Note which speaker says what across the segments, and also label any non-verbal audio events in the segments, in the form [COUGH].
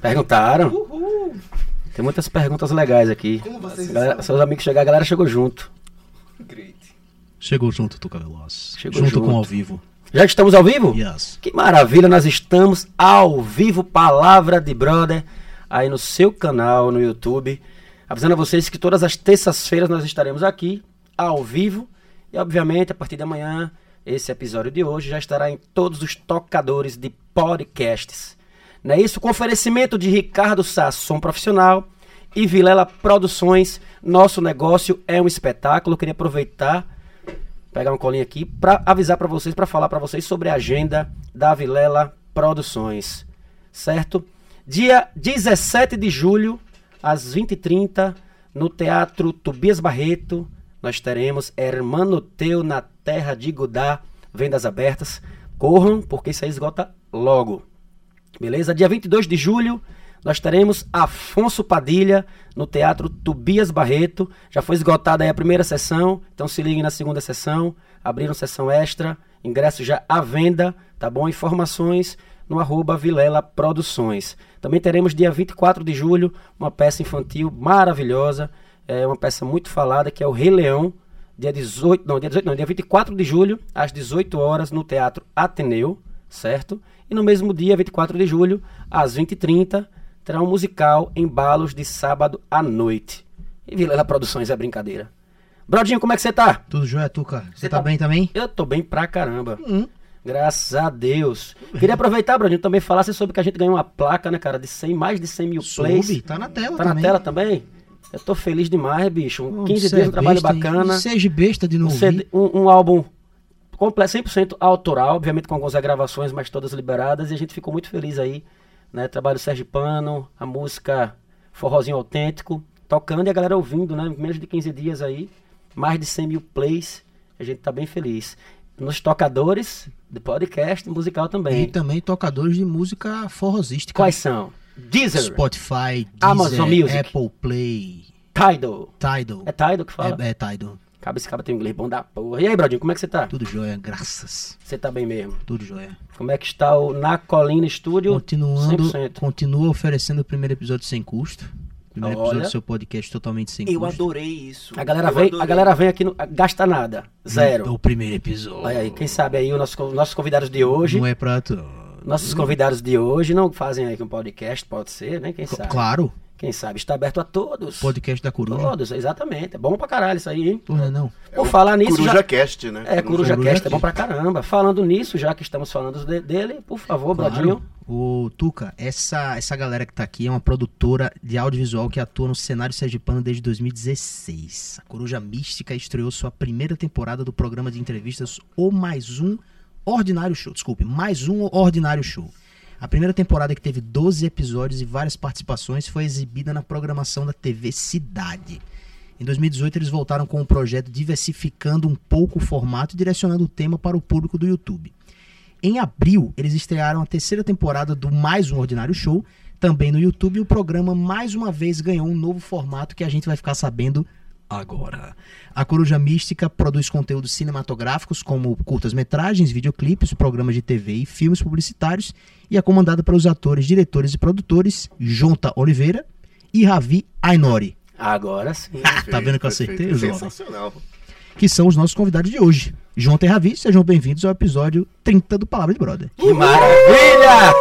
Speaker 1: Perguntaram.
Speaker 2: Uhul!
Speaker 1: Tem muitas perguntas legais aqui.
Speaker 2: Como vocês
Speaker 1: Galera-
Speaker 2: estão?
Speaker 1: seus amigos chegaram, a galera chegou junto.
Speaker 2: Great.
Speaker 3: Chegou junto, Tuca Veloz.
Speaker 1: Chegou
Speaker 3: junto,
Speaker 1: junto.
Speaker 3: com ao vivo.
Speaker 1: Já estamos ao vivo?
Speaker 3: Yes.
Speaker 1: Que maravilha, nós estamos ao vivo, Palavra de Brother, aí no seu canal no YouTube. Avisando a vocês que todas as terças-feiras nós estaremos aqui, ao vivo. E obviamente, a partir de amanhã, esse episódio de hoje já estará em todos os tocadores de podcasts. Não é isso? Com oferecimento de Ricardo Sasson Profissional e Vilela Produções. Nosso negócio é um espetáculo. Eu queria aproveitar pegar uma colinha aqui para avisar para vocês, para falar para vocês sobre a agenda da Vilela Produções, certo? Dia 17 de julho, às 20h30, no Teatro Tobias Barreto, nós teremos Hermano Teu na Terra de Godá, vendas abertas. Corram, porque isso aí esgota logo. Beleza? Dia 22 de julho, nós teremos Afonso Padilha no Teatro Tobias Barreto. Já foi esgotada aí a primeira sessão, então se liguem na segunda sessão. Abriram sessão extra, ingresso já à venda, tá bom? Informações no arroba Vilela Produções. Também teremos dia 24 de julho uma peça infantil maravilhosa, é uma peça muito falada que é o Rei Leão, dia 18, não, dia 18 não, dia 24 de julho, às 18 horas no Teatro Ateneu, certo? E no mesmo dia, 24 de julho, às 20h30, terá um musical Embalos de sábado à noite. E Vilela Produções é brincadeira. Brodinho, como é que você tá?
Speaker 3: Tudo jóia, Tuca? Você
Speaker 1: Você
Speaker 3: tá,
Speaker 1: tá-
Speaker 3: bem também?
Speaker 1: Eu tô bem pra caramba.
Speaker 3: Hum.
Speaker 1: Graças a Deus. Queria aproveitar, Brodinho, também falar você soube que a gente ganhou uma placa, né, cara, de 100, mais de 100 mil plays.
Speaker 3: Soube, tá na tela
Speaker 1: Tá
Speaker 3: também.
Speaker 1: na tela também? Eu tô feliz demais, bicho.
Speaker 3: Pô,
Speaker 1: 15
Speaker 3: cê
Speaker 1: dias
Speaker 3: é
Speaker 1: de trabalho
Speaker 3: besta,
Speaker 1: bacana.
Speaker 3: Seja besta de
Speaker 1: Um,
Speaker 3: novo.
Speaker 1: Um- um álbum completo, 100% autoral, obviamente com algumas gravações, mas todas liberadas. E a gente ficou muito feliz aí, né? Trabalho Sergipano, a música Forrozinho Autêntico, tocando e a galera ouvindo, né? Em menos de 15 dias aí, mais de 100 mil plays. A gente tá bem feliz. Nos tocadores de podcast musical
Speaker 3: E
Speaker 1: também.
Speaker 3: também tocadores de música forrosística.
Speaker 1: Quais são? Deezer,
Speaker 3: Spotify, Deezer,
Speaker 1: Amazon Music.
Speaker 3: Apple Play,
Speaker 1: Tidal.
Speaker 3: Tidal.
Speaker 1: É Tidal que fala?
Speaker 3: É, é Tidal.
Speaker 1: Cabe esse cara tem um inglês bom da porra. E aí, Brodinho, como é que você tá?
Speaker 3: Tudo jóia, graças.
Speaker 1: Você tá bem mesmo?
Speaker 3: Tudo jóia.
Speaker 1: Como é que está o Na Colina Studio?
Speaker 3: Continuando,
Speaker 1: 100%.
Speaker 3: continua oferecendo o primeiro episódio sem custo. Primeiro
Speaker 1: Olha.
Speaker 3: episódio do seu podcast totalmente sem
Speaker 2: Eu
Speaker 3: custo.
Speaker 2: adorei isso.
Speaker 1: A galera,
Speaker 2: Eu
Speaker 1: vem, a
Speaker 2: adorei.
Speaker 1: galera vem aqui, não gasta nada. Zero.
Speaker 3: O primeiro episódio.
Speaker 1: Aí, quem sabe aí os nossos, con- nossos convidados de hoje.
Speaker 3: Não é pra tu.
Speaker 1: Nossos convidados de hoje não fazem aí um podcast, pode ser, né? Quem sabe?
Speaker 3: Claro,
Speaker 1: Quem sabe? Está aberto a todos.
Speaker 3: podcast da Coruja.
Speaker 1: Todos, exatamente. É bom pra caralho isso aí, hein?
Speaker 3: Porra, não.
Speaker 1: Por falar nisso.
Speaker 4: Coruja
Speaker 1: já...
Speaker 4: Cast, né?
Speaker 1: É, Coruja
Speaker 3: Coruja
Speaker 1: Cast é bom pra caramba. Falando nisso, já que estamos falando de- dele, por favor.
Speaker 3: Claro. O Tuca, essa, essa galera que tá aqui é uma produtora de audiovisual que atua no cenário sergipano desde 2016. A Coruja Mística estreou sua primeira temporada do programa de entrevistas O Mais Um Ordinário Show. Desculpe, Mais Um Ordinário Show. A primeira temporada, que teve 12 episódios e várias participações, foi exibida na programação da TV Cidade. Em 2018, eles voltaram com o projeto diversificando um pouco o formato e direcionando o tema para o público do YouTube. Em abril, eles estrearam a terceira temporada do Mais Um Ordinário Show, também no YouTube, e o programa mais uma vez ganhou um novo formato que a gente vai ficar sabendo agora. A Coruja Mística produz conteúdos cinematográficos como curtas-metragens, videoclipes, programas de TV e filmes publicitários e é comandada pelos atores, diretores e produtores Jonta Oliveira e Ravi Ainori,
Speaker 1: Agora sim. [LAUGHS]
Speaker 3: Tá vendo que eu
Speaker 4: Perfeito,
Speaker 3: acertei, João?
Speaker 4: Sensacional.
Speaker 3: que são os nossos convidados de hoje. Jonta e Ravi, sejam bem-vindos ao episódio 30 do Palavra de Brother.
Speaker 1: Que maravilha!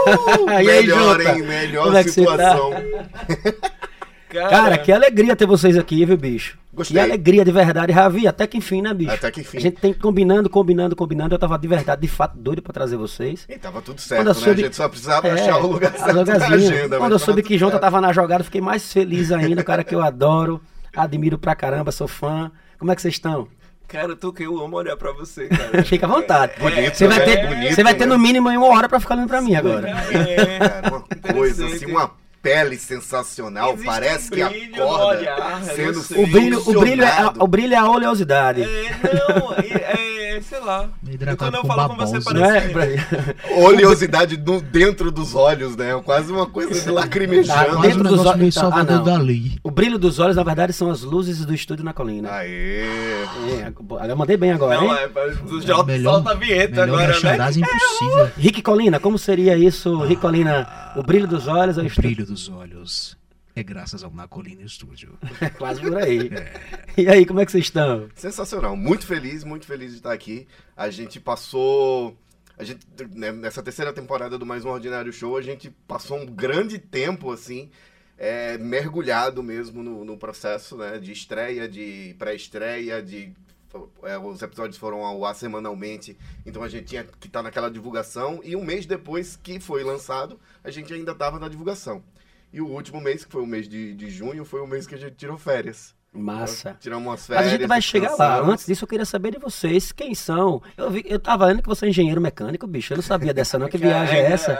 Speaker 1: [LAUGHS] e aí,
Speaker 4: melhor,
Speaker 1: Jota?
Speaker 4: hein? Melhor
Speaker 1: Como é [LAUGHS]
Speaker 4: situação.
Speaker 1: Cara, que alegria ter vocês aqui, viu, bicho?
Speaker 4: Gostei.
Speaker 1: Que alegria de verdade, Ravi, até que enfim, né, bicho?
Speaker 4: Até que enfim.
Speaker 1: A gente tem combinando, combinando, combinando. Eu tava de verdade, de fato, doido pra trazer vocês.
Speaker 4: E tava tudo
Speaker 1: Quando
Speaker 4: certo,
Speaker 1: eu
Speaker 4: né?
Speaker 1: soube-
Speaker 4: A gente só precisava
Speaker 1: É,
Speaker 4: achar o lugar certo na agenda.
Speaker 1: Quando eu soube que Jonta
Speaker 4: certo.
Speaker 1: tava na jogada, eu fiquei mais feliz ainda. O cara que eu adoro, admiro pra caramba, sou fã. Como é que vocês estão?
Speaker 2: Cara, eu tô que eu amo olhar pra você, [LAUGHS] cara.
Speaker 1: Fica à vontade.
Speaker 4: Bonito,
Speaker 1: Você vai
Speaker 4: né?
Speaker 1: ter,
Speaker 4: Bonito,
Speaker 1: você vai ter
Speaker 4: né?
Speaker 1: no mínimo aí uma hora pra ficar olhando pra mim agora.
Speaker 2: É,
Speaker 4: Cara, uma coisa assim, uma pele sensacional.
Speaker 2: Existe
Speaker 4: Parece
Speaker 2: um
Speaker 4: que acorda
Speaker 2: olhar,
Speaker 4: sendo.
Speaker 1: O brilho, o, brilho é o brilho é a oleosidade.
Speaker 2: É, não, é, é, é, sei lá. E quando eu
Speaker 3: com
Speaker 2: falo com você,
Speaker 1: é?
Speaker 2: parece.
Speaker 1: Pra- [LAUGHS]
Speaker 4: Oleosidade do- dentro dos olhos, né? Quase uma coisa de lacrimejando.
Speaker 3: Quase
Speaker 1: dentro dos olhos-
Speaker 3: meio
Speaker 1: Ah, não.
Speaker 3: Dali.
Speaker 1: O brilho dos olhos, na verdade, são as luzes do estúdio na colina.
Speaker 4: Aê!
Speaker 1: É, agora eu mandei bem agora,
Speaker 2: Não,
Speaker 1: hein?
Speaker 2: é, do Jota
Speaker 3: Melhor-
Speaker 2: solta a vinheta agora, né?
Speaker 3: merchandising impossível.
Speaker 1: Rick Colina, como seria isso, Rick Colina? O brilho dos olhos é o
Speaker 3: O
Speaker 1: estúdio.
Speaker 3: brilho dos olhos é graças ao Na Colina Estúdio.
Speaker 1: Quase por aí. [LAUGHS] E aí, como é que vocês estão?
Speaker 4: Sensacional, muito feliz, muito feliz de estar aqui. A gente passou. A gente, né, nessa terceira temporada do Mais Um Ordinário Show, a gente passou um grande tempo, assim, é, mergulhado mesmo no, no processo, né? De estreia, de pré-estreia, de. é, os episódios foram ao ar semanalmente, então a gente tinha que estar naquela divulgação. E um mês depois que foi lançado, a gente ainda estava na divulgação. E o último mês, que foi o mês de, de junho, foi o mês que a gente tirou férias.
Speaker 1: Massa.
Speaker 4: Tiramos umas
Speaker 1: Mas
Speaker 4: férias.
Speaker 1: a gente vai chegar lá. Antes disso, eu queria saber de vocês. Quem são? Eu, vi, eu tava vendo que você é engenheiro mecânico, bicho. Eu não sabia dessa, não. Que [LAUGHS] viagem é essa?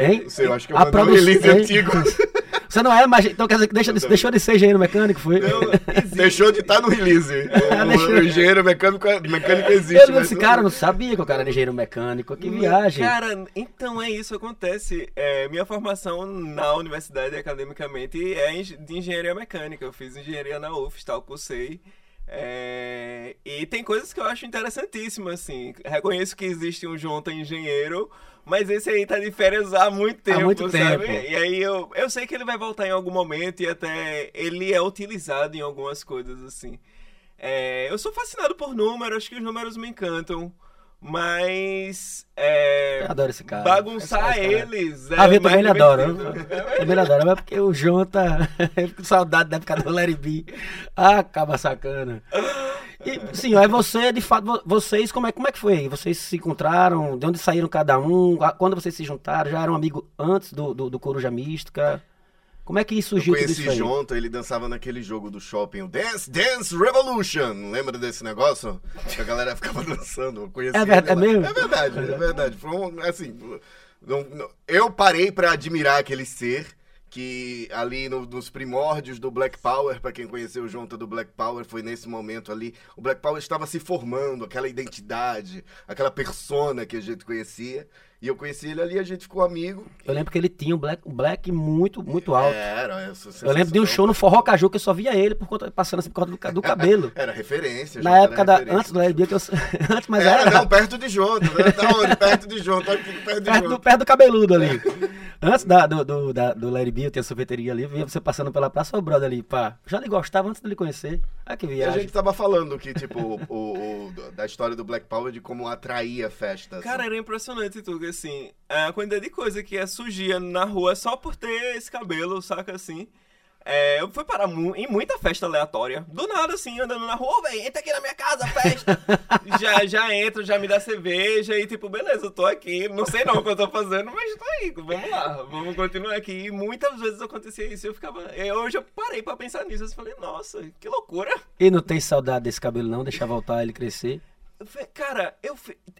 Speaker 1: Hein?
Speaker 4: Não sei, eu acho que eu
Speaker 1: A
Speaker 4: mandei um release
Speaker 1: hein?
Speaker 4: antigo. [LAUGHS]
Speaker 1: Você não é, mas então quer dizer que deixa de- deixou de ser engenheiro mecânico, foi? [LAUGHS]
Speaker 4: Deixou de estar no release. [LAUGHS] O,
Speaker 1: Deixou-
Speaker 4: o engenheiro mecânico, mecânico existe.
Speaker 1: Eu
Speaker 4: não-
Speaker 1: cara, não sabia que o cara era engenheiro mecânico. Que viagem.
Speaker 2: Cara, então é isso acontece. É, minha formação na universidade, academicamente, é de engenharia mecânica. Eu fiz engenharia na UFS, tal, cursei. É, e tem coisas que eu acho interessantíssimas, assim. Reconheço que existe um Jonta engenheiro, mas esse aí tá de férias há muito tempo,
Speaker 1: muito
Speaker 2: sabe?
Speaker 1: tempo.
Speaker 2: E aí eu, eu sei que ele vai voltar em algum momento e até ele é utilizado em algumas coisas, assim. É, eu sou fascinado por números, acho que os números me encantam, mas é,
Speaker 1: Eu adoro esse cara.
Speaker 2: bagunçar
Speaker 1: Esse cara.
Speaker 2: eles é
Speaker 1: Ah, eu também ele. Eu também ele adora, mas porque o João tá [LAUGHS] com saudade da época do Larry B. Ah, acaba sacana. E, sim, aí você, de fato, vo- vocês, como é, como é que foi? Vocês se encontraram? De onde saíram cada um? Quando vocês se juntaram? Já eram amigos antes do, do, do Coruja Mística? Como é que
Speaker 4: Eu
Speaker 1: surgiu tudo
Speaker 4: conheci
Speaker 1: isso aí?
Speaker 4: Jonta, ele dançava naquele jogo do shopping, o Dance Dance Revolution. Lembra desse negócio? Que a galera ficava [LAUGHS] dançando. Eu conheci
Speaker 1: É verdade, é mesmo?
Speaker 4: É verdade, é verdade. Foi um, assim, eu parei pra admirar aquele ser que ali no- nos primórdios do Black Power, pra quem conheceu o Jonta do Black Power, foi nesse momento ali, o Black Power estava se formando, aquela identidade, aquela persona que a gente conhecia. E eu conheci ele ali, a gente ficou amigo.
Speaker 1: Eu lembro que ele tinha um black, black muito, muito alto.
Speaker 4: Era, essa
Speaker 1: eu lembro de um show no Forró Caju que eu só via ele por conta, passando assim por causa do, do [LAUGHS] cabelo.
Speaker 4: Era referência.
Speaker 1: Na
Speaker 4: era
Speaker 1: época da.
Speaker 4: referência.
Speaker 1: Antes do Larry B, que eu. [LAUGHS] Antes, mas
Speaker 4: era,
Speaker 1: era.
Speaker 4: não, perto de Jonta. Né? Tá onde? Perto de Jonta. Aqui, perto de
Speaker 1: Perto do, perto do cabeludo ali. [LAUGHS] Antes da, do, do, da, do Larry B, eu tinha a sorveteria ali, via você passando pela praça, o brother ali, pá. Já lhe gostava antes dele conhecer. Ah, que
Speaker 4: E a
Speaker 1: viagem.
Speaker 4: gente tava falando que, tipo, o, o- da história do Black Power, de como atraía festas.
Speaker 2: Cara, era impressionante tudo, assim. A quantidade de coisa que é, surgia na rua só por ter esse cabelo, saca assim. É, eu fui parar mu- em muita festa aleatória. Do nada, assim, andando na rua, velho, entra aqui na minha casa, festa. [LAUGHS] já, já entro, já me dá cerveja e tipo, beleza, eu tô aqui. Não sei não o que eu tô fazendo, mas tô aí, vamos lá, vamos continuar aqui. E muitas vezes acontecia isso. Eu ficava. eu- Hoje eu parei pra pensar nisso. Eu falei, nossa, que loucura.
Speaker 1: E não tem saudade desse cabelo, não? Deixar voltar ele crescer.
Speaker 2: Cara, eu,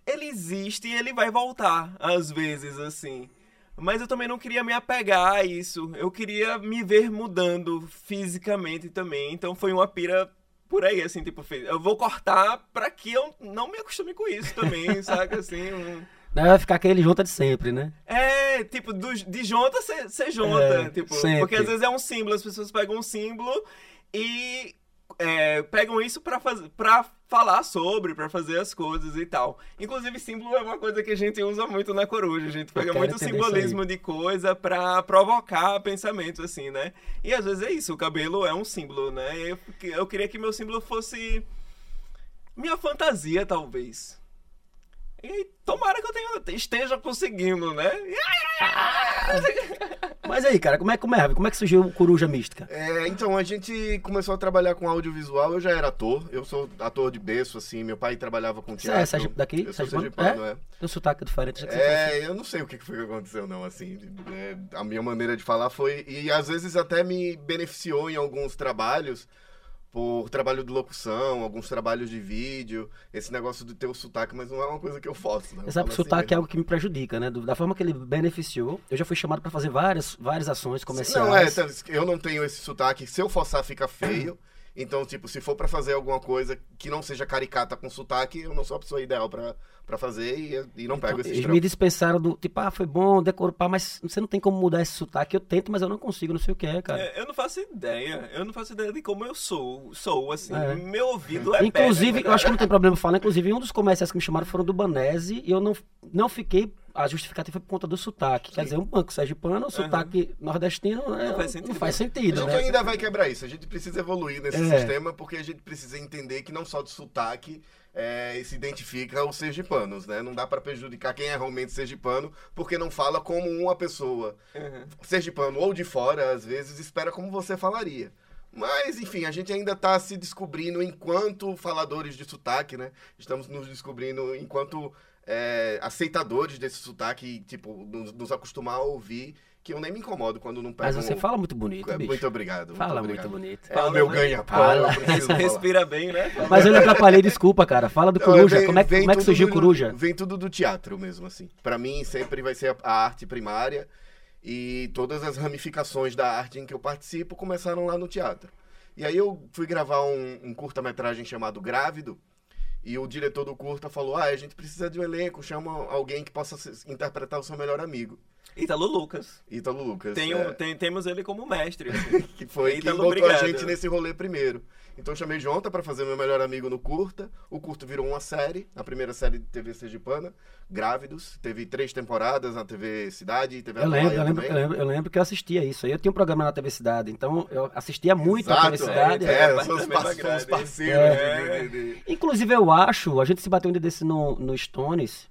Speaker 2: ele existe e ele vai voltar, às vezes, assim. Mas eu também não queria me apegar a isso. Eu queria me ver mudando fisicamente também. Então foi uma pira por aí, assim, tipo, eu vou cortar pra que eu não me acostume com isso também, [LAUGHS] saca? Assim, um-
Speaker 1: Não vai ficar aquele junta de sempre, né?
Speaker 2: É, tipo, do, de jonta ser, ser jonta.
Speaker 1: É,
Speaker 2: tipo,
Speaker 1: sempre.
Speaker 2: porque às vezes é um símbolo, as pessoas pegam um símbolo e é, pegam isso pra, fazer, pra falar sobre, pra fazer as coisas e tal. Inclusive, símbolo é uma coisa que a gente usa muito na coruja. A gente pega muito simbolismo de coisa pra provocar pensamento, assim, né? E às vezes é isso, o cabelo é um símbolo, né? Eu, eu queria que meu símbolo fosse minha fantasia, talvez. E tomara que eu tenha, esteja conseguindo, né? [LAUGHS]
Speaker 1: Mas aí, cara, como é, como é, como é que surgiu o Coruja Mística?
Speaker 4: É, então, a gente começou a trabalhar com audiovisual, eu já era ator, eu sou ator de berço, assim, meu pai trabalhava com
Speaker 1: Você
Speaker 4: teatro.
Speaker 1: é Sergipe daqui?
Speaker 4: Eu sou
Speaker 1: Sergipano?
Speaker 4: sergipano, é.
Speaker 1: Tem um sotaque diferente. você.
Speaker 4: É, eu não sei o que que foi que aconteceu, não, assim. é, a minha maneira de falar foi. E às vezes até me beneficiou em alguns trabalhos, por trabalho de locução, alguns trabalhos de vídeo, esse negócio de ter o sotaque, mas não é uma coisa que eu faço. Né? Eu
Speaker 1: que o
Speaker 4: assim
Speaker 1: sotaque é
Speaker 4: mesmo.
Speaker 1: algo que me prejudica, né? Do- Da forma que ele beneficiou, eu já fui chamado pra fazer várias, várias ações comerciais.
Speaker 4: Não, é, tá, eu não tenho esse sotaque. Se eu forçar, fica feio. Então, tipo, se for pra fazer alguma coisa que não seja caricata com sotaque, eu não sou a pessoa ideal pra, pra fazer e, e não pego esse
Speaker 1: Eles me dispensaram do tipo, ah, foi bom, decorou, pá, mas você não tem como mudar esse sotaque. Eu tento, mas eu não consigo, não sei o que é, cara.
Speaker 2: É, eu não faço ideia. Eu não faço ideia de como eu sou. Sou, assim.
Speaker 1: É.
Speaker 2: Meu ouvido é
Speaker 1: Inclusive,
Speaker 2: péssimo,
Speaker 1: eu acho que não tem problema falar, inclusive, um dos comerciais que me chamaram foram do Banese e eu não, não fiquei. A justificativa foi por conta do sotaque. Quer dizer, um banco sergipano, o sotaque nordestino né,
Speaker 2: Não faz sentido.
Speaker 1: não faz
Speaker 4: A
Speaker 1: sentido,
Speaker 4: gente
Speaker 1: né?
Speaker 4: ainda vai quebrar isso. A gente precisa evoluir nesse
Speaker 1: É.
Speaker 4: sistema porque a gente precisa entender que não só de sotaque é, se identifica os sergipanos, né? Não dá pra prejudicar quem é realmente sergipano porque não fala como uma pessoa
Speaker 2: Uhum.
Speaker 4: sergipano ou de fora, às vezes, espera como você falaria. Mas, enfim, a gente ainda tá se descobrindo enquanto faladores de sotaque, né? Estamos nos descobrindo enquanto é, aceitadores desse sotaque tipo, nos, nos acostumar a ouvir, que eu nem me incomodo quando não pego
Speaker 1: Mas você
Speaker 4: um-
Speaker 1: fala muito bonito,
Speaker 4: É,
Speaker 1: bicho.
Speaker 4: Muito obrigado. muito
Speaker 1: Fala
Speaker 4: obrigado.
Speaker 1: muito bonito.
Speaker 4: É o
Speaker 2: Fala,
Speaker 4: meu
Speaker 2: né?
Speaker 4: ganha-pão,
Speaker 1: Fala.
Speaker 4: eu preciso [LAUGHS] falar.
Speaker 2: Respira bem, né?
Speaker 1: Mas eu lhe atrapalhei, desculpa, cara. Fala do
Speaker 4: Não,
Speaker 1: Coruja.
Speaker 4: vem-
Speaker 1: como é, como é que surgiu o
Speaker 4: do-
Speaker 1: Coruja?
Speaker 4: Vem tudo do teatro mesmo, assim. Pra mim, sempre vai ser a, a arte primária e todas as ramificações da arte em que eu participo começaram lá no teatro. E aí eu fui gravar um, um curta-metragem chamado Grávido e o diretor do curta falou, ah, a gente precisa de um elenco, chama alguém que possa interpretar o seu melhor amigo.
Speaker 2: Ítalo Lucas.
Speaker 4: Ítalo Lucas.
Speaker 2: Tem
Speaker 4: é.
Speaker 2: um- tem- temos ele como mestre. [LAUGHS] assim.
Speaker 4: que foi quem
Speaker 2: Ítalo,
Speaker 4: botou
Speaker 2: obrigado.
Speaker 4: a gente nesse rolê primeiro. Então eu chamei Jonta pra fazer meu melhor amigo no curta. O curta virou uma série, a primeira série de TV Sergipana, Grávidos. Teve três temporadas na TV Cidade, TV
Speaker 1: Eu lembro, eu lembro, eu lembro, eu lembro que eu assistia isso. Aí eu tinha um programa na TV Cidade, então eu assistia muito a TV
Speaker 4: Exato,
Speaker 1: Cidade.
Speaker 2: é,
Speaker 4: É,
Speaker 2: parte
Speaker 4: são os,
Speaker 2: da mesma
Speaker 4: par- são os
Speaker 2: grade.
Speaker 4: parceiros.
Speaker 2: É.
Speaker 4: de- de- de-
Speaker 1: Inclusive, eu acho, a gente se bateu um dia desse no, no Stones.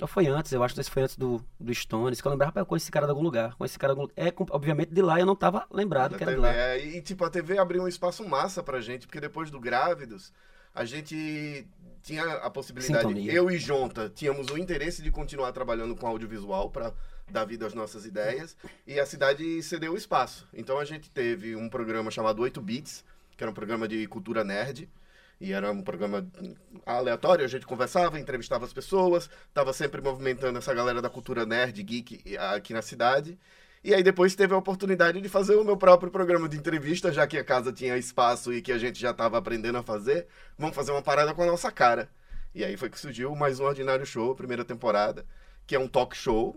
Speaker 1: Ou foi antes, eu acho que foi antes do, do Stones, que eu lembrava, "Rapaz, eu conheço esse cara de algum lugar. Conheço esse cara de algum É, obviamente, de lá eu não tava lembrado
Speaker 4: da
Speaker 1: que era de
Speaker 4: TV.
Speaker 1: lá.
Speaker 4: É, e tipo, a TV abriu um espaço massa pra gente, porque depois do Grávidos, a gente tinha a possibilidade,
Speaker 1: Sintonia.
Speaker 4: eu e Jonta, tínhamos o interesse de continuar trabalhando com audiovisual pra dar vida às nossas ideias, e a cidade cedeu o espaço. Então a gente teve um programa chamado 8 Bits, que era um programa de cultura nerd, e era um programa aleatório, a gente conversava, entrevistava as pessoas, tava sempre movimentando essa galera da cultura nerd, geek aqui na cidade. E aí depois teve a oportunidade de fazer o meu próprio programa de entrevista, já que a casa tinha espaço e que a gente já estava aprendendo a fazer. Vamos fazer uma parada com a nossa cara. E aí foi que surgiu mais um Ordinário Show, primeira temporada, que é um talk show,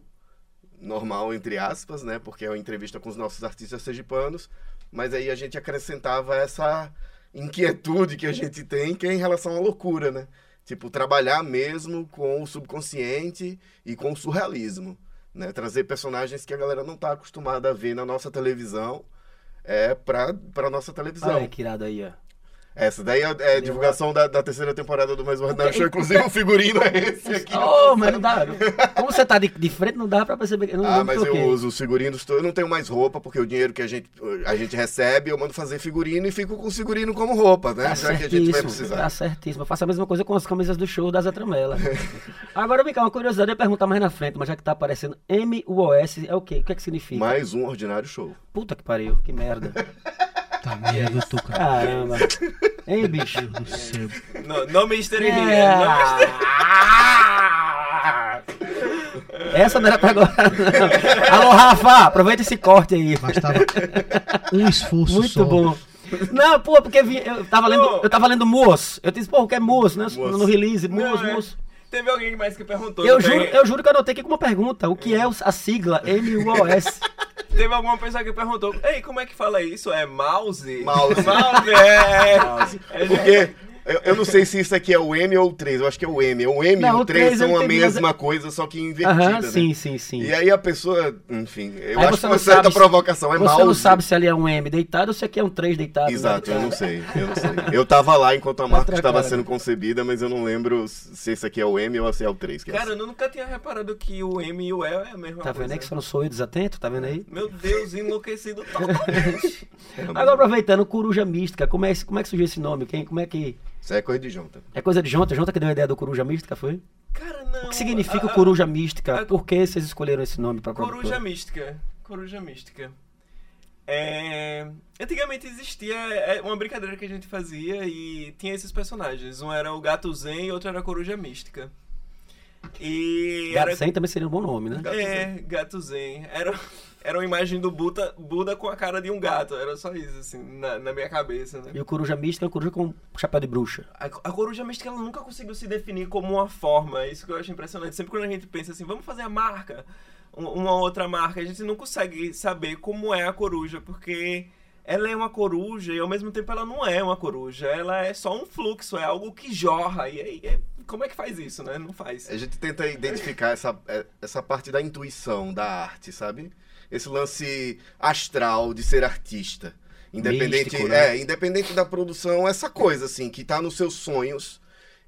Speaker 4: normal entre aspas, né? Porque é uma entrevista com os nossos artistas sergipanos. Mas aí a gente acrescentava essa inquietude que a gente tem, que é em relação à loucura, né? Tipo, trabalhar mesmo com o subconsciente e com o surrealismo né? Trazer personagens que a galera não tá acostumada a ver na nossa televisão é pra, pra nossa televisão.
Speaker 1: Olha que irado aí, ó.
Speaker 4: Essa daí é, é divulgação da, da terceira temporada do Mais Ordinário Show. Inclusive, o figurino é esse aqui.
Speaker 1: Oh, mas não dá. Como você tá de, de frente, não dá pra perceber. Não,
Speaker 4: Ah,
Speaker 1: não
Speaker 4: mas eu uso os figurinos. Eu não tenho mais roupa, porque o dinheiro que a gente, a gente recebe, eu mando fazer figurino e fico com o figurino como roupa, né?
Speaker 1: Tá
Speaker 4: Já que a gente vai precisar.
Speaker 1: tá certíssimo. Eu faço a mesma coisa com as camisas do show da Zé Tramela. [LAUGHS] Agora, vem cá, uma curiosidade, eu ia perguntar mais na frente, mas já que tá aparecendo M-U-O-S, é o quê? O que é que significa?
Speaker 4: Mais um Ordinário Show.
Speaker 1: Puta que pariu, que merda. [LAUGHS]
Speaker 3: Tá merda, tu, cara.
Speaker 1: Caramba. [LAUGHS] Hein, bicho?
Speaker 3: Meu Deus do céu.
Speaker 2: No, no Mystery
Speaker 1: É. [LAUGHS] Essa não era pra agora, não. Alô, Rafa, aproveita esse corte aí.
Speaker 3: Bastava um esforço
Speaker 1: Muito
Speaker 3: só.
Speaker 1: bom. Não, pô, porque eu tava lendo, eu tava lendo Moos. Eu disse, pô, o que é Moos, né?
Speaker 4: Moos.
Speaker 1: No release, Moos,
Speaker 2: Não, é.
Speaker 1: Moos.
Speaker 2: Teve alguém mais que perguntou.
Speaker 1: Eu juro, eu juro que eu anotei aqui com uma pergunta. O que é a sigla M-U-O-S? [LAUGHS]
Speaker 2: Teve alguma pessoa que perguntou. Ei, como é que fala isso? É mouse?
Speaker 4: Mouse.
Speaker 2: Mouse, é.
Speaker 4: Mouse.
Speaker 2: É,
Speaker 4: Porque eu, eu não sei se isso aqui é o M ou o 3. Eu acho que é o M. O M
Speaker 1: Não,
Speaker 4: e
Speaker 1: o
Speaker 4: o 3
Speaker 1: três eu
Speaker 4: são a mesma coisa, só que invertida,
Speaker 1: Aham,
Speaker 4: né?
Speaker 1: sim, sim, sim.
Speaker 4: E aí a pessoa, enfim, eu
Speaker 1: Aí
Speaker 4: acho
Speaker 1: você
Speaker 4: que uma certa
Speaker 1: se-
Speaker 4: provocação é
Speaker 1: Você
Speaker 4: mouse.
Speaker 1: não sabe se ali é um M deitado ou se aqui é um 3 deitado.
Speaker 4: Exato,
Speaker 1: né?
Speaker 4: eu não sei, eu não sei. [LAUGHS] Eu tava lá enquanto a marca estava sendo concebida, mas eu não lembro se esse aqui é o M ou se é o 3. Que é
Speaker 2: Cara, eu nunca tinha reparado que o M e o E é a mesma
Speaker 1: Tá
Speaker 2: coisa.
Speaker 1: vendo aí que só não sou eu desatento? Tá vendo aí?
Speaker 2: Meu Deus, enlouquecido [LAUGHS] totalmente.
Speaker 1: Agora aproveitando, Coruja Mística, como é, como é que surgiu esse nome? Quem, como é que.
Speaker 4: Isso é coisa de junta.
Speaker 1: É coisa de Jonta? Jonta que deu a ideia do Coruja Mística, foi?
Speaker 2: Cara, não.
Speaker 1: O que significa
Speaker 2: a-
Speaker 1: o Coruja Mística?
Speaker 2: a-
Speaker 1: Por que vocês escolheram esse nome pra
Speaker 2: Coruja
Speaker 1: produtora?
Speaker 2: mística. Coruja mística. É... Antigamente existia é, uma brincadeira que a gente fazia e tinha esses personagens. Um era o gato zen e outro era a coruja mística. E
Speaker 1: Gato
Speaker 2: era...
Speaker 1: Zen também seria um bom nome, né?
Speaker 4: Gato
Speaker 2: É, gato zen. Era... era uma imagem do Buda, Buda com a cara de um gato. Era só isso, assim, na, na minha cabeça, né?
Speaker 1: E o coruja mística é um coruja com chapéu de bruxa.
Speaker 2: A, a coruja mística ela nunca conseguiu se definir como uma forma. É Isso que eu acho impressionante. Sempre quando a gente pensa assim, vamos fazer a marca, um- uma outra marca, a gente não consegue saber como é a coruja, porque ela é uma coruja e ao mesmo tempo ela não é uma coruja. Ela é só um fluxo, é algo que jorra. E aí, é- como é que faz isso, né? Não faz.
Speaker 4: A gente tenta identificar essa, é, essa parte da intuição da arte, sabe? Esse lance astral de ser artista. Independente,
Speaker 1: Místico, né?
Speaker 4: é, independente da produção, essa coisa assim, que tá nos seus sonhos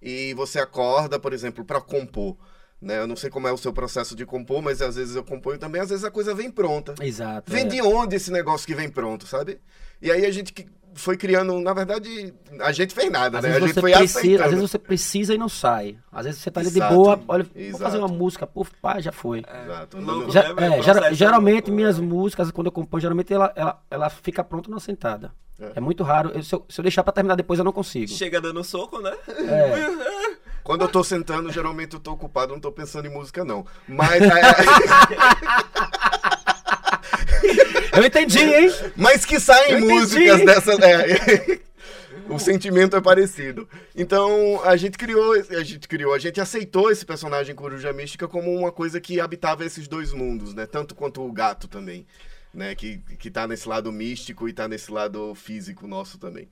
Speaker 4: e você acorda, por exemplo, pra compor. Né? Eu não sei como é o seu processo de compor, mas às vezes eu componho também, às vezes a coisa vem pronta.
Speaker 1: Exato.
Speaker 4: Vem
Speaker 1: é.
Speaker 4: de onde esse negócio que vem pronto, sabe? E aí a gente foi criando, na verdade, a gente fez nada,
Speaker 1: Às
Speaker 4: né? A
Speaker 1: vezes,
Speaker 4: gente
Speaker 1: você
Speaker 4: foi
Speaker 1: precisa,
Speaker 4: aceitando.
Speaker 1: às vezes você precisa e não sai. Às vezes você tá ali de
Speaker 4: Exato,
Speaker 1: boa, olha, vou
Speaker 4: exato.
Speaker 1: fazer uma música, puf, pá, já foi.
Speaker 4: Exato.
Speaker 2: Louco,
Speaker 1: Já- é,
Speaker 2: é
Speaker 1: geralmente
Speaker 2: louco,
Speaker 1: minhas
Speaker 2: né?
Speaker 1: músicas, quando eu componho, geralmente ela, ela, ela fica pronta numa sentada.
Speaker 4: É.
Speaker 1: É, muito raro. Eu- se, eu, se eu deixar pra terminar depois, eu não consigo.
Speaker 2: Chega dando soco, né?
Speaker 1: É, [LAUGHS]
Speaker 4: Quando eu tô sentando, geralmente eu tô ocupado, não tô pensando em música, não. Mas, [LAUGHS] é,
Speaker 1: eu entendi, hein?
Speaker 4: mas que saem
Speaker 1: Eu entendi.
Speaker 4: músicas dessas. é. [LAUGHS] o sentimento é parecido. Então, a gente criou, a gente criou, a gente aceitou esse personagem Coruja Mística como uma coisa que habitava esses dois mundos, né? Tanto quanto o gato também, né? Que, que tá nesse lado místico e tá nesse lado físico nosso também.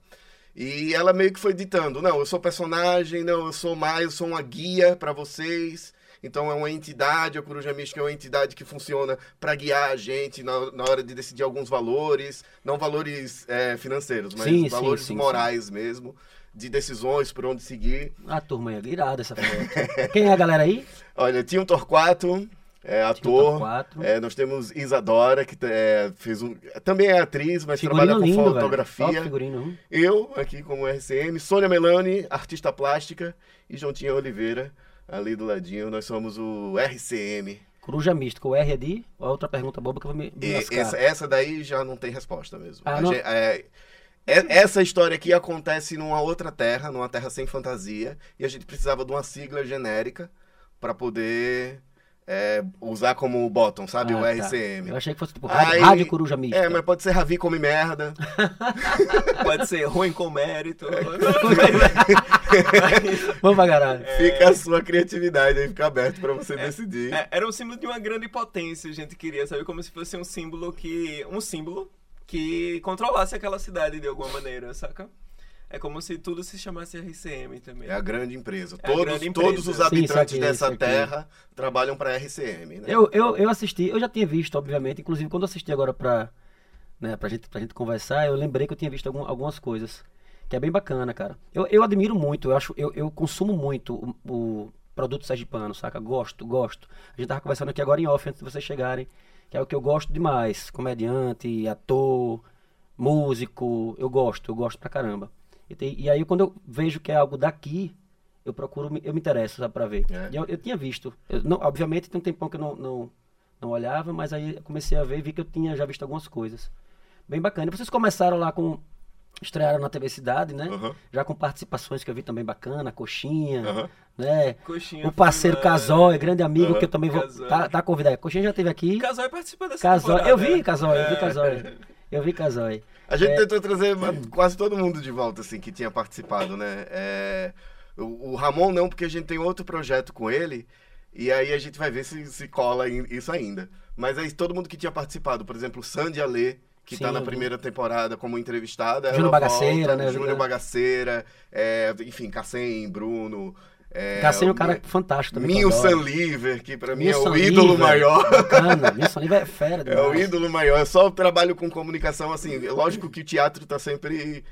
Speaker 4: E ela meio que foi ditando, não, eu sou personagem, não, eu sou mais, eu sou uma guia pra vocês. Então é uma entidade, a Coruja Mística é uma entidade que funciona pra guiar a gente na, na hora de decidir alguns valores, não valores é, financeiros, mas
Speaker 1: Sim, sim,
Speaker 4: valores
Speaker 1: sim,
Speaker 4: morais mesmo, de decisões por onde seguir.
Speaker 1: A turma é irada essa foto. [LAUGHS] Quem é a galera aí?
Speaker 4: Olha, o Torquato, é, ator.
Speaker 1: Torquato.
Speaker 4: É, nós temos Isadora, que é, fez um, também é atriz, mas
Speaker 1: Figurino
Speaker 4: trabalha com
Speaker 1: lindo,
Speaker 4: fotografia.
Speaker 1: Figurino.
Speaker 4: Eu, aqui como RCM, Sônia Melani, artista plástica, e Jontinha Oliveira, ali do ladinho. Nós somos o RCM.
Speaker 1: Coruja mística. O R é de? Outra pergunta boba que eu vou me, me
Speaker 4: essa, essa daí já não tem resposta mesmo.
Speaker 1: Ah,
Speaker 4: A
Speaker 1: não?
Speaker 4: gen- é- é- essa história aqui acontece numa outra terra, numa terra sem fantasia, e a gente precisava de uma sigla genérica para poder é, usar como bottom, sabe? o
Speaker 1: Ah, tá.
Speaker 4: RCM.
Speaker 1: Eu achei que fosse tipo rádio,
Speaker 4: Aí-
Speaker 1: rádio Coruja mística.
Speaker 4: É, mas pode ser Ravi come merda. [LAUGHS]
Speaker 2: Pode ser ruim com mérito.
Speaker 1: Vamos pra caralho.
Speaker 4: Fica a sua criatividade aí, fica aberto para você decidir.
Speaker 2: É, era um símbolo de uma grande potência, a gente queria, sabe? Como se fosse um símbolo que. Um símbolo que controlasse aquela cidade de alguma maneira, saca? É como se tudo se chamasse RCM também.
Speaker 4: É a grande empresa.
Speaker 2: É a
Speaker 4: todos,
Speaker 2: grande empresa.
Speaker 4: todos os
Speaker 2: Sim,
Speaker 4: habitantes
Speaker 1: saquei,
Speaker 4: dessa
Speaker 1: saquei.
Speaker 4: terra trabalham para RCM, né?
Speaker 1: Eu, eu, eu assisti, eu já tinha visto, obviamente, inclusive quando eu assisti agora pra, né, pra, gente, pra gente conversar, eu lembrei que eu tinha visto algum- algumas coisas. Que é bem bacana, cara. Eu, eu admiro muito, eu acho, eu, eu consumo muito o, o produto sergipano, saca? Gosto, gosto. A gente tava conversando aqui agora em off, antes de vocês chegarem, que é o que eu gosto demais. Comediante, ator, músico, eu gosto, eu gosto pra caramba. E, tem- e aí quando eu vejo que é algo daqui, eu procuro, eu me interesso, sabe, pra ver.
Speaker 4: É.
Speaker 1: E eu, eu tinha visto. Eu, não, obviamente tem um tempão que eu não, não, não olhava, mas aí eu comecei a ver e vi que eu tinha já visto algumas coisas. Bem bacana. E vocês começaram lá com. Estrearam na TV Cidade, né?
Speaker 4: Aham.
Speaker 1: Já com participações que eu vi também bacana, Coxinha,
Speaker 4: Aham.
Speaker 1: né?
Speaker 2: Coxinha
Speaker 1: O parceiro Casói, grande amigo,
Speaker 4: Aham.
Speaker 1: que eu também vou.
Speaker 2: Casói.
Speaker 1: Tá, tá convidado. Coxinha já esteve aqui.
Speaker 2: Casói participou dessa
Speaker 1: Casói.
Speaker 2: temporada.
Speaker 1: Eu vi
Speaker 2: né?
Speaker 1: Casói, eu vi
Speaker 2: É.
Speaker 1: Casói. [LAUGHS] Eu vi Casói.
Speaker 4: A gente
Speaker 1: É.
Speaker 4: tentou trazer quase todo mundo de volta, assim, que tinha participado, né? É, o, o Ramon não, porque a gente tem outro projeto com ele, e aí a gente vai ver se, se cola isso ainda. Mas aí todo mundo que tinha participado, por exemplo, Sandy Alê, que
Speaker 1: Sim,
Speaker 4: tá na primeira temporada como entrevistada.
Speaker 1: Júnior Bagaceira,
Speaker 4: volta,
Speaker 1: né,
Speaker 4: Júnior. Bagaceira, é, enfim, Cassem, Bruno. É,
Speaker 1: Cassem é um cara fantástico também. que eu
Speaker 4: Milson
Speaker 1: adoro.
Speaker 4: Liver, que pra mim é o ídolo
Speaker 1: Liver,
Speaker 4: maior.
Speaker 1: Bacana. Milson Liver é fera
Speaker 4: É o
Speaker 1: demais.
Speaker 4: ídolo maior. Eu só trabalho com comunicação, assim. Lógico que o teatro tá sempre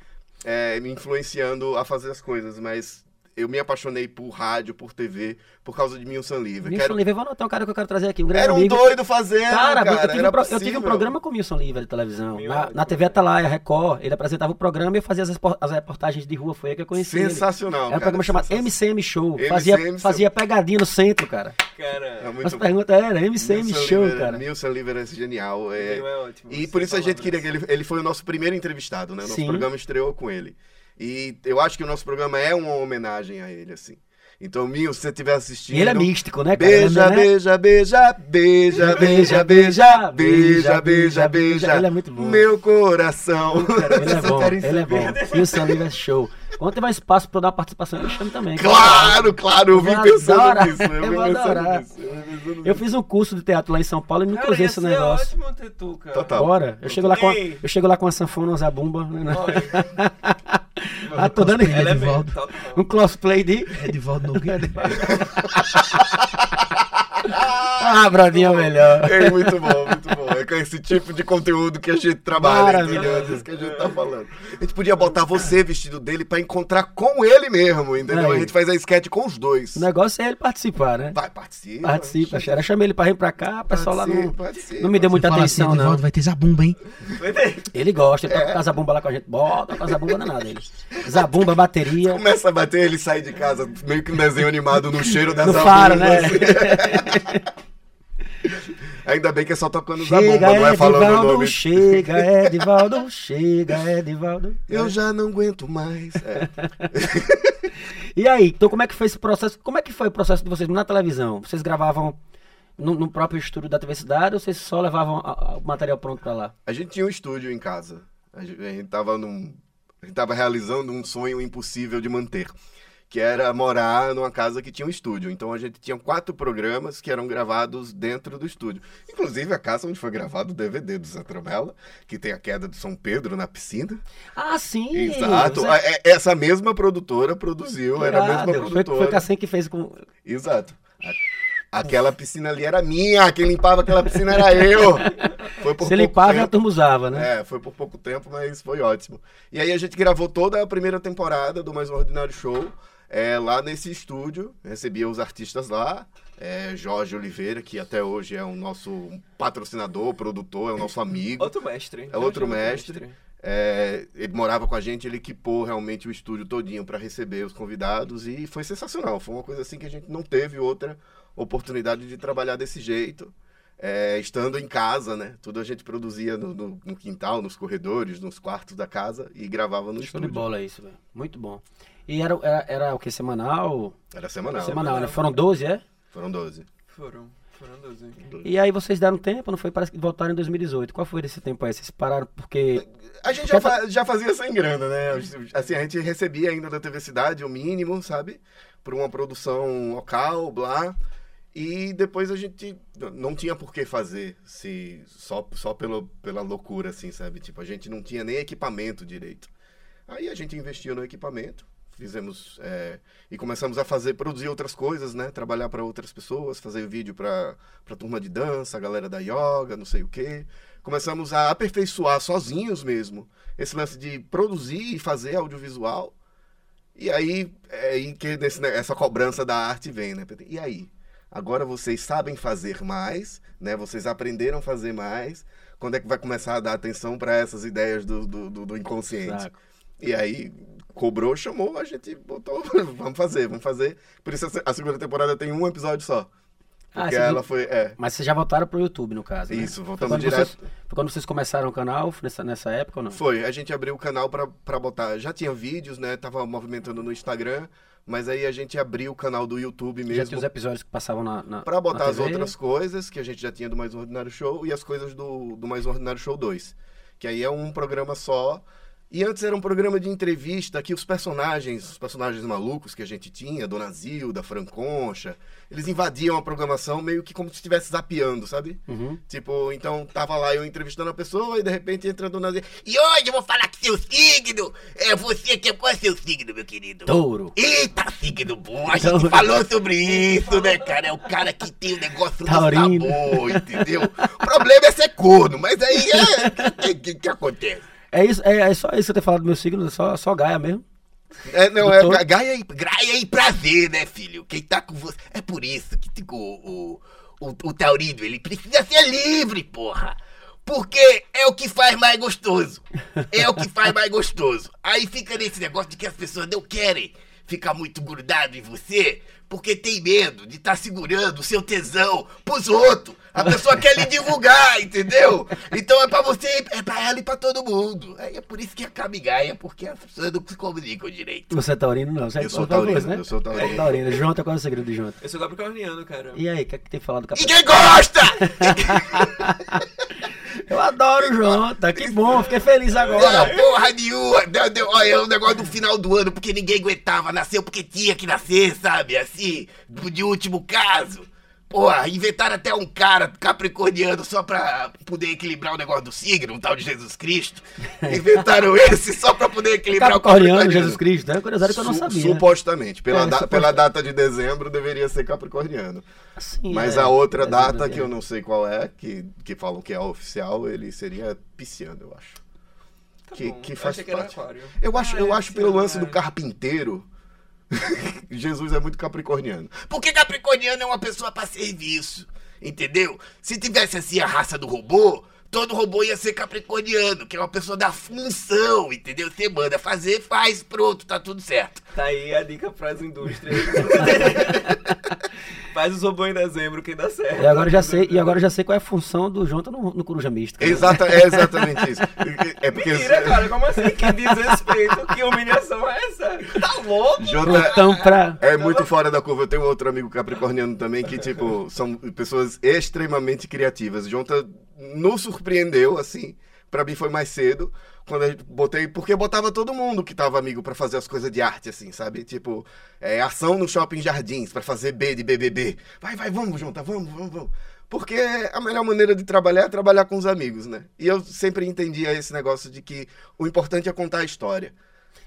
Speaker 4: é, me influenciando a fazer as coisas, mas eu me apaixonei por rádio, por TV, por causa de Milson Liver.
Speaker 1: Milson
Speaker 4: Quero-
Speaker 1: Liver, vou anotar um cara que eu quero trazer aqui, um grande
Speaker 4: Era um
Speaker 1: amigo.
Speaker 4: doido fazendo,
Speaker 1: Cara,
Speaker 4: cara.
Speaker 1: eu, tive
Speaker 4: era
Speaker 1: um pro- eu tive um programa com o Wilson Liver de televisão.
Speaker 2: Meu
Speaker 1: Na, na TV Atalaia, Record. Ele apresentava o programa e eu fazia as, espor- as reportagens de rua. Foi aí que eu conheci ele.
Speaker 4: Sensacional,
Speaker 1: Era um
Speaker 4: cara,
Speaker 1: programa chamado. MCM Show.
Speaker 4: MCM
Speaker 1: fazia, fazia pegadinha no centro, cara.
Speaker 4: É
Speaker 2: Cara,
Speaker 4: muito
Speaker 1: As perguntas eram MCM
Speaker 4: Milson
Speaker 1: Show,
Speaker 4: Liver-
Speaker 1: cara.
Speaker 4: Milson Liver é genial. é-
Speaker 2: Ele é ótimo.
Speaker 4: E por isso a gente queria que ele, ele foi o nosso primeiro entrevistado, né? O nosso
Speaker 1: Sim.
Speaker 4: programa estreou com ele. E eu acho que o nosso programa é uma homenagem a ele, assim. Então, Minho, se você estiver assistindo.
Speaker 1: Ele é místico, né, cara?
Speaker 4: Beija,
Speaker 1: Ele é-
Speaker 4: beija, beija, beija, beija, beija, beija, beija, beija.
Speaker 1: Ele é muito bom.
Speaker 4: Meu coração. [LAUGHS]
Speaker 1: Ele é bom, ele é bom. E o Sam Livre é show. Quando tiver espaço pra eu dar uma participação, eu chamo também.
Speaker 4: Claro, claro, eu vim pensando nisso. Eu
Speaker 1: vou adorar.
Speaker 4: nisso. eu
Speaker 1: fiz um curso de teatro lá em São Paulo e nunca usei esse negócio.
Speaker 2: ótimo ter tu, cara.
Speaker 4: Total.
Speaker 1: Bora. Eu chego lá com a,
Speaker 2: Ei.
Speaker 1: eu chego lá com uma sanfona, uma zabumba. [LAUGHS] Ah, tô dando
Speaker 2: é
Speaker 3: Edivaldo.
Speaker 2: total.
Speaker 1: um cosplay de.
Speaker 3: Edivaldo Nogueira. [LAUGHS]
Speaker 1: Ah, Brodinho é o melhor.
Speaker 4: É muito bom, muito bom. É com esse tipo de conteúdo que a gente trabalha, entendeu?
Speaker 1: Maravilhoso.
Speaker 4: É isso que a gente tá falando. A gente podia botar você vestido dele pra encontrar com ele mesmo, entendeu?
Speaker 1: Aí.
Speaker 4: A gente faz a sketch com os dois.
Speaker 1: O negócio é ele participar, né?
Speaker 4: Vai, participa.
Speaker 1: Participa, Xera. Chama ele pra vir pra cá, o pessoal lá não, não me deu muita
Speaker 3: assim,
Speaker 1: atenção, não.
Speaker 3: Edivaldo, vai ter zabumba, hein?
Speaker 1: Ele gosta, ele
Speaker 4: É.
Speaker 1: toca com a zabumba lá com a gente. Bota com a zabumba danada ele. Zabumba, bateria.
Speaker 4: Começa a bater, ele sai de casa meio que um desenho animado no cheiro da
Speaker 1: No
Speaker 4: zabumba,
Speaker 1: faro, né?
Speaker 4: assim. [LAUGHS] Ainda bem que é só tocando
Speaker 1: Chega,
Speaker 4: zabumba, não é falando o
Speaker 1: Edivaldo,
Speaker 4: nome.
Speaker 1: chega, Edivaldo, chega, Edivaldo.
Speaker 4: Eu já não aguento mais. É. [LAUGHS]
Speaker 1: E aí, então como é que foi esse processo? Como é que foi o processo de vocês na televisão? Vocês gravavam no, no próprio estúdio da TV Cidade ou vocês só levavam a- a- o material pronto pra lá?
Speaker 4: A gente tinha um estúdio em casa. A gente, a gente tava num. A gente tava realizando um sonho impossível de manter. Que era morar numa casa que tinha um estúdio. Então a gente tinha quatro programas que eram gravados dentro do estúdio. Inclusive a casa onde foi gravado o DVD do Zé Tromela, que tem a queda de São Pedro na piscina.
Speaker 1: Ah, sim!
Speaker 4: Exato.
Speaker 1: Você-
Speaker 4: A- é- Essa mesma produtora produziu, era a mesma.
Speaker 1: Foi,
Speaker 4: produtora.
Speaker 1: foi Cassem que fez com.
Speaker 4: Exato. A- Aquela piscina ali era minha, quem limpava aquela piscina era eu. Foi por
Speaker 1: Você
Speaker 4: pouco
Speaker 1: limpava e a
Speaker 4: tempo.
Speaker 1: turma usava, né?
Speaker 4: É, foi por pouco tempo, mas foi ótimo. E aí a gente gravou toda a primeira temporada do Mais Um Ordinário Show é, lá nesse estúdio. Recebia os artistas lá. É, Jorge Oliveira, que até hoje é o nosso patrocinador, produtor, é o nosso amigo.
Speaker 2: Outro mestre.
Speaker 4: É outro
Speaker 2: Jorge
Speaker 4: mestre. É, ele morava com a gente, ele equipou realmente o estúdio todinho para receber os convidados e foi sensacional. Foi uma coisa assim que a gente não teve outra oportunidade de trabalhar desse jeito. É, estando em casa, né? Tudo a gente produzia no, no- no quintal, nos corredores, nos quartos da casa e gravava no
Speaker 1: Show de
Speaker 4: estúdio.
Speaker 1: bola isso, velho. Muito bom. E era, era, era o que? Semanal?
Speaker 4: Era semanal.
Speaker 1: Semanal, né? Foram 12, é?
Speaker 4: Foram 12.
Speaker 2: Foram. Foram 12.
Speaker 1: E aí vocês deram tempo, não foi? Parece que voltaram em 2018. Qual foi esse tempo aí? Vocês pararam porque.
Speaker 4: A gente já, fa- já fazia sem grana, né? Assim, a gente recebia ainda da TV Cidade o mínimo, sabe? Por uma produção local, blá. E depois a gente não tinha por que fazer se só, só pelo, pela loucura, assim, sabe? Tipo, a gente não tinha nem equipamento direito. Aí a gente investiu no equipamento, fizemos é, e começamos a fazer, produzir outras coisas, né? Trabalhar para outras pessoas, fazer vídeo para para turma de dança, a galera da yoga, não sei o quê. Começamos a aperfeiçoar sozinhos mesmo esse lance de produzir e fazer audiovisual. E aí é aí que nesse, né, essa cobrança da arte vem, né? E aí? Agora vocês sabem fazer mais, né? Vocês aprenderam a fazer mais. Quando é que vai começar a dar atenção para essas ideias do, do, do- do inconsciente?
Speaker 1: Saco.
Speaker 4: E aí, cobrou, chamou, a gente botou, [LAUGHS] vamos fazer, vamos fazer. Por isso a segunda temporada tem um episódio só.
Speaker 1: Ah,
Speaker 4: Porque
Speaker 1: você
Speaker 4: ela foi, é,
Speaker 1: Mas vocês já voltaram pro YouTube, no caso. né?
Speaker 4: Isso, voltamos direto.
Speaker 1: Vocês, foi quando vocês começaram o canal, nessa, nessa época ou não?
Speaker 4: Foi, a gente abriu o canal pra, pra botar, já tinha vídeos, né, tava movimentando no Instagram, mas aí a gente abriu o canal do YouTube
Speaker 1: Já tinha
Speaker 4: mesmo
Speaker 1: os episódios que passavam na. na
Speaker 4: pra botar
Speaker 1: na
Speaker 4: as outras coisas que a gente já tinha do Mais Um Ordinário Show e as coisas do, do Mais Um Ordinário Show 2, que aí é um programa só. E antes era um programa de entrevista que os personagens, os personagens malucos que a gente tinha, Dona Zilda, Franconcha, eles invadiam a programação meio que como se estivesse zapeando, sabe?
Speaker 1: Uhum.
Speaker 4: Tipo, então tava lá eu entrevistando a pessoa e de repente entra a Dona Zilda. E hoje eu vou falar que seu signo é você que qual é seu signo, meu querido?
Speaker 1: Touro.
Speaker 4: Eita, signo bom, a gente
Speaker 1: Touro.
Speaker 4: falou sobre isso, né, cara? É o cara que tem o negócio do sabor, entendeu? O problema é ser corno, mas aí é. O que, que, que acontece?
Speaker 1: É, isso, é, é só isso que eu ter falado do meu signo, é só, só Gaia mesmo.
Speaker 4: É, não, é Gaia e, Gaia e prazer, né, filho? Quem tá com você. É por isso que tipo, o, o, o Taurino, ele precisa ser livre, porra. Porque é o que faz mais gostoso. É o que faz mais gostoso. Aí fica nesse negócio de que as pessoas não querem ficar muito grudado em você porque tem medo de estar segurando o seu tesão pros outros. A pessoa quer lhe divulgar, entendeu? Então é pra você, é pra ela e pra todo mundo. É por isso que acaba em Gaia, porque as pessoas não se comunicam direito.
Speaker 1: Você é taurino, não. Você é
Speaker 4: Eu sou taurino,
Speaker 1: coisa, né?
Speaker 4: eu sou taurino.
Speaker 1: É taurino. Jonta, qual é o segredo de Jonta?
Speaker 2: Eu sou capricorniano, cara.
Speaker 1: E aí, o que é que tem falado do Capitão?
Speaker 4: Ninguém gosta! [LAUGHS]
Speaker 1: Eu adoro o Jonta, que bom, fiquei feliz agora.
Speaker 4: Não, porra nenhuma. Deu, deu, olha, é um negócio do final do ano, porque ninguém aguentava. Nasceu porque tinha que nascer, sabe? Assim, de último caso. Porra, inventaram até um cara capricorniano só pra poder equilibrar o negócio do signo, um tal de Jesus Cristo. [LAUGHS] Inventaram esse só pra poder equilibrar
Speaker 1: Capricorniano,
Speaker 4: o
Speaker 1: Jesus Cristo, é uma curiosidade que eu não sabia. né?
Speaker 4: Supostamente. Pela,
Speaker 1: É,
Speaker 4: da-
Speaker 1: suposta-
Speaker 4: pela data de dezembro deveria ser capricorniano.
Speaker 1: Sim,
Speaker 4: Mas
Speaker 1: é,
Speaker 4: a outra
Speaker 1: é,
Speaker 4: data,
Speaker 1: é,
Speaker 4: que eu não sei qual é, que, que falam que é oficial, ele seria pisciano, eu acho.
Speaker 2: Tá
Speaker 4: que,
Speaker 2: bom.
Speaker 4: que
Speaker 2: Eu
Speaker 4: faz
Speaker 2: que era
Speaker 4: parte.
Speaker 2: aquário.
Speaker 4: Eu acho,
Speaker 2: Ah,
Speaker 4: eu
Speaker 2: é,
Speaker 4: acho pelo
Speaker 2: sim,
Speaker 4: lance
Speaker 2: é.
Speaker 4: do carpinteiro. [LAUGHS] Jesus é muito capricorniano. Porque capricorniano é uma pessoa pra serviço. Entendeu? Se tivesse assim a raça do robô, todo robô ia ser capricorniano, que é uma pessoa da função, entendeu? Você manda fazer, faz, pronto, tá tudo certo.
Speaker 2: Tá aí a dica pras indústrias. [LAUGHS] Faz os robôs em dezembro que dá certo.
Speaker 1: E agora eu já sei, e agora eu já sei qual é a função do Jonta no, no Coruja Mística.
Speaker 4: Exata, é exatamente isso. É porque.
Speaker 2: Mentira, cara, como assim? Que desrespeito, que humilhação é essa? Tá louco?
Speaker 4: Jota,
Speaker 1: Então, pra.
Speaker 4: É muito fora da curva. Eu tenho outro amigo capricorniano também que, tipo, são pessoas extremamente criativas. Jonta nos surpreendeu, assim. Pra mim foi mais cedo. Quando eu botei. Porque botava todo mundo que tava amigo pra fazer as coisas de arte, assim, sabe? Tipo, é, ação no shopping jardins pra fazer B de BBB. Vai, vai, vamos, Jonta, vamos, vamos, vamos. Porque a melhor maneira de trabalhar é trabalhar com os amigos, né? E eu sempre entendia esse negócio de que o importante é contar a história,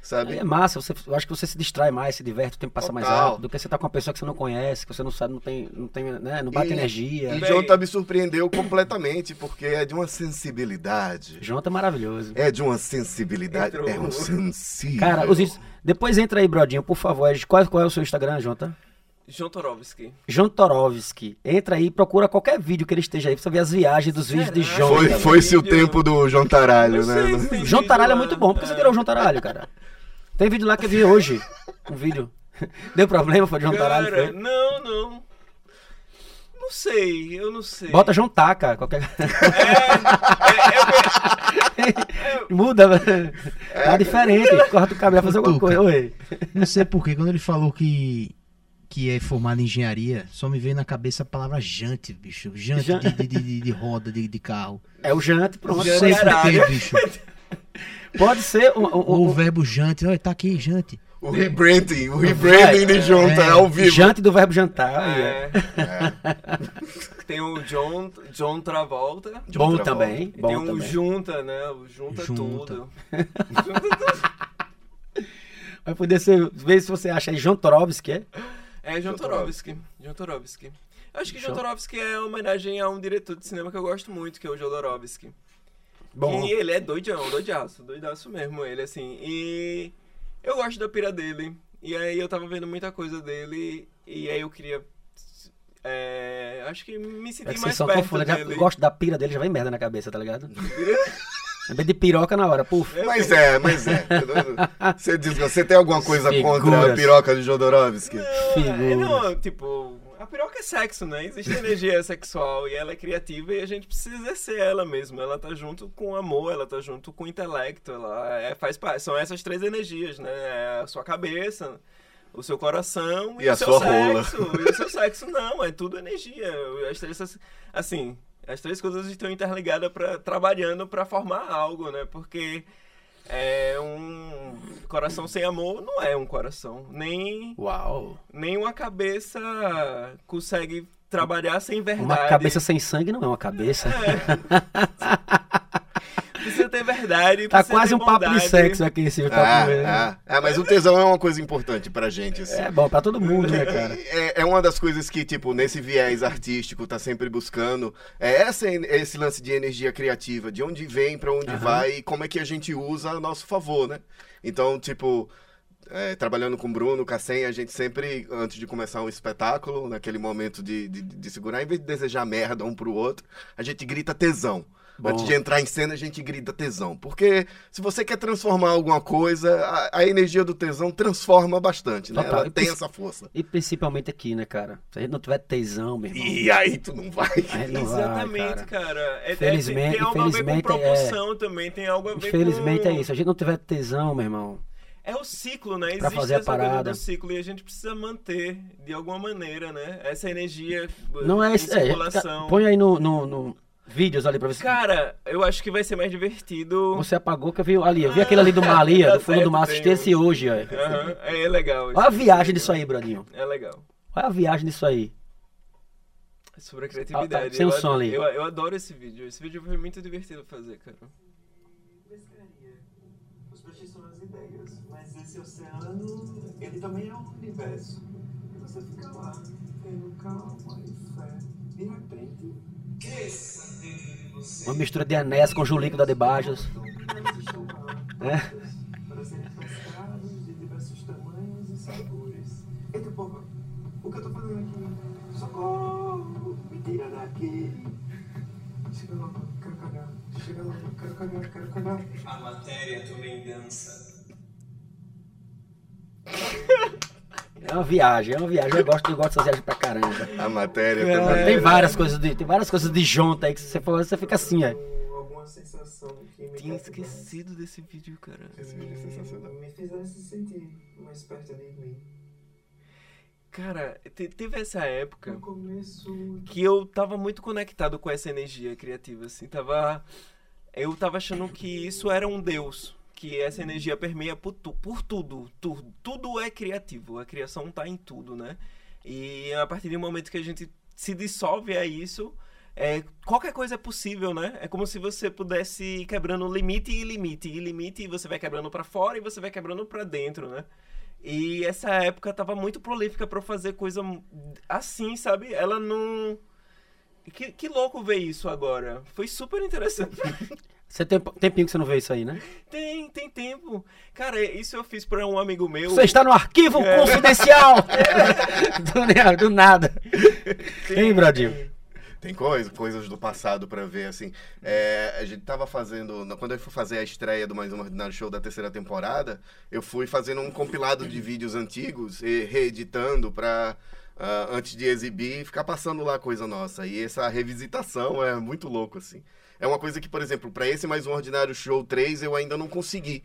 Speaker 4: sabe?
Speaker 1: É massa, você, eu acho que você se distrai mais, se diverte, o tempo passa mais
Speaker 4: Total.
Speaker 1: rápido do que você tá com uma pessoa que você não conhece, que você não sabe, não tem, não tem, né, não bate
Speaker 4: E-
Speaker 1: energia.
Speaker 4: E Jonta me surpreendeu completamente, porque é de uma sensibilidade.
Speaker 1: Jonta é maravilhoso.
Speaker 4: É de uma sensibilidade.
Speaker 2: Entrou.
Speaker 4: É um sensível.
Speaker 1: Cara, os, is- depois entra aí, Brodinho, por favor. Qual, qual é o seu Instagram, Jonta?
Speaker 2: João Torovski.
Speaker 1: Jontorovski. Entra aí, procura qualquer vídeo que ele esteja aí pra você ver as viagens dos vídeos de
Speaker 2: Será?
Speaker 1: Jonta.
Speaker 4: Foi, foi-se o tempo do João Taralho,
Speaker 2: Eu sei,
Speaker 4: né?
Speaker 2: se tem
Speaker 1: João
Speaker 2: vídeo
Speaker 1: Taralho é muito bom. Por que você virou João Taralho, cara? Tem vídeo lá que eu vi hoje. Um vídeo. [LAUGHS] Deu problema, foi João Taralho?
Speaker 2: Cara,
Speaker 1: Foi?
Speaker 2: não, não. Não sei, eu não sei.
Speaker 1: Bota João Taca. Qualquer...
Speaker 2: É, é, é, [LAUGHS]
Speaker 1: Muda, velho. Tá diferente. Corta o cabelo, fazer alguma coisa. Oi.
Speaker 3: Não sei porquê, quando ele falou que, que é formado em engenharia, só me veio na cabeça a palavra jante, bicho. Jante
Speaker 1: Jan-
Speaker 3: de, de, de, de roda, de, de carro.
Speaker 1: É o Jante, pronto.
Speaker 2: Jante caralho.
Speaker 3: porquê, bicho. [LAUGHS]
Speaker 1: Pode ser
Speaker 3: Ou
Speaker 1: um-
Speaker 3: o verbo jante. Olha, tá aqui, jante.
Speaker 4: O rebranding, o rebranding de Jonta
Speaker 3: É.
Speaker 4: ao vivo.
Speaker 1: Jante do verbo jantar. é.
Speaker 2: é. Tem o John, John Travolta.
Speaker 4: John
Speaker 1: Bom
Speaker 4: Travolta.
Speaker 1: também.
Speaker 2: E
Speaker 1: Bom
Speaker 2: tem o. Junta, né? O Junta,
Speaker 3: Junta.
Speaker 2: tudo. Junta [LAUGHS] tudo.
Speaker 1: Vai poder ser. Vê se você acha aí. João Torovski, é?
Speaker 2: É John
Speaker 4: John
Speaker 2: Torovski. John Torovski. Eu acho que John
Speaker 1: Show.
Speaker 2: Torovski é uma homenagem a um diretor de cinema que eu gosto muito, que é o Jodorowsky.
Speaker 1: Bom.
Speaker 2: Que ele é doidão, doidaço, doidaço mesmo ele, assim. E eu gosto da pira dele. E aí eu tava vendo muita coisa dele. E aí eu queria. é, acho que me
Speaker 1: É
Speaker 2: sentir
Speaker 1: que
Speaker 2: mais
Speaker 1: são
Speaker 2: perto.
Speaker 1: Já
Speaker 2: dele.
Speaker 1: gosto da pira dele, já vem merda na cabeça, tá ligado? [LAUGHS] Vez de piroca na hora, puf.
Speaker 4: Mas é, mas é. Você, diz, você tem alguma coisa contra a
Speaker 1: Figuras.
Speaker 4: piroca de Jodorowsky?
Speaker 2: Não, é,
Speaker 1: Figuras.
Speaker 2: não, tipo, a piroca é sexo, né? Existe energia [LAUGHS] sexual e ela é criativa e a gente precisa exercer ela mesmo. Ela tá junto com o amor, ela tá junto com o intelecto, ela é, faz parte. São essas três energias, né? É a sua cabeça, o seu coração
Speaker 4: E a
Speaker 2: o seu
Speaker 4: sua rola.
Speaker 2: sexo. E o seu sexo não, é tudo energia. As três, assim, as três coisas estão interligadas para trabalhando para formar algo, né? Porque é um coração sem amor não é um coração, nem
Speaker 1: Uau.
Speaker 2: nem uma cabeça consegue trabalhar sem verdade.
Speaker 1: Uma cabeça sem sangue não é uma cabeça. [LAUGHS]
Speaker 2: Precisa ter verdade.
Speaker 1: Tá quase um papo de sexo aqui, esse papo.
Speaker 4: É, é, é, mas o tesão é uma coisa importante pra gente, assim.
Speaker 1: É bom pra todo mundo, né, cara?
Speaker 4: É, é uma das coisas que, tipo, nesse viés artístico, tá sempre buscando. É essa, esse lance de energia criativa, de onde vem, pra onde
Speaker 1: Aham.
Speaker 4: vai e como é que a gente usa a nosso favor, né? Então, tipo, é, trabalhando com o Bruno, Cassem, a gente sempre, antes de começar um espetáculo, naquele momento de, de, de segurar, em vez de desejar merda um pro outro, a gente grita tesão.
Speaker 1: Bom.
Speaker 4: Antes de entrar em cena, a gente grita tesão. Porque se você quer transformar alguma coisa, a, a energia do tesão transforma bastante, né?
Speaker 1: Total.
Speaker 4: Ela
Speaker 1: E
Speaker 4: tem essa força.
Speaker 1: E principalmente aqui, né, cara? Se a gente não tiver tesão, meu irmão.
Speaker 4: E aí tu não vai.
Speaker 1: não vai,
Speaker 2: Exatamente,
Speaker 1: cara.
Speaker 2: cara. É, é-
Speaker 1: Felizmente-
Speaker 2: tem algo a ver com
Speaker 1: infelizmente,
Speaker 2: propulsão também, tem algo a ver
Speaker 1: Infelizmente
Speaker 2: com...
Speaker 1: é isso. Se a gente não tiver tesão, meu irmão.
Speaker 2: É o ciclo, né?
Speaker 1: Pra
Speaker 2: Existe
Speaker 1: fazer a parada.
Speaker 2: do ciclo e a gente precisa manter de alguma maneira, né? Essa energia
Speaker 1: Não é. É,
Speaker 2: circulação.
Speaker 1: põe aí no, no, no vídeos ali pra ver se.
Speaker 2: Cara, eu acho que vai ser mais divertido.
Speaker 1: Você apagou que eu vi ali. Eu vi aquele ali do mar ali,
Speaker 2: Tá
Speaker 1: do fundo do
Speaker 2: certo,
Speaker 1: mar. Assisti
Speaker 2: um-
Speaker 1: esse hoje, ó.
Speaker 2: Aham, é legal.
Speaker 1: Olha a viagem disso aí, Bradinho.
Speaker 2: É legal.
Speaker 1: Olha a viagem disso aí.
Speaker 2: Sobre a criatividade.
Speaker 1: Ah, tá, sem o som ali.
Speaker 2: Eu, eu adoro esse vídeo. Esse vídeo foi muito divertido fazer, cara.
Speaker 5: pescaria. Os peixes são as ideias, mas esse oceano, ele também é um universo. E você fica lá, tendo calma e fé. De repente, cresça dentro de você.
Speaker 1: Uma mistura de Enéas com Julico da Debajos.
Speaker 5: Elas estão lá,
Speaker 1: É.
Speaker 5: prontas Para serem pescados de diversos tamanhos e sabores. Eita, porra, o que eu tô fazendo aqui? Socorro! Me tira daqui! Chega logo, quero cagar. Chega logo, quero cagar, quero cagar. A matéria também dança.
Speaker 1: É uma viagem, é uma viagem. Eu gosto, eu gosto dessas viagens pra caramba.
Speaker 4: A matéria
Speaker 2: É.
Speaker 4: também.
Speaker 1: Tem várias coisas de, tem várias coisas de junta aí que você for, você fica assim, ó.
Speaker 5: Alguma sensação que
Speaker 2: Tinha esquecido desse vídeo, cara.
Speaker 4: Esse vídeo é sensacional.
Speaker 5: Me fizesse sentir mais perto de mim.
Speaker 2: Cara, te- teve essa época
Speaker 5: começo.
Speaker 2: que eu tava muito conectado com essa energia criativa, assim. Tava. Eu tava achando que isso era um deus. Que essa energia permeia por, tu- por tudo, tu- Tudo é criativo. A criação tá em tudo, né? E a partir do momento que a gente se dissolve a isso, é, qualquer coisa é possível, né? É como se você pudesse ir quebrando limite e limite e limite, e você vai quebrando pra fora e você vai quebrando pra dentro, né? E essa época tava muito prolífica eu fazer coisa assim, sabe? Ela não. Que, que louco ver isso agora. Foi super interessante. [LAUGHS]
Speaker 1: Você tem tempinho que você não vê isso aí, né?
Speaker 2: tem, tem tempo. Cara, isso eu fiz pra um amigo meu.
Speaker 1: Você está no arquivo
Speaker 2: É.
Speaker 1: confidencial! [LAUGHS] do, do nada. Hein, Bradinho?
Speaker 4: Tem coisa, coisas do passado pra ver, assim. É, a gente tava fazendo. Quando eu fui fazer a estreia do Mais Um Ordinário Show da terceira temporada, eu fui fazendo um compilado de vídeos antigos e reeditando pra. ah, antes de exibir, ficar passando lá coisa nossa. E essa revisitação é muito louco, assim. É uma coisa que, por exemplo, pra esse Mais Um Ordinário Show 3, eu ainda não consegui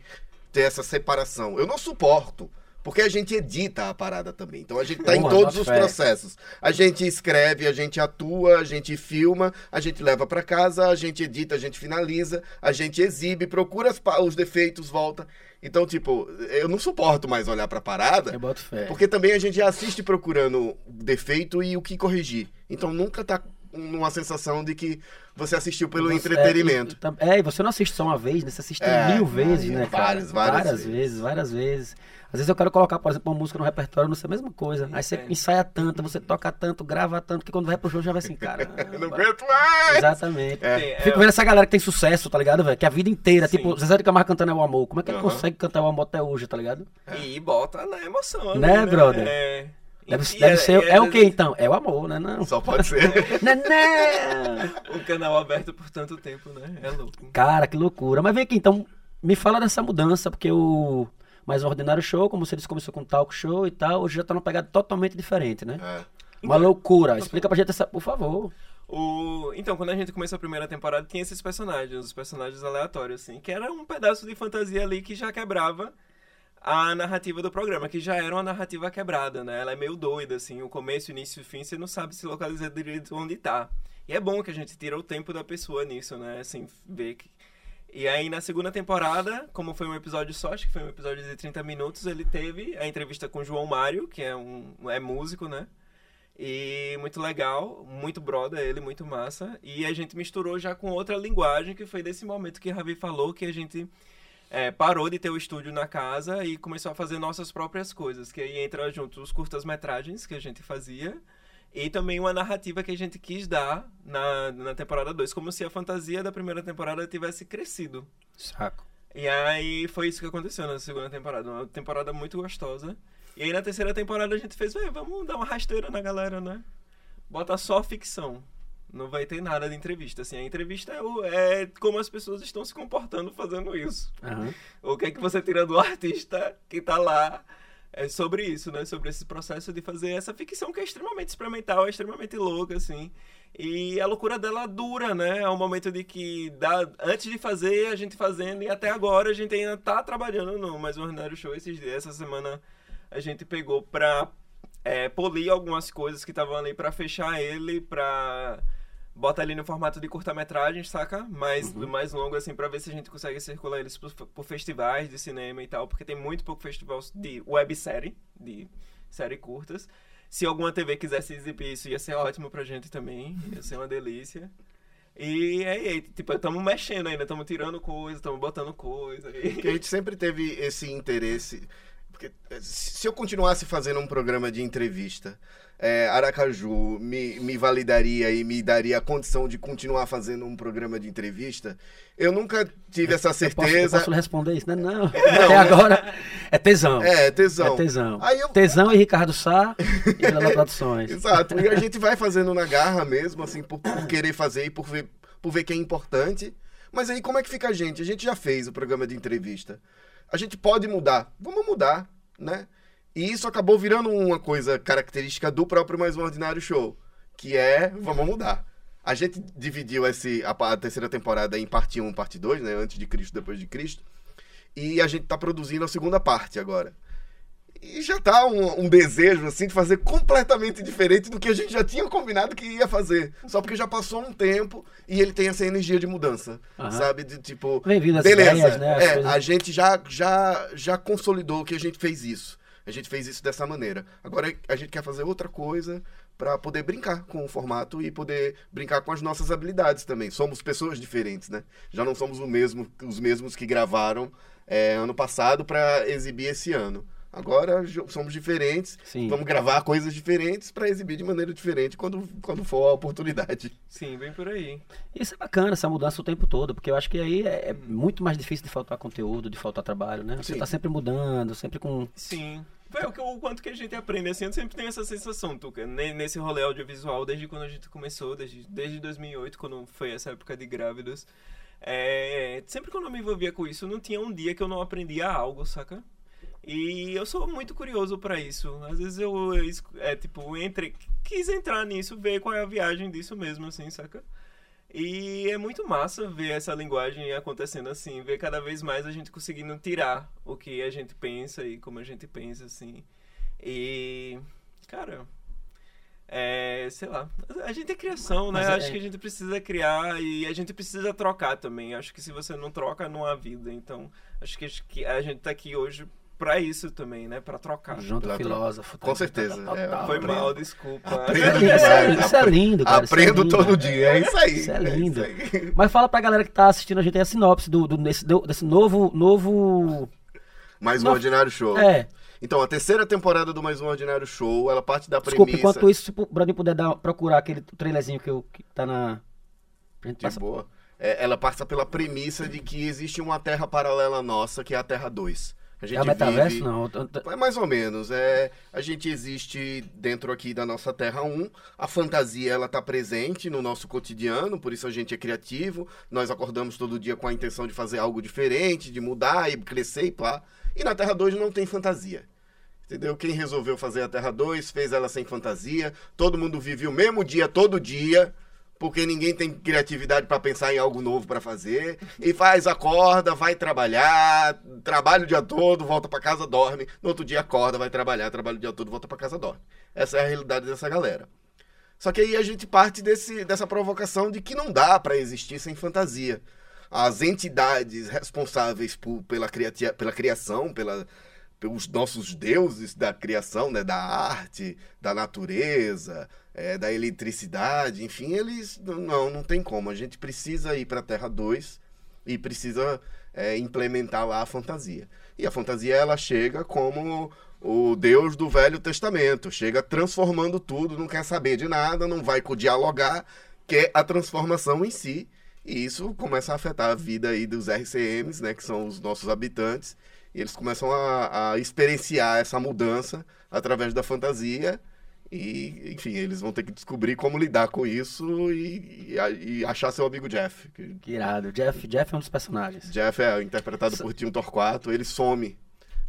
Speaker 4: ter essa separação. Eu não suporto. Porque a gente edita a parada também. Então a gente tá em todos os
Speaker 1: fé.
Speaker 4: processos. A gente escreve, a gente atua, a gente filma, a gente leva pra casa, a gente edita, a gente finaliza, a gente exibe, procura os defeitos, volta. Então, tipo, eu não suporto mais olhar pra parada,
Speaker 1: Eu boto fé.
Speaker 4: porque também a gente assiste procurando defeito e o que corrigir. Então nunca tá numa sensação de que você assistiu pelo
Speaker 1: Você-
Speaker 4: entretenimento.
Speaker 1: É, e- é, você não assiste só uma vez, né? Você assiste
Speaker 4: É,
Speaker 1: mil vezes, né, cara?
Speaker 4: várias, várias
Speaker 1: vezes. várias vezes. Às vezes eu quero colocar, por exemplo, uma música no repertório, não sei a mesma coisa. Aí você
Speaker 2: É.
Speaker 1: ensaia tanto, você toca tanto, grava tanto, que quando vai pro show já vai assim, cara. [LAUGHS]
Speaker 4: Eu não aguento mais!
Speaker 1: Exatamente.
Speaker 2: É,
Speaker 1: Fico vendo essa galera que tem sucesso, tá ligado, velho? Que a vida inteira,
Speaker 2: Sim.
Speaker 1: tipo, Zezé de Camargo cantando É o Amor. Como é que ele consegue cantar o Amor até hoje, tá ligado?
Speaker 2: E bota na emoção. ali,
Speaker 1: Né, brother?
Speaker 2: É.
Speaker 1: Deve,
Speaker 2: E-
Speaker 1: deve
Speaker 2: e-
Speaker 1: ser.
Speaker 2: e-
Speaker 1: É o que então? É o amor, né? Não.
Speaker 4: Só pode ser. [LAUGHS]
Speaker 1: Né, né?
Speaker 2: Um canal aberto por tanto tempo, né? É louco.
Speaker 1: Cara, que loucura. Mas vem aqui, então, me fala dessa mudança, porque o Mais um Ordinário Show, como você disse, começou com talk show e tal, hoje já tá numa pegada totalmente diferente, né?
Speaker 4: É.
Speaker 1: Uma loucura. Explica pra gente essa, por favor.
Speaker 2: O... Então, quando a gente começou a primeira temporada, tinha esses personagens, os personagens aleatórios, assim, que era um pedaço de fantasia ali que já quebrava a narrativa do programa, que já era uma narrativa quebrada, né? Ela é meio doida, assim, o começo, início e fim, você não sabe se localizar direito onde tá. E é bom que a gente tira o tempo da pessoa nisso, né? Assim, ver que... E aí, na segunda temporada, como foi um episódio só, acho que foi um episódio de 30 minutos, ele teve a entrevista com o João Mário, que é um é músico, né? E muito legal, muito brother ele, muito massa. E a gente misturou já com outra linguagem, que foi desse momento que Ravi falou, que a gente é, parou de ter o estúdio na casa e começou a fazer nossas próprias coisas. Que aí entra junto os curtas-metragens que a gente fazia e também uma narrativa que a gente quis dar na, na temporada 2, como se a fantasia da primeira temporada tivesse crescido.
Speaker 1: Saco.
Speaker 2: E aí foi isso que aconteceu na segunda temporada. Uma temporada muito gostosa. E aí na terceira temporada a gente fez, "Véi, vamos dar uma rasteira na galera, né? Bota só ficção. Não vai ter nada de entrevista. Assim, a entrevista é, o- é como as pessoas estão se comportando fazendo isso.
Speaker 1: Aham.
Speaker 2: O que é que você tira do artista que tá lá é sobre isso, né? Sobre esse processo de fazer essa ficção que é extremamente experimental, é extremamente louca, assim. E a loucura dela dura, né? É um momento de que dá, antes de fazer, a gente fazendo, e até agora a gente ainda tá trabalhando no Mais um Ordinário Show esses dias. Essa semana a gente pegou pra é, polir algumas coisas que estavam ali pra fechar ele, pra botar ele no formato de curta-metragem, saca? Mais, mais longo, assim, pra ver se a gente consegue circular eles por, por festivais de cinema e tal, porque tem muito pouco festival de websérie, de série curtas. Se alguma TV quisesse exibir isso, ia ser ótimo pra gente também, ia ser uma delícia. E aí, tipo, estamos mexendo ainda, estamos tirando coisa, estamos botando coisa. e-
Speaker 4: Porque a gente sempre teve esse interesse. Porque eh, se eu continuasse fazendo um programa de entrevista, eh, Aracaju me, me validaria e me daria a condição de continuar fazendo um programa de entrevista, eu nunca tive essa
Speaker 1: Eu posso, eu
Speaker 4: certeza.
Speaker 1: posso responder isso? Não, não. [LAUGHS] Até agora é tesão.
Speaker 4: É, tesão.
Speaker 1: É tesão.
Speaker 4: Aí eu-
Speaker 1: Tesão e Ricardo Sá e Lala [LAUGHS] Produções.
Speaker 4: Exato. E a [LAUGHS] gente vai fazendo na garra mesmo, assim, por, por querer fazer e por ver, por ver que é importante. Mas aí como é que fica a gente? A gente já fez o programa de entrevista. A gente pode mudar. Vamos mudar, né? E isso acabou virando uma coisa característica do próprio Mais Um Ordinário Show. Que é, vamos mudar. A gente dividiu esse, a, a terceira temporada em parte 1 e parte 2, né? Antes de Cristo, depois de Cristo. E a gente tá produzindo a segunda parte agora. E já tá um, um desejo, assim, de fazer completamente diferente do que a gente já tinha combinado que ia fazer. Só porque já passou um tempo e ele tem essa energia de mudança,
Speaker 1: Aham.
Speaker 4: sabe? De tipo,
Speaker 1: Bem-vindo às
Speaker 4: beleza,
Speaker 1: ideias, né?
Speaker 4: É,
Speaker 1: coisas-
Speaker 4: a gente já, já, já consolidou que a gente fez isso. A gente fez isso dessa maneira. Agora a gente quer fazer outra coisa pra poder brincar com o formato e poder brincar com as nossas habilidades também. Somos pessoas diferentes, né? Já não somos o mesmo, os mesmos que gravaram é, ano passado pra exibir esse ano. Agora somos diferentes,
Speaker 1: Sim.
Speaker 4: vamos gravar coisas diferentes pra exibir de maneira diferente quando, quando for a oportunidade.
Speaker 2: Sim, bem por aí.
Speaker 1: Isso é bacana, essa mudança o tempo todo, porque eu acho que aí é, é muito mais difícil de faltar conteúdo, de faltar trabalho, né? Você
Speaker 4: Sim.
Speaker 1: tá sempre mudando, sempre com.
Speaker 2: Sim. Foi o, que- o quanto que a gente aprende, assim, eu sempre tenho essa sensação, Tuca, ne- nesse rolê audiovisual, desde quando a gente começou, desde, desde 2008, quando foi essa época de grávidos. É, sempre quando eu me envolvia com isso, não tinha um dia que eu não aprendia algo, saca? E eu sou muito curioso pra isso. Às vezes eu, é, tipo, entre, quis entrar nisso, ver qual é a viagem disso mesmo, assim, saca? E é muito massa ver essa linguagem acontecendo assim, ver cada vez mais a gente conseguindo tirar o que a gente pensa e como a gente pensa, assim. E, cara, é, sei lá, a gente é criação, né?
Speaker 1: É-
Speaker 2: Acho que a gente precisa criar e a gente precisa trocar também. Acho que se você não troca, não há vida. Então, acho que, acho que a gente tá aqui hoje pra isso também, né? Pra trocar.
Speaker 1: Junto
Speaker 4: Pela
Speaker 1: filósofo.
Speaker 4: Com certeza,
Speaker 1: Tal,
Speaker 4: é,
Speaker 2: Foi
Speaker 1: tal.
Speaker 2: mal, desculpa.
Speaker 4: Aprendo
Speaker 1: Isso é,
Speaker 4: demais.
Speaker 1: isso é lindo, cara. isso é
Speaker 4: Aprendo
Speaker 1: lindo.
Speaker 4: todo dia, é isso aí.
Speaker 1: Isso é
Speaker 4: é
Speaker 1: lindo.
Speaker 4: isso aí. [LAUGHS]
Speaker 1: Mas fala pra galera que tá assistindo a gente aí a sinopse do, do- desse, do- desse novo. novo...
Speaker 4: Mais um
Speaker 1: Não-
Speaker 4: Ordinário Show.
Speaker 1: É.
Speaker 4: Então, a terceira temporada do Mais um Ordinário Show, ela parte da
Speaker 1: Desculpa,
Speaker 4: premissa...
Speaker 1: enquanto isso, se o Bradinho puder dar, procurar aquele trailerzinho que, eu, que tá na. A gente
Speaker 4: De
Speaker 1: passa-
Speaker 4: boa. É, ela passa pela premissa de que existe uma terra paralela nossa, que é a Terra 2. A gente
Speaker 1: É o metaverso?
Speaker 4: vive...
Speaker 1: Não.
Speaker 4: É mais ou menos. É, a gente existe dentro aqui da nossa Terra 1. A fantasia ela tá presente no nosso cotidiano, por isso a gente é criativo. Nós acordamos todo dia com a intenção de fazer algo diferente, de mudar e crescer e pá. E na Terra 2 não tem fantasia. Entendeu? Quem resolveu fazer a Terra 2 fez ela sem fantasia. Todo mundo vive o mesmo dia todo dia. Porque ninguém tem criatividade para pensar em algo novo para fazer. E faz, acorda, vai trabalhar, trabalha o dia todo, volta para casa, dorme. No outro dia acorda, vai trabalhar, trabalha o dia todo, volta para casa, dorme. Essa é a realidade dessa galera. Só que aí a gente parte desse, dessa provocação de que não dá para existir sem fantasia. As entidades responsáveis por- pela, criati- pela criação, pela, pelos nossos deuses da criação, né, da arte, da natureza, é, da eletricidade, enfim, eles não, não tem como. A gente precisa ir para a Terra 2 e precisa é, implementar lá a fantasia. E a fantasia ela chega como o Deus do Velho Testamento, chega transformando tudo, não quer saber de nada, não vai dialogar, quer a transformação em si. E isso começa a afetar a vida aí dos RCMs, né, que são os nossos habitantes. E eles começam a, a experienciar essa mudança através da fantasia. E, enfim, eles vão ter que descobrir como lidar com isso e, e- e achar seu amigo Jeff. que
Speaker 1: irado. Jeff, Jeff é um dos personagens.
Speaker 4: Jeff é interpretado por Tim Torquato, ele some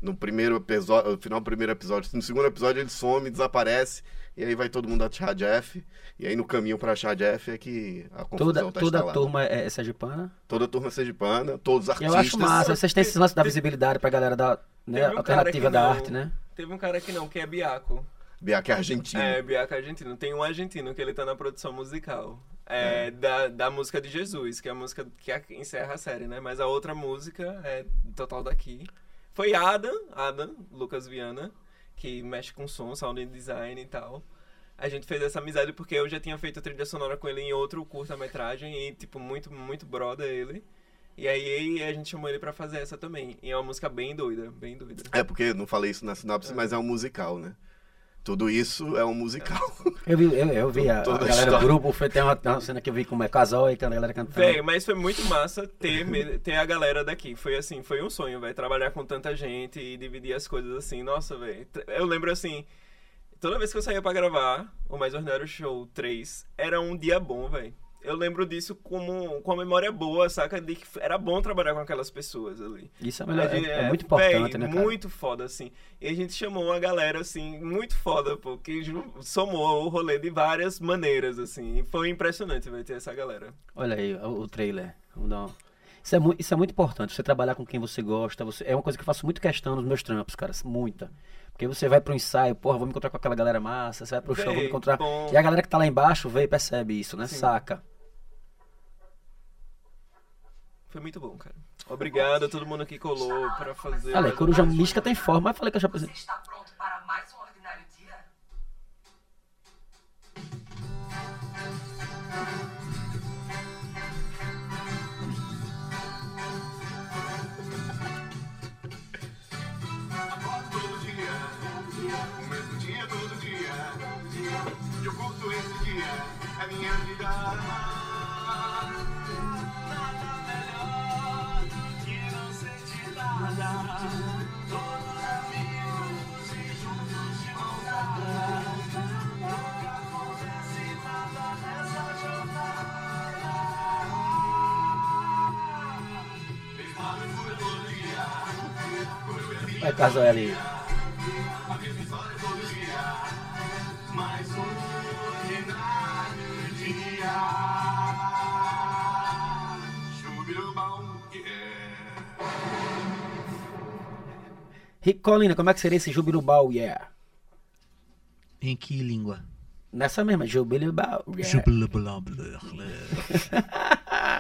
Speaker 4: no primeiro episódio, no final do primeiro episódio. No segundo episódio ele some, desaparece, e aí vai todo mundo achar Jeff. E aí no caminho pra achar Jeff é que a confusão
Speaker 1: Toda,
Speaker 4: tá
Speaker 1: toda a turma é, é sergipana.
Speaker 4: Toda a turma sergipana, todos os artistas.
Speaker 1: eu acho massa. Vocês têm esse lance da visibilidade pra galera da né,
Speaker 2: um
Speaker 1: alternativa da
Speaker 2: não-
Speaker 1: arte, né?
Speaker 2: Teve um cara que não, que é Biaco.
Speaker 4: Biac é argentino.
Speaker 2: É, Biaco argentino. Tem um argentino que ele tá na produção musical. É, Da, da música de Jesus, que é a música que encerra a série, né? Mas a outra música é total daqui. Foi Adam, Adam, Lucas Viana, que mexe com som, sound design e tal. A gente fez essa amizade porque eu já tinha feito a trilha sonora com ele em outro curta-metragem e, tipo, muito, muito brother ele. E aí a gente chamou ele pra fazer essa também. E é uma música bem doida, bem doida.
Speaker 4: É porque eu não falei isso na sinopse, mas é um musical, né? Tudo isso é um musical.
Speaker 1: Eu vi, eu, eu vi a, a galera do grupo, foi, tem uma, tem uma cena que eu vi como é casal e a galera cantando.
Speaker 2: Véi, mas foi muito massa ter, ter a galera daqui. Foi assim, foi um sonho, velho. Trabalhar com tanta gente e dividir as coisas assim. Nossa, velho. Eu lembro assim, toda vez que eu saía pra gravar o Mais Ordinário Show 3, era um dia bom, velho. Eu lembro disso como, com a memória boa, saca? De que era bom trabalhar com aquelas pessoas ali.
Speaker 1: Isso é, melhor,
Speaker 2: gente-
Speaker 1: é, é muito importante,
Speaker 2: véi,
Speaker 1: né, cara?
Speaker 2: Muito foda, assim. E a gente chamou uma galera, assim, muito foda, pô, que ju- somou o rolê de várias maneiras, assim. E foi impressionante, vai ter essa galera.
Speaker 1: Olha aí o, trailer. Vamos dar Isso é, muito, isso é muito importante, você trabalhar com quem você gosta. Você... É uma coisa que eu faço muito questão nos meus trampos, cara. Muita. Porque você vai pro ensaio, porra, vou me encontrar com aquela galera massa, você vai pro show, vou me encontrar.
Speaker 2: bom.
Speaker 1: E a galera que tá lá embaixo vê e percebe isso, né?
Speaker 2: Sim.
Speaker 1: Saca.
Speaker 2: Foi muito bom, cara. Obrigado a todo mundo que colou pra fazer.
Speaker 1: Olha, Coruja Mística tem forma, mas falei que eu já
Speaker 6: Você
Speaker 1: apresentei.
Speaker 6: está pronto para mais um ordinário dia?
Speaker 5: Acordo todo dia, o mesmo dia todo dia. E eu curto esse dia, é minha vida. Chubirubão, yeah.
Speaker 1: Ricolina, como é que seria esse Jubilubau, yeah?
Speaker 3: Em que língua?
Speaker 1: Nessa mesma, Jubilubau, yeah.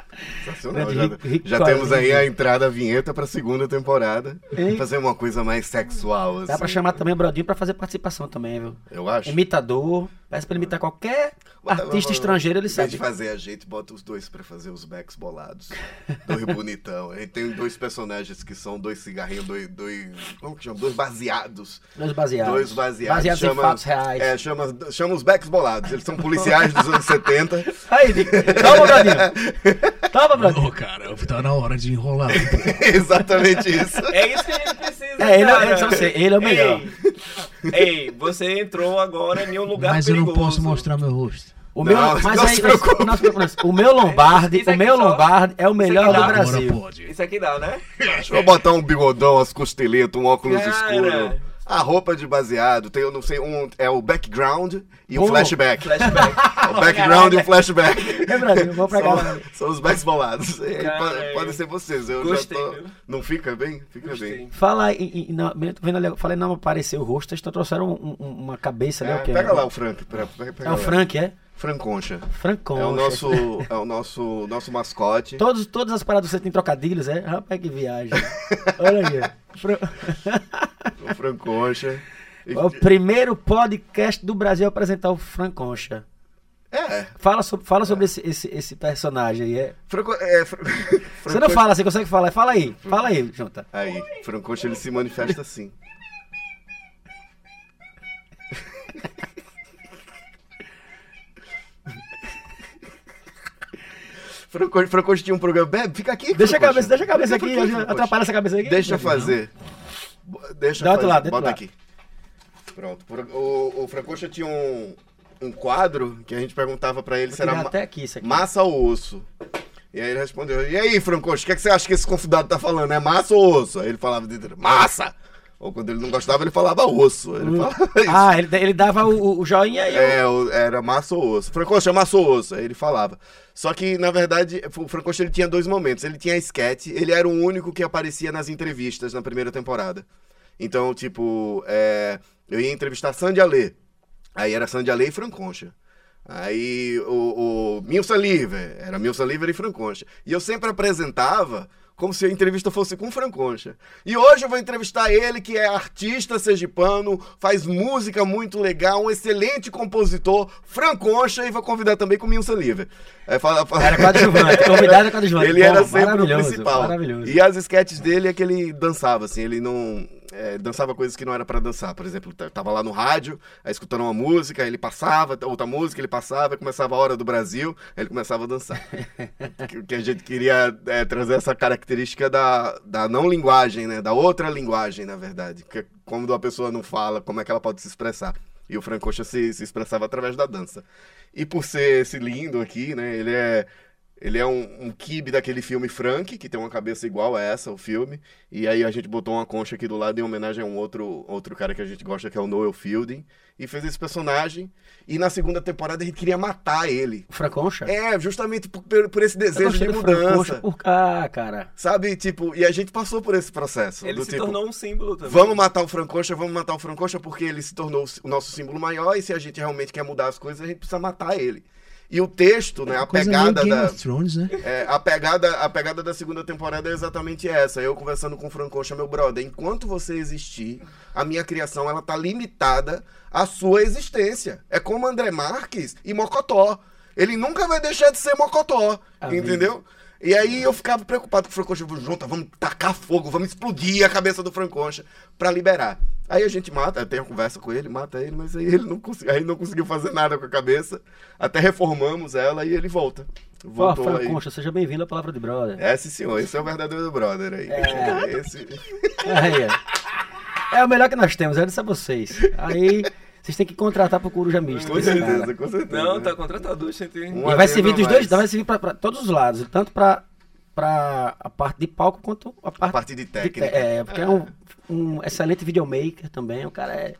Speaker 1: [LAUGHS]
Speaker 4: Sensacional. Já, já temos aí a entrada, a vinheta pra segunda temporada.
Speaker 1: Hein?
Speaker 4: Fazer uma coisa mais sexual, assim.
Speaker 1: Dá pra chamar também o Brodinho pra fazer participação também, viu?
Speaker 4: Eu acho.
Speaker 1: Imitador, peça pra ele imitar qualquer
Speaker 4: Bota-
Speaker 1: artista
Speaker 4: vamos-
Speaker 1: estrangeiro, ele sabe.
Speaker 4: de fazer a gente, bota os dois pra fazer os backs bolados. Dois bonitão. Aí tem dois personagens que são dois cigarrinhos, dois. dois como que chama? Dois baseados.
Speaker 1: Dois baseados.
Speaker 4: Dois baseados.
Speaker 1: Baseados em fatos reais.
Speaker 4: É, chama, chama os backs bolados. Eles são policiais dos anos 70.
Speaker 1: Aí, Dick. Toma, [LAUGHS] Toma, Brodinho.
Speaker 3: Ô, cara, tá na hora de enrolar. [LAUGHS]
Speaker 4: Exatamente isso.
Speaker 2: É isso que a gente precisa.
Speaker 1: É, ele, é-
Speaker 2: cara.
Speaker 1: ele, você, ele é o melhor.
Speaker 2: Ei, ei, você entrou agora em um lugar
Speaker 3: Mas eu não
Speaker 2: perigoso.
Speaker 3: posso mostrar meu rosto.
Speaker 1: O meu,
Speaker 4: não
Speaker 1: mas aí, o meu Lombardi, o meu
Speaker 2: só-
Speaker 1: Lombardi é o melhor do Brasil.
Speaker 2: Isso aqui dá, né?
Speaker 4: Deixa eu botar um bigodão, as costeletas, um óculos
Speaker 2: Cara.
Speaker 4: escuro. A roupa de baseado, tem, eu não sei, um é o background e o
Speaker 1: Pô,
Speaker 4: flashback.
Speaker 2: Flashback. [LAUGHS]
Speaker 4: O background e o flashback.
Speaker 1: É, Brasil, vamos pra cá.
Speaker 4: São, são os backs bolados. Pode-
Speaker 2: é.
Speaker 4: Podem ser vocês. Eu
Speaker 2: Gostei,
Speaker 4: já tô...
Speaker 2: viu?
Speaker 4: Não fica bem? Fica bem.
Speaker 2: Gostei.
Speaker 1: Fala aí, e- e não, tô vendo ali, falei, não apareceu o rosto, vocês trouxeram um- um- uma cabeça ali,
Speaker 4: É,
Speaker 1: é
Speaker 4: pega lá o Frank. Pra, pega, pega
Speaker 1: É o
Speaker 4: lá.
Speaker 1: Frank, é?
Speaker 4: Frank Concha.
Speaker 1: Frank Concha.
Speaker 4: É o nosso, é o nosso, nosso mascote.
Speaker 1: Todos, todas as paradas você tem trocadilhos, é? Rapaz, que viagem. [LAUGHS] Olha aí. Fran-
Speaker 4: O Frank Concha. E-
Speaker 1: É o primeiro podcast do Brasil a apresentar o Frank Concha.
Speaker 4: É.
Speaker 1: Fala sobre, fala sobre esse, esse, esse personagem aí. É.
Speaker 4: Franco, é Fran- [LAUGHS]
Speaker 1: Você não fala, você consegue falar? Fala aí, fala aí, Junta.
Speaker 4: Aí, Frank Concha ele se manifesta assim. [LAUGHS] Concha tinha um programa. Bebe, fica aqui.
Speaker 1: Deixa a cabeça, deixa a cabeça aqui, atrapalha essa cabeça aqui.
Speaker 4: Deixa eu fazer. Deixa
Speaker 1: Dá outro
Speaker 4: fazer.
Speaker 1: lado, outro
Speaker 4: Bota
Speaker 1: lado.
Speaker 4: aqui. Pronto. O, o Francocha tinha um, um quadro que a gente perguntava pra ele se era ma-
Speaker 1: até aqui isso aqui.
Speaker 4: massa ou osso. E aí ele respondeu, e aí, Francocha, o que, é que você acha que esse convidado tá falando? É massa ou osso? Aí ele falava, massa! Ou quando ele não gostava, ele falava osso. Ele falava isso.
Speaker 1: Ah, ele, ele dava o, o joinha e eu...
Speaker 4: É, o- era massa ou osso. Francocha, massa ou osso. Aí ele falava. Só que, na verdade, o Francocha ele tinha dois momentos. Ele tinha a sketch, ele era o único que aparecia nas entrevistas na primeira temporada. Então, tipo, é, eu ia entrevistar Sandy Alê. Aí era Sandy Alê e Franconcha. Aí o, o Milson Liver, era Milson Liver e Franconcha. E eu sempre apresentava como se a entrevista fosse com Franconcha. E hoje eu vou entrevistar ele, que é artista sergipano, faz música muito legal, um excelente compositor, Franconcha, e vou convidar também com o Milson Liver. Aí fala- fala-
Speaker 1: Era coadjuvante, convidado é coadjuvante. [LAUGHS]
Speaker 4: ele
Speaker 1: Pô,
Speaker 4: era sempre o principal. E as sketches dele é que ele dançava, assim, ele não. É, dançava coisas que não era pra dançar. Por exemplo, tava lá no rádio, aí escutando uma música, aí ele passava, outra música, ele passava, aí começava a hora do Brasil, aí ele começava a dançar. [LAUGHS] que, que a gente queria é, trazer essa característica da, da não linguagem, né? Da outra linguagem, na verdade. Que é quando a pessoa não fala, como é que ela pode se expressar. E o Francocha se, se expressava através da dança. E por ser esse lindo aqui, né? Ele é. Ele é um, um kibe daquele filme Frank, que tem uma cabeça igual a essa, o filme. E aí a gente botou uma concha aqui do lado em homenagem a um outro, outro cara que a gente gosta, que é o Noel Fielding. E fez esse personagem. E na segunda temporada a gente queria matar ele.
Speaker 1: O Franconcha?
Speaker 4: É, justamente por, por esse desejo de
Speaker 1: Franconcha
Speaker 4: mudança.
Speaker 1: por... Ah, cara.
Speaker 4: Sabe, tipo, e a gente passou por esse processo.
Speaker 2: Ele
Speaker 4: do
Speaker 2: se
Speaker 4: tipo,
Speaker 2: tornou um símbolo também.
Speaker 4: Vamos matar o Francocha, vamos matar o Francocha porque ele se tornou o nosso símbolo maior e se a gente realmente quer mudar as coisas, a gente precisa matar ele. E o texto, né, a
Speaker 3: Coisa
Speaker 4: pegada
Speaker 3: Game
Speaker 4: da
Speaker 3: of Thrones, né?
Speaker 4: é, a pegada a pegada da segunda temporada é exatamente essa. Eu conversando com o Francocha, meu brother, enquanto você existir, a minha criação ela tá limitada à sua existência. É como André Marques e Mocotó. Ele nunca vai deixar de ser Mocotó,
Speaker 1: Ah,
Speaker 4: entendeu? E aí eu ficava preocupado com o Franconcha, vamos junto, vamos tacar fogo, vamos explodir a cabeça do Franconcha pra liberar. Aí a gente mata, tem uma conversa com ele, mata ele, mas aí ele não, consegui, aí não conseguiu fazer nada com a cabeça. Até reformamos ela e ele volta. Voltou aí.
Speaker 1: Franconcha, seja bem-vindo à Palavra de Brother.
Speaker 4: É, sim, senhor. Esse é o verdadeiro brother aí.
Speaker 1: É.
Speaker 4: Esse...
Speaker 1: Aí, ó. É o melhor que nós temos, é isso a vocês. Aí, vocês têm que contratar pro Coruja Mista.
Speaker 4: Com
Speaker 1: esse cara.
Speaker 4: certeza, com certeza.
Speaker 2: Não, tá contratado, gente.
Speaker 4: Um
Speaker 1: E vai servir
Speaker 4: a
Speaker 1: dos dois, vai servir pra, pra todos os lados, tanto pra, pra a parte de palco quanto a parte,
Speaker 4: parte de
Speaker 1: te-
Speaker 4: técnica.
Speaker 1: é, porque é um, um excelente videomaker também. O cara é.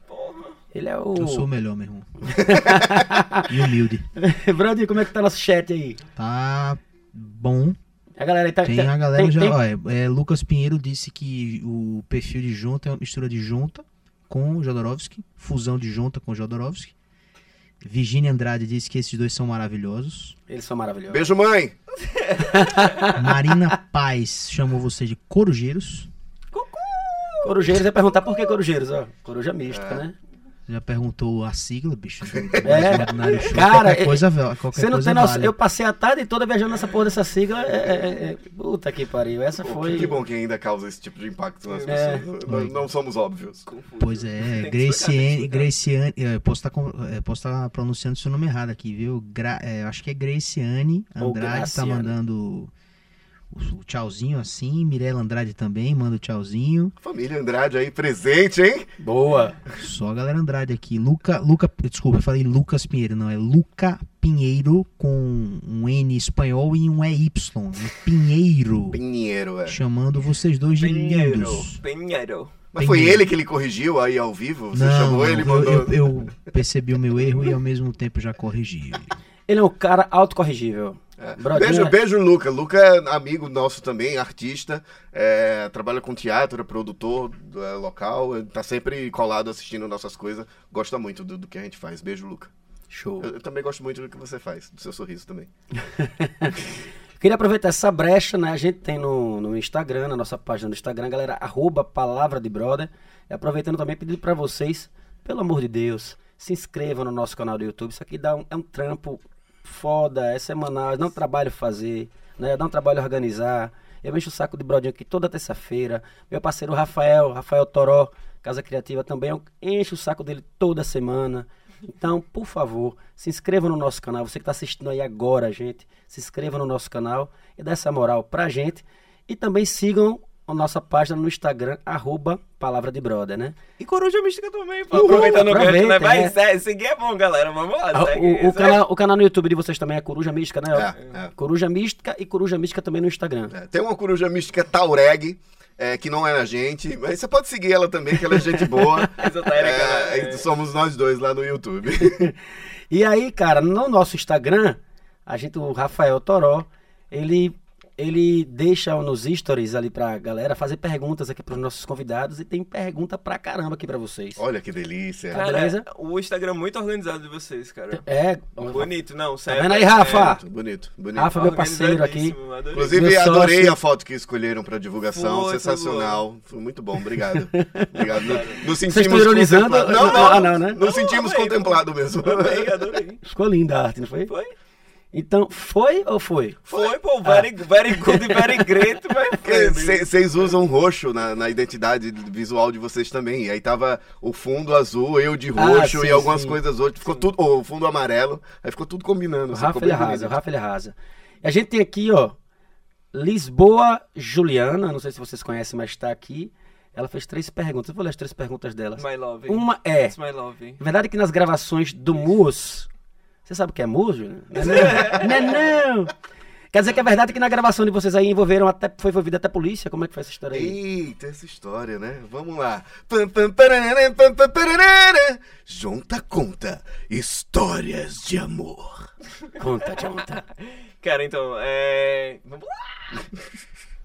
Speaker 1: Ele é o.
Speaker 3: Eu sou o melhor, meu irmão. [LAUGHS] e humilde. [LAUGHS]
Speaker 1: Brother, como é que tá nosso chat aí?
Speaker 3: Tá bom.
Speaker 1: A galera aí tá.
Speaker 3: Tem
Speaker 1: tá-
Speaker 3: a galera
Speaker 1: tem-
Speaker 3: já.
Speaker 1: tem-
Speaker 3: Olha, é, Lucas Pinheiro disse que o perfil de junta é uma mistura de junta com Jodorowsky, fusão de junta com Jodorowsky. Virginia Andrade disse que esses dois são maravilhosos.
Speaker 1: Eles são maravilhosos.
Speaker 4: Beijo, mãe! [LAUGHS]
Speaker 3: Marina Paz chamou você de corujeiros.
Speaker 1: Corujeiros ia perguntar por que Corujeiros, ó. Coruja mística, né?
Speaker 3: Já perguntou a sigla, bicho. [LAUGHS]
Speaker 1: É.
Speaker 3: show.
Speaker 1: Cara,
Speaker 3: qualquer
Speaker 1: é-
Speaker 3: coisa, qualquer
Speaker 1: Você não
Speaker 3: coisa
Speaker 1: tem noção.
Speaker 3: vale.
Speaker 1: Eu passei a tarde toda viajando nessa porra dessa sigla. É, é, é- é- Puta que pariu. Essa
Speaker 4: Pô,
Speaker 1: foi.
Speaker 4: Que bom que ainda causa esse tipo de impacto nas
Speaker 1: É.
Speaker 4: pessoas. Nós não somos óbvios.
Speaker 3: Pois é, Graciane, Graciane, eu posso estar pronunciando seu nome errado aqui, viu? Gra- é, eu acho que é Graciane Andrade, tá mandando o, tchauzinho assim, Mirella Andrade também, manda o tchauzinho.
Speaker 4: Família Andrade aí presente, hein?
Speaker 1: Boa.
Speaker 3: Só a galera Andrade aqui. Luca, Luca, desculpa, eu falei Lucas Pinheiro, não, é Luca Pinheiro com um N espanhol e um EY, um Pinheiro,
Speaker 4: Pinheiro, é.
Speaker 3: chamando vocês dois de
Speaker 2: Pinheiro.
Speaker 3: lindos.
Speaker 2: Pinheiro.
Speaker 4: Mas foi ele que ele corrigiu aí ao vivo? Você
Speaker 3: Não,
Speaker 4: chamou ele e
Speaker 3: eu,
Speaker 4: mandou.
Speaker 3: eu- eu percebi o meu erro e ao mesmo tempo já corrigi.
Speaker 1: Ele é um cara autocorrigível.
Speaker 4: É. Beijo, beijo, Luca. Luca é amigo nosso também, artista, é, trabalha com teatro, é produtor é, local, tá sempre colado assistindo nossas coisas, gosta muito do, do que a gente faz. Beijo, Luca.
Speaker 1: Show.
Speaker 4: Eu, eu também gosto muito do que você faz, do seu sorriso também. [LAUGHS]
Speaker 1: Queria aproveitar essa brecha, né? A gente tem no, no Instagram, na nossa página do Instagram, galera, arroba Palavra de Brother. E aproveitando também, pedir pra vocês, pelo amor de Deus, se inscrevam no nosso canal do YouTube. Isso aqui dá um, é um trampo foda, é semanal, dá um trabalho fazer, né? Dá um trabalho organizar. Eu encho o saco de Brodinho aqui toda terça-feira. Meu parceiro Rafael, Rafael Toró, Casa Criativa também, eu encho o saco dele toda semana. Então, por favor, se inscreva no nosso canal. Você que está assistindo aí agora, gente, se inscreva no nosso canal e dê essa moral pra gente. E também sigam a nossa página no Instagram, arroba Palavra de Brother, né?
Speaker 2: E Coruja Mística também, pô.
Speaker 1: Uhul,
Speaker 2: Aproveitando o gancho, né?
Speaker 1: aproveita,
Speaker 2: Vai,
Speaker 1: é.
Speaker 2: seguir é bom, galera. Vamos lá,
Speaker 1: Ah,
Speaker 2: segue.
Speaker 1: O, o canal, o canal no YouTube de vocês também é Coruja Mística, né?
Speaker 4: É, é.
Speaker 1: Coruja Mística e Coruja Mística também no Instagram.
Speaker 4: É, Tem uma coruja mística Taureg, é, que não é a gente, mas você pode seguir ela também, que ela é gente boa. [LAUGHS] É, somos nós dois lá no YouTube. [LAUGHS]
Speaker 1: E aí, cara, no nosso Instagram, a gente, o Rafael Toró, ele, ele deixa nos stories ali pra galera fazer perguntas aqui pros nossos convidados e tem pergunta pra caramba aqui pra vocês.
Speaker 4: Olha que delícia.
Speaker 2: Cara,
Speaker 1: beleza?
Speaker 2: o Instagram é muito organizado de vocês, cara.
Speaker 1: É,
Speaker 2: Bonito, não,
Speaker 1: Tá
Speaker 2: sério.
Speaker 1: vendo aí, Rafa?
Speaker 4: Bonito, bonito, bonito.
Speaker 1: Rafa, meu parceiro aqui.
Speaker 2: Adorei.
Speaker 4: Inclusive,
Speaker 1: Meu sócio.
Speaker 4: adorei a foto que escolheram pra divulgação. Sensacional. Foi, muito bom, obrigado. Obrigado. Nos
Speaker 1: Vocês
Speaker 4: sentimos
Speaker 1: estão ironizando?
Speaker 4: Não, não,
Speaker 1: Ah, não, né?
Speaker 4: Nos sentimos
Speaker 2: amei,
Speaker 4: contemplados mesmo.
Speaker 2: Adorei, adorei.
Speaker 1: Ficou linda a arte, não foi?
Speaker 2: Foi?
Speaker 1: Então, foi ou foi?
Speaker 2: Foi, pô, very, very good, very great. [LAUGHS]
Speaker 4: Vocês usam roxo na, na identidade visual de vocês também. E aí tava o fundo azul, eu de
Speaker 1: Ah,
Speaker 4: roxo
Speaker 1: sim,
Speaker 4: e algumas
Speaker 1: sim.
Speaker 4: coisas outras. Ficou tudo. O fundo amarelo. Aí ficou tudo combinando.
Speaker 1: O
Speaker 4: assim,
Speaker 1: Rafa ele arrasa, o. Rafa ele arrasa. E a gente tem aqui, ó, Lisboa Juliana, não sei se vocês conhecem, mas tá aqui. Ela fez três perguntas. Eu vou ler as três perguntas delas.
Speaker 2: My love.
Speaker 1: Uma é,
Speaker 2: It's my love.
Speaker 1: verdade que nas gravações do Mus, você sabe o que é Júnior? Não é não? Não é não. Quer dizer que é verdade que na gravação de vocês aí envolveram até, foi envolvida até a polícia? Como é que foi essa história aí?
Speaker 4: Eita, essa história, né? Vamos lá. Junta conta histórias de amor.
Speaker 1: Conta, conta.
Speaker 2: Cara, então, é. Vamos lá!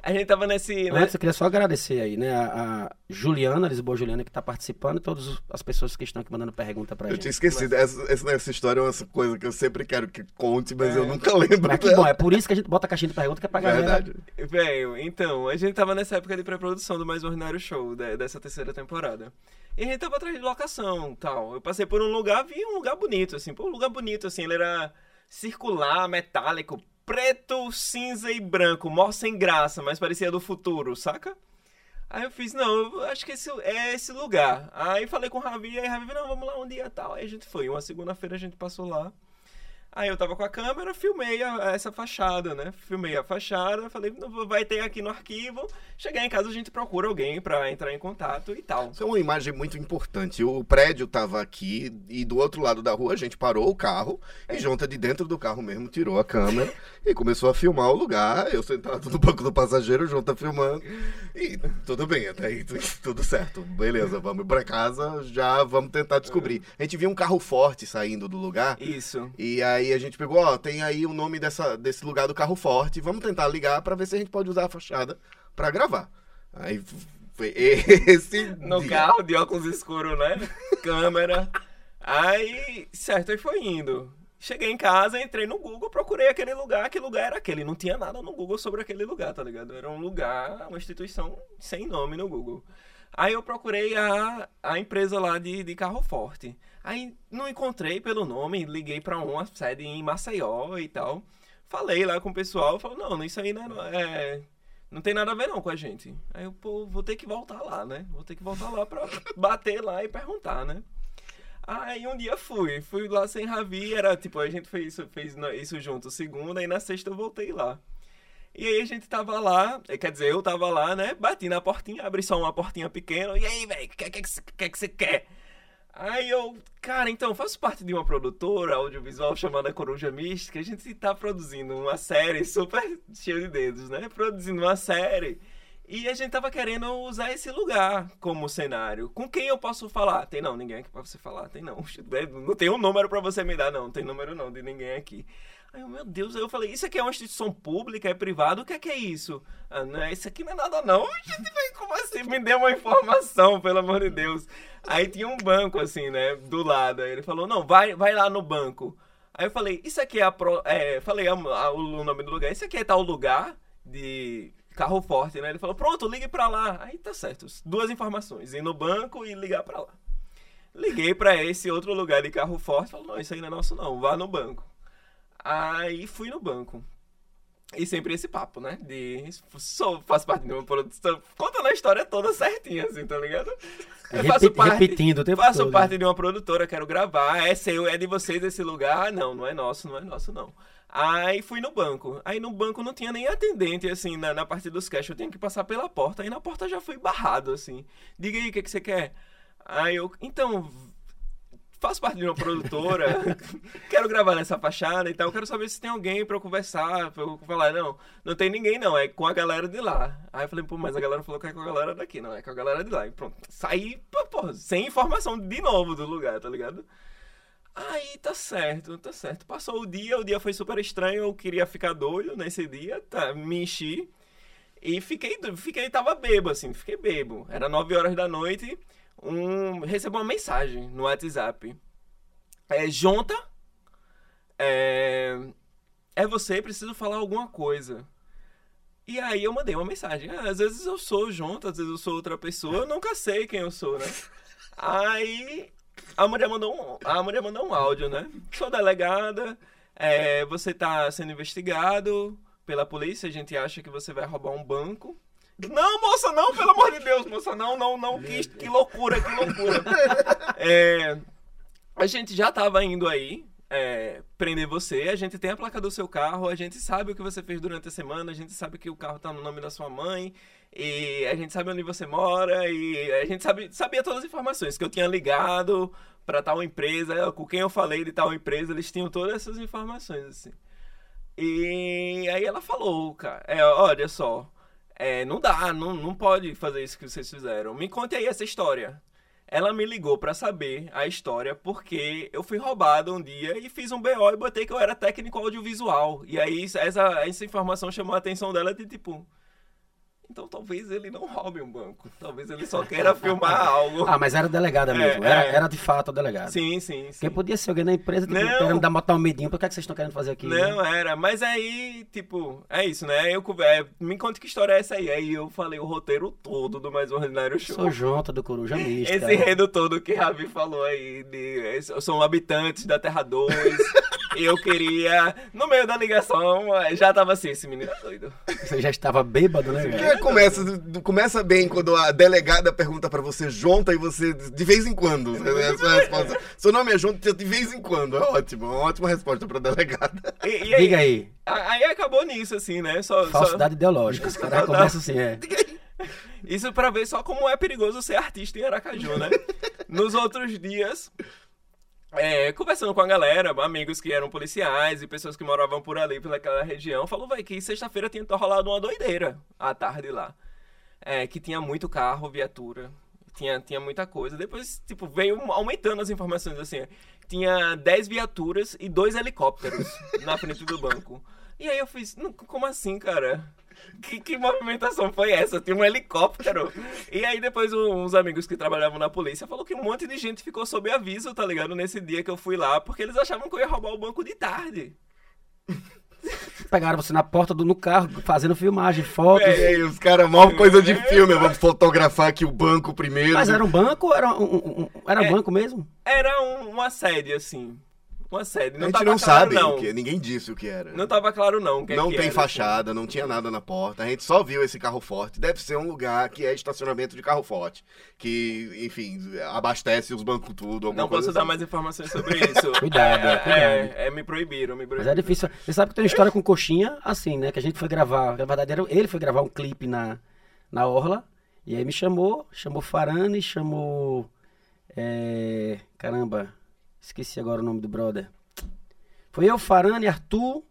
Speaker 2: A gente tava nesse. Né?
Speaker 1: Antes eu queria só agradecer aí, né, a, a Juliana, Lisboa Juliana, que tá participando, e todas as pessoas que estão aqui mandando pergunta pra
Speaker 4: Eu
Speaker 1: gente.
Speaker 4: tinha esquecido. Essa, essa, essa história é uma coisa que eu sempre quero que conte, mas eu nunca lembro
Speaker 1: Mas que bom, é por isso que a gente bota a caixinha de pergunta que é pra galera.
Speaker 4: Verdade.
Speaker 2: Velho, então, a gente tava nessa época de pré-produção do Mais Ordinário Show, de- dessa terceira temporada. E a gente tava atrás de locação tal. Eu passei por um lugar, vi um lugar bonito, assim. Pô, um lugar bonito, assim. Ele era circular, metálico, preto, cinza e branco. Mó sem graça, mas parecia do futuro, saca? Aí eu fiz, não, eu acho que esse é esse lugar. Aí falei com o Ravi, aí Ravi, não, vamos lá um dia tal. Aí a gente foi. Uma segunda-feira a gente passou lá. Aí eu tava com a câmera, filmei a- essa fachada, né? Filmei a fachada, falei, "Não, vai ter aqui no arquivo. Chegar em casa a gente procura alguém pra entrar em contato e tal.
Speaker 4: Isso é uma imagem muito importante. O prédio tava aqui e do outro lado da rua a gente parou o carro e Jonta de dentro do carro mesmo tirou a câmera [LAUGHS] e começou a filmar o lugar. Eu sentado no banco do passageiro, o Jonta filmando. E tudo bem, até aí tu- tudo certo. Beleza, vamos pra casa, já vamos tentar descobrir. A gente viu um carro forte saindo do lugar.
Speaker 2: Isso.
Speaker 4: E aí a gente pegou, ó, tem aí o nome dessa, desse lugar do carro forte, vamos tentar ligar pra ver se a gente pode usar a fachada pra gravar. Aí foi esse
Speaker 2: No
Speaker 4: dia.
Speaker 2: carro, de óculos escuros, né? Câmera. Aí, certo, aí foi indo. Cheguei em casa, entrei no Google, procurei aquele lugar, que lugar era aquele. Não tinha nada no Google sobre aquele lugar, tá ligado? Era um lugar, uma instituição sem nome no Google. Aí eu procurei a, a empresa lá de, de carro forte. Aí não encontrei pelo nome, liguei pra uma sede em Maceió e tal. Falei lá com o pessoal, falou, não, isso aí não é, é- não tem nada a ver não com a gente. Aí eu, pô, vou ter que voltar lá, né? Vou ter que voltar lá pra bater lá e perguntar, né? Aí um dia fui, fui lá sem Ravi, era tipo, a gente fez isso, fez isso junto segunda e na sexta eu voltei lá. E aí a gente tava lá, eh, quer dizer, eu tava lá, né? Bati na portinha, abri só uma portinha pequena. E aí, velho, o que, que, que que você quer? Aí eu, cara, então, faço parte de uma produtora audiovisual chamada Coruja Mística. A gente tá produzindo uma série super cheia de dedos, né? Produzindo uma série. E a gente tava querendo usar esse lugar como cenário. Com quem eu posso falar? Tem não, ninguém aqui pra você falar. Tem não. [LAUGHS] Não tem um número pra você me dar, não. Tem número não de ninguém aqui. Aí, eu, meu Deus, eu falei, isso aqui é uma instituição pública, é privado, o que é que é isso? Ah, não, isso aqui não é nada não. [LAUGHS] Como assim? Me deu uma informação, pelo amor de Deus. Aí tinha um banco assim, né, do lado. Aí ele falou, não, vai, vai lá no banco. Aí eu falei, isso aqui é a pro... é, falei a- a- o nome do lugar, isso aqui é tal lugar de carro forte, né? Ele falou, pronto, ligue pra lá. Aí tá certo, duas informações, ir no banco e ligar pra lá. Liguei pra esse outro lugar de carro forte, falou, não, isso aí não é nosso não, vá no banco. Aí fui no banco. E sempre esse papo, né? De. Sou, faço parte de uma produção. Contando a história toda certinha, assim, tá ligado? Eu
Speaker 1: Repi- repetindo o tempo
Speaker 2: Faço
Speaker 1: todo,
Speaker 2: parte de uma produtora, quero gravar. É seu, é de vocês esse lugar? Ah, não, não é nosso, não é nosso, não. Aí fui no banco. Aí no banco não tinha nem atendente, assim, na, na parte dos cash. Eu tinha que passar pela porta. Aí na porta já fui barrado, assim. Diga aí o que, que você quer. Aí eu, então, faço parte de uma produtora, [LAUGHS] quero gravar nessa fachada e tal, quero saber se tem alguém pra eu conversar, pra eu falar, não, não tem ninguém não, é com a galera de lá. Aí eu falei, pô, mas a galera falou que é com a galera daqui, não, é com a galera de lá. E pronto, saí, pô, sem informação de novo do lugar, tá ligado? Aí tá certo, tá certo. Passou o dia, o dia foi super estranho, eu queria ficar doido nesse dia, tá, me enchi. E fiquei, fiquei, tava bebo, assim, fiquei bebo. Era 9 horas da noite, um, recebo uma mensagem no WhatsApp. É, Jonta, é, é você, preciso falar alguma coisa. E aí eu mandei uma mensagem. Ah, às vezes eu sou Jonta, às vezes eu sou outra pessoa, eu nunca sei quem eu sou, né? Aí a mulher mandou um, a mulher mandou um áudio, né? Sou delegada, é, você tá sendo investigado pela polícia, a gente acha que você vai roubar um banco. Não, moça, não, pelo amor de Deus, moça, não, não, não, que, que loucura, que loucura. [LAUGHS] É, a gente já tava indo aí é, prender você, a gente tem a placa do seu carro, a gente sabe o que você fez durante a semana, a gente sabe que o carro tá no nome da sua mãe, e a gente sabe onde você mora, e a gente sabe, sabia todas as informações, que eu tinha ligado pra tal empresa, com quem eu falei de tal empresa, eles tinham todas essas informações, assim. E aí ela falou, cara, é, olha só, é, não dá, não, não pode fazer isso que vocês fizeram. Me conte aí essa história. Ela me ligou pra saber a história porque eu fui roubado um dia e fiz um BO e botei que eu era técnico audiovisual. E aí essa, essa informação chamou a atenção dela de tipo. Então talvez ele não roube um banco. Talvez ele só queira filmar [LAUGHS] algo.
Speaker 1: Ah, mas era delegada
Speaker 2: É,
Speaker 1: mesmo. Era,
Speaker 2: é.
Speaker 1: era de fato a delegada.
Speaker 2: Sim, sim, sim.
Speaker 1: Porque podia ser alguém da empresa tipo,
Speaker 2: Não.
Speaker 1: querendo dar, botar um medinho. Por que, é que vocês estão querendo fazer aqui? né?
Speaker 2: Não, era. Mas aí, tipo, é isso, né? Eu, é, me conta que história é essa aí. Aí eu falei o roteiro todo do Mais Ordinário Show.
Speaker 1: Sou Jonta do Coruja Mística.
Speaker 2: Esse enredo todo que Ravi falou aí, de, eu sou um habitante da Terra 2, [LAUGHS] eu queria, no meio da ligação, já tava assim, esse menino é doido.
Speaker 1: Você já estava bêbado, né?
Speaker 4: É, começa, começa bem quando a delegada pergunta pra você Jonta e você de vez em quando. né, a sua resposta. Seu nome é Jonta de vez em quando. É ótimo, é uma ótima resposta pra delegada.
Speaker 2: E, e aí,
Speaker 1: Diga aí.
Speaker 2: aí acabou nisso, assim, né? Só, só-
Speaker 1: Falsidade ideológica. Os caras começam assim, é.
Speaker 2: isso pra ver só como é perigoso ser artista em Aracaju, né? [LAUGHS] Nos outros dias, é, conversando com a galera, amigos que eram policiais e pessoas que moravam por ali, pelaquela região, falou, vai, que sexta-feira tinha rolado uma doideira à tarde lá. É, que tinha muito carro, viatura, tinha, tinha muita coisa. Depois, tipo, veio aumentando as informações, assim, tinha 10 viaturas e dois helicópteros na frente do banco. E aí eu fiz, "Não, como assim, cara? Que, que movimentação foi essa? Tinha um helicóptero. E aí depois um- uns amigos que trabalhavam na polícia falou que um monte de gente ficou sob aviso, tá ligado? Nesse dia que eu fui lá, porque eles achavam que eu ia roubar o banco de tarde.
Speaker 1: Pegaram você na porta do no carro, fazendo filmagem, fotos.
Speaker 4: E aí, os caras, maior coisa de filme. Vamos fotografar aqui o banco primeiro.
Speaker 1: Mas era um banco ou era um, um- um- era
Speaker 2: É.
Speaker 1: banco mesmo?
Speaker 2: Era um, uma sede, assim. Uma sede.
Speaker 4: A
Speaker 2: Não
Speaker 4: gente
Speaker 2: tava
Speaker 4: não
Speaker 2: claro,
Speaker 4: sabe
Speaker 2: não.
Speaker 4: o que, ninguém disse o que era.
Speaker 2: Não tava claro, não. o que é
Speaker 4: não
Speaker 2: que
Speaker 4: tem
Speaker 2: era,
Speaker 4: fachada, não tinha nada na porta. A gente só viu esse carro forte. Deve ser um lugar que é estacionamento de carro forte. Que, enfim, abastece os bancos tudo. alguma
Speaker 2: Não
Speaker 4: coisa
Speaker 2: posso dar
Speaker 4: assim.
Speaker 2: mais informações sobre [LAUGHS] isso.
Speaker 1: Cuidado,
Speaker 2: é,
Speaker 1: cuidado.
Speaker 2: É, é, me proibiram, me
Speaker 1: Mas
Speaker 2: proibiram.
Speaker 1: é difícil. Você sabe que tem uma história com coxinha, assim, né? Que a gente foi gravar. Na verdade, era- ele foi gravar um clipe na, na Orla. E aí me chamou, chamou Farane, chamou. é, caramba, esqueci agora o nome do brother. Foi eu, Farane, Arthur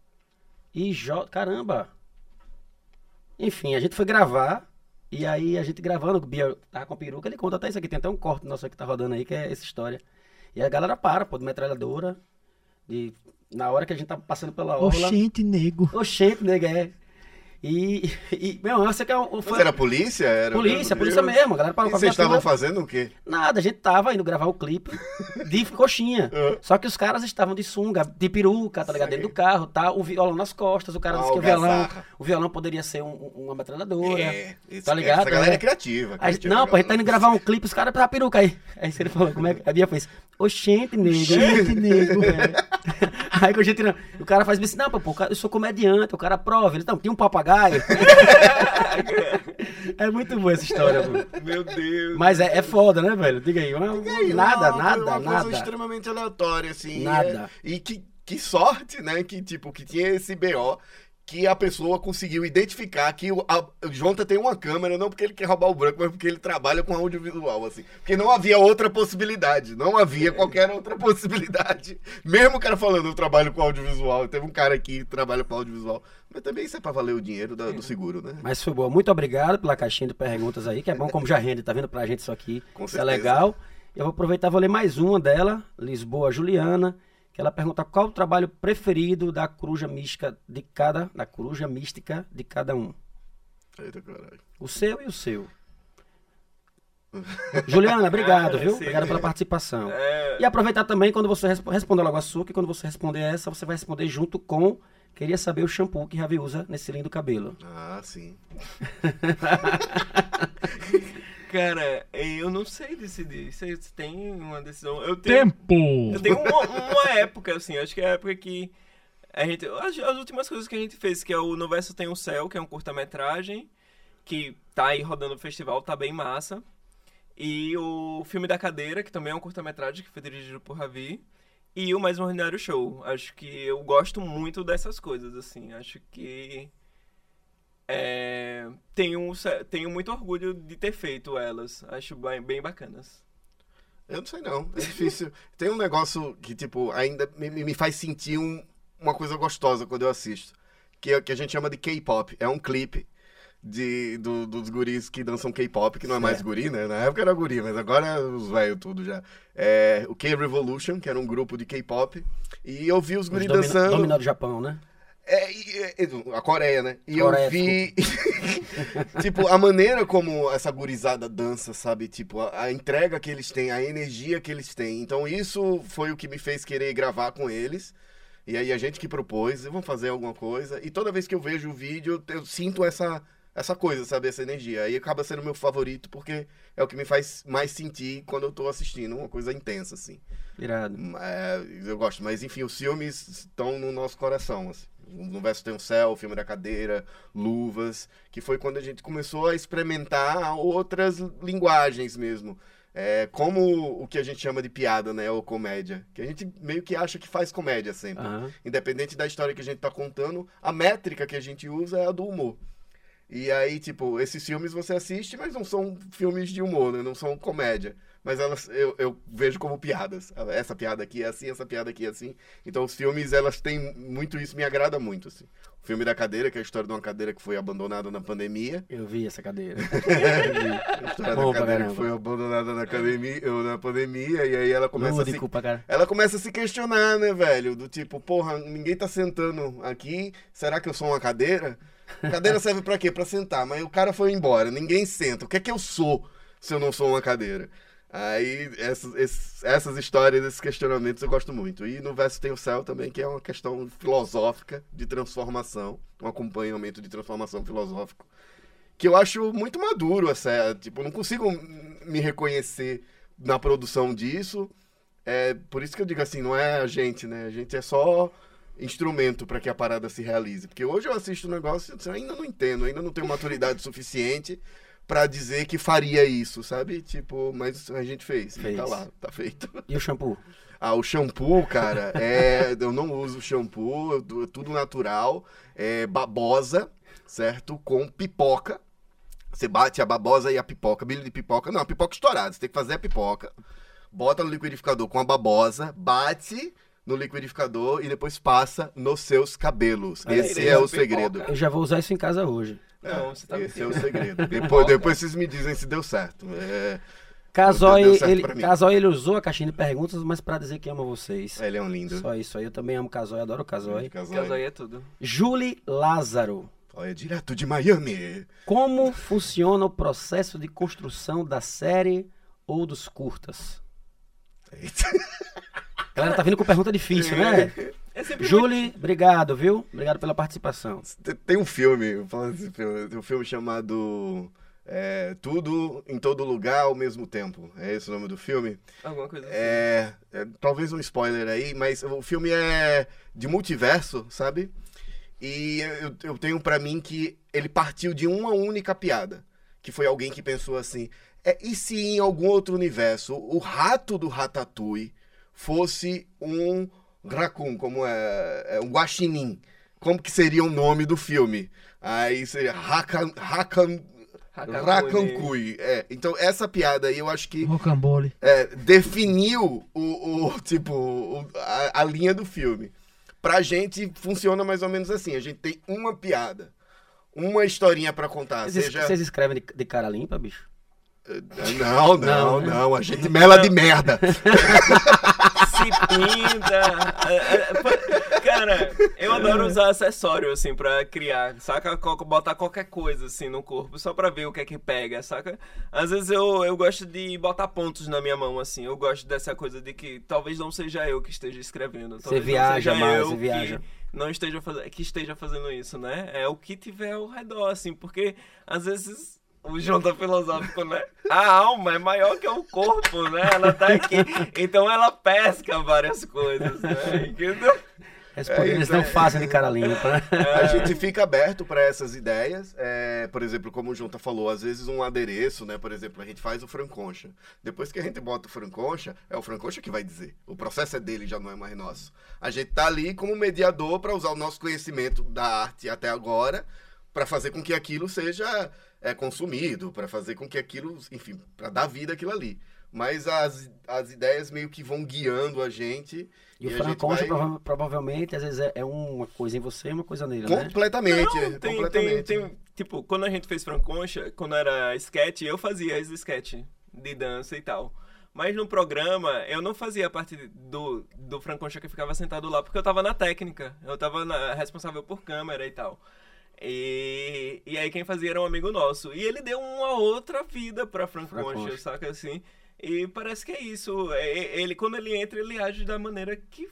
Speaker 1: e J. Caramba! Enfim, a gente foi gravar. E aí a gente gravando, o Bia tava com a peruca, ele conta até isso aqui. Tem até um corte nosso que tá rodando aí, que é essa história. E a galera para, pô, de metralhadora. E na hora que a gente tá passando pela orla.
Speaker 3: Oxente, nego.
Speaker 1: Oxente, nega, é. E, e meu, você quer um.
Speaker 4: Mas
Speaker 1: Foi...
Speaker 4: era polícia? Era...
Speaker 1: Polícia, polícia mesmo. A galera parou
Speaker 4: E
Speaker 1: pra
Speaker 4: vocês estavam fazendo o quê?
Speaker 1: Nada, a gente tava indo gravar o clipe de [LAUGHS] coxinha.
Speaker 4: É.
Speaker 1: Só que os caras estavam de sunga, de peruca, tá ligado? Dentro do carro, tá? O violão nas costas. O cara disse que o violão, o violão poderia ser um- um- uma metralhadora.
Speaker 4: É, esse-
Speaker 1: tá ligado?
Speaker 4: Essa galera
Speaker 1: É.
Speaker 4: é criativa.
Speaker 1: Aí,
Speaker 4: criativa,
Speaker 1: não, pô, a gente tá indo gravar um clipe, os caras, a peruca aí. Aí ele falou, como é que. A Bia fez, oxente, nego.
Speaker 3: Oxente, nego.
Speaker 1: É. [LAUGHS] [LAUGHS] Aí que a gente não. O cara faz assim, não, pô, eu sou comediante, o cara prova. Ele, não, tem um papagaio. [LAUGHS] é muito boa essa história, pô.
Speaker 2: Meu Deus.
Speaker 1: Mas é, é foda, né, velho? Diga aí. uma-
Speaker 4: E aí,
Speaker 1: nada,
Speaker 4: uma-
Speaker 1: nada,
Speaker 4: uma coisa
Speaker 1: nada.
Speaker 4: extremamente aleatória, assim.
Speaker 1: Nada.
Speaker 4: é- e que, que que sorte, né? Que, tipo, que tinha esse BO que a pessoa conseguiu identificar que o, a, o Jonta tem uma câmera, não porque ele quer roubar o branco, mas porque ele trabalha com audiovisual, assim. Porque não havia outra possibilidade, não havia qualquer outra [LAUGHS] possibilidade. Mesmo o cara falando, eu trabalho com audiovisual, teve um cara aqui que trabalha com audiovisual. Mas também isso é pra valer o dinheiro da- do seguro, né?
Speaker 1: Mas foi boa. Muito obrigado pela caixinha de perguntas aí, que é bom como já rende, tá vendo pra gente isso aqui.
Speaker 4: Com
Speaker 1: isso é
Speaker 4: certeza.
Speaker 1: legal. Eu vou aproveitar e vou ler mais uma dela, Lisboa Juliana, que ela pergunta qual o trabalho preferido da coruja mística de cada, da coruja mística de cada um.
Speaker 4: Eita, caralho.
Speaker 1: O seu e o seu. Juliana, obrigado, viu? [LAUGHS]
Speaker 2: sim.
Speaker 1: Obrigado pela participação.
Speaker 2: É,
Speaker 1: E aproveitar também, quando você resp responder logo a sua, que quando você responder essa, você vai responder junto com. Queria saber o shampoo que Ravi usa nesse lindo cabelo.
Speaker 4: Ah, sim. [LAUGHS]
Speaker 2: cara, eu não sei decidir. Você tem uma decisão. Eu tenho,
Speaker 3: Tempo!
Speaker 2: eu tenho uma, uma época, assim, acho que é a época que a gente. As, as últimas coisas que a gente fez, que é o No Verso Tem o Céu, que é um curta-metragem, que tá aí rodando no festival, tá bem massa. E o filme da cadeira, que também é um curta-metragem que foi dirigido por Ravi. E o Mais Um Ordinário Show. Acho que eu gosto muito dessas coisas, assim. Acho que. É, tenho, tenho muito orgulho de ter feito elas. Acho bem, bem bacanas.
Speaker 4: Eu não sei não, é difícil. [LAUGHS] Tem um negócio que, tipo, ainda me, me faz sentir um- uma coisa gostosa quando eu assisto. Que, é- que a gente chama de K-pop. É um clipe de, do- dos guris que dançam K-pop, que não é mais
Speaker 1: Certo.
Speaker 4: guri, né? Na época era guri, mas agora é os velhos tudo já. É, o K-Revolution, que era um grupo de K-pop. E eu vi os
Speaker 1: Os
Speaker 4: guris
Speaker 1: domina-
Speaker 4: dançando.
Speaker 1: Dominou do Japão, né?
Speaker 4: É, e- e- a Coreia, né? E
Speaker 1: Coreia,
Speaker 4: eu vi. [LAUGHS] tipo, a maneira como essa gurizada dança, sabe? Tipo, a, a entrega que eles têm, a energia que eles têm. Então, isso foi o que me fez querer gravar com eles. E aí, a gente que propôs, vamos fazer alguma coisa. E toda vez que eu vejo o vídeo, eu sinto essa, essa coisa, sabe? Essa energia. Aí acaba sendo meu favorito, porque é o que me faz mais sentir quando eu tô assistindo. Uma coisa intensa, assim.
Speaker 1: Irado.
Speaker 4: É, eu gosto, mas enfim, os filmes estão no nosso coração. Assim. No Verso Tem o Céu, o filme da cadeira, Luvas, que foi quando a gente começou a experimentar outras linguagens mesmo. É, como o que a gente chama de piada, né? Ou comédia. Que a gente meio que acha que faz comédia sempre.
Speaker 1: Aham.
Speaker 4: Independente da história que a gente tá contando, a métrica que a gente usa é a do humor. E aí, tipo, esses filmes você assiste, mas não são filmes de humor, né? Não são comédia. Mas elas eu, eu vejo como piadas. Essa piada aqui é assim, essa piada aqui é assim. Então os filmes, elas têm muito isso, me agrada muito, assim. O filme da cadeira, que é a história de uma cadeira que foi abandonada na pandemia.
Speaker 1: Eu vi essa cadeira. [LAUGHS]
Speaker 4: A história
Speaker 1: Bom
Speaker 4: da cadeira
Speaker 1: caramba.
Speaker 4: que foi abandonada na, academia, na pandemia, e aí ela começa a se
Speaker 1: cara.
Speaker 4: ela começa a se questionar, né, velho? Do tipo, porra, ninguém tá sentando aqui, será que eu sou uma cadeira? Cadeira serve pra quê? Pra sentar, mas o cara foi embora, ninguém senta. O que é que eu sou se eu não sou uma cadeira? Aí, essas, esses- essas histórias, esses questionamentos eu gosto muito. E no Verso Tem o Céu também, que é uma questão filosófica de transformação, um acompanhamento de transformação filosófico, que eu acho muito maduro, assim, tipo, eu não consigo me reconhecer na produção disso, é por isso que eu digo assim, não é a gente, né? A gente é só instrumento para que a parada se realize. Porque hoje eu assisto um negócio e eu ainda não entendo, ainda não tenho maturidade [LAUGHS] suficiente para dizer que faria isso, sabe? Tipo, mas a gente fez,
Speaker 1: Fez.
Speaker 4: e tá lá, tá feito.
Speaker 1: E o shampoo? [LAUGHS]
Speaker 4: Ah, o shampoo, cara, é, eu não uso shampoo, eu dou- tudo natural, é babosa, certo? Com pipoca. Você bate a babosa e a pipoca, milho de pipoca. Não, a pipoca estourada, você tem que fazer a pipoca. Bota no liquidificador com a babosa, bate no liquidificador e depois passa nos seus cabelos.
Speaker 1: Olha
Speaker 4: Esse é o
Speaker 2: pipoca.
Speaker 4: segredo.
Speaker 1: Eu já vou usar isso em casa hoje.
Speaker 2: Não, você tá
Speaker 4: Esse é o segredo. Depois, depois vocês me dizem se deu certo. É,
Speaker 1: Casói, ele. Casói, ele usou a caixinha de perguntas, mas pra dizer que ama vocês.
Speaker 4: ele é um lindo.
Speaker 1: Só isso aí. Eu também amo Casói, adoro o Casói.
Speaker 4: Casói.
Speaker 2: É tudo.
Speaker 1: Julie Lázaro.
Speaker 4: Olha, direto de Miami.
Speaker 1: Como funciona o processo de construção da série ou dos curtas?
Speaker 4: Eita.
Speaker 1: A galera tá vindo com pergunta difícil, né? [LAUGHS]
Speaker 2: É
Speaker 1: Julie, obrigado, viu? Obrigado pela participação.
Speaker 4: Tem- um filme, falando desse filme, tem um filme chamado é, Tudo em Todo Lugar ao Mesmo Tempo. É esse o nome do filme?
Speaker 2: muito- alguma coisa assim.
Speaker 4: É, é, talvez um spoiler aí, mas o filme é de multiverso, sabe? E eu, eu tenho pra mim que ele partiu de uma única piada. Que foi alguém que pensou assim: é, e se em algum outro universo o rato do Ratatouille fosse um Raccoon, como é, é um guaxinim. Como que seria o nome do filme? Aí seria Hakan, Hakan. Rakankui. É, então essa piada aí eu acho que
Speaker 3: Rocambole.
Speaker 4: é, definiu o, o- [LAUGHS] tipo o- a, a linha do filme. Pra gente funciona mais ou menos assim. A gente tem uma piada, uma historinha pra contar.
Speaker 1: Vocês,
Speaker 4: seja
Speaker 1: vocês escrevem de, de cara limpa, bicho?
Speaker 4: não, não,
Speaker 1: Não, né?
Speaker 4: não. A gente mela de merda. [LAUGHS]
Speaker 2: Pinta. é, é, pô, Cara, eu adoro usar acessório, assim, pra criar, saca? Botar qualquer coisa, assim, no corpo, só pra ver o que é que pega, saca? Às vezes eu, eu gosto de botar pontos na minha mão, assim. Eu gosto dessa coisa de que talvez não seja eu que esteja escrevendo.
Speaker 1: Você viaja mais,
Speaker 2: eu
Speaker 1: você
Speaker 2: que
Speaker 1: viaja.
Speaker 2: Não esteja fazendo, que esteja fazendo isso, né? É o que tiver ao redor, assim, porque às vezes o João tá filosófico, né? A alma é maior que o corpo, né? Ela tá aqui. Então ela pesca várias coisas, né? Entendeu?
Speaker 4: É
Speaker 1: eles não
Speaker 4: é.
Speaker 1: fazem de cara limpa, né?
Speaker 4: A gente fica aberto para essas ideias. É, por exemplo, como o Junta falou, às vezes um adereço, né? Por exemplo, a gente faz o franconcha. Depois que a gente bota o franconcha, é o franconcha que vai dizer. O processo é dele, já não é mais nosso. A gente tá ali como mediador para usar o nosso conhecimento da arte até agora para fazer com que aquilo seja é, consumido, para fazer com que aquilo, enfim, para dar vida àquilo ali. Mas as, as ideias meio que vão guiando a gente.
Speaker 1: E o
Speaker 4: a gente
Speaker 1: Franconcha
Speaker 4: vai-
Speaker 1: prova- provavelmente, às vezes, é, é uma coisa em você e uma coisa nele, né?
Speaker 4: Completamente,
Speaker 2: Não,
Speaker 4: é,
Speaker 2: tem, tem,
Speaker 4: completamente.
Speaker 2: tem, tipo, quando a gente fez Franconcha, quando era sketch, eu fazia as sketch de dança e tal. Mas no programa, eu não fazia parte do, do Franconcha que ficava sentado lá, porque eu tava na técnica. Eu tava na- responsável por câmera e tal. E, e aí quem fazia era um amigo nosso. E ele deu uma outra vida pra Franconcha,
Speaker 1: Franconcha.
Speaker 2: saca assim? E parece que é isso. É- Ele, quando ele entra, ele age da maneira que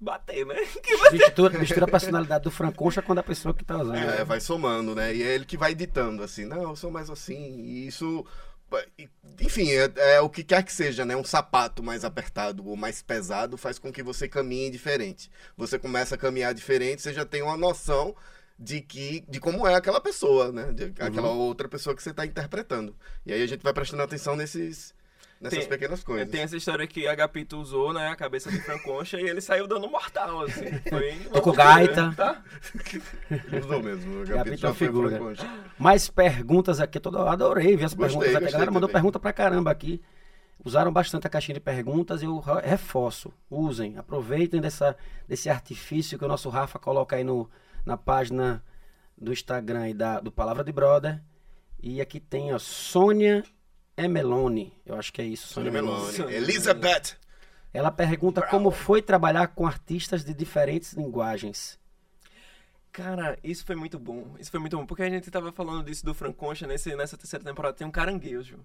Speaker 2: bater, né? [LAUGHS] Que
Speaker 1: Mistura, mistura a personalidade do Franconcha com a da pessoa que tá usando.
Speaker 4: É, vai somando, né? E é ele que vai ditando, assim, não, eu sou mais assim, e isso. Enfim, é, é o que quer que seja, né? Um sapato mais apertado ou mais pesado faz com que você caminhe diferente. Você começa a caminhar diferente, você já tem uma noção de que de como é aquela pessoa, né? De, aquela outra pessoa que você está interpretando. E aí a gente vai prestando atenção nesses, nessas
Speaker 2: Tem-
Speaker 4: pequenas coisas.
Speaker 2: Tem essa história que Agapito usou, né? A cabeça de Franconcha e ele saiu dando mortal, assim. Foi
Speaker 1: Tocou gaita.
Speaker 2: Tá? [LAUGHS]
Speaker 4: Ele usou mesmo. O
Speaker 1: Gabito
Speaker 4: Gabito
Speaker 1: é
Speaker 4: já
Speaker 1: uma
Speaker 4: foi
Speaker 1: figura.
Speaker 4: franconcha.
Speaker 1: Mais perguntas aqui, todo, eu adorei ver as
Speaker 4: Gostei,
Speaker 1: perguntas aqui. A
Speaker 4: gostei
Speaker 1: galera mandou pergunta pra caramba aqui. Usaram bastante a caixinha de perguntas, eu re- reforço. Usem, aproveitem dessa, desse artifício que o nosso Rafa coloca aí no, na página do Instagram e da, do Palavra de Brother. E aqui tem a Sônia Emelone. Eu acho que é isso,
Speaker 4: Sônia.
Speaker 1: Sônia
Speaker 4: Elizabeth.
Speaker 1: Ela pergunta como foi trabalhar com artistas de diferentes linguagens.
Speaker 2: Cara, isso foi muito bom. Isso foi muito bom. Porque a gente tava falando disso do Franconcha nesse, nessa terceira temporada. Tem um caranguejo,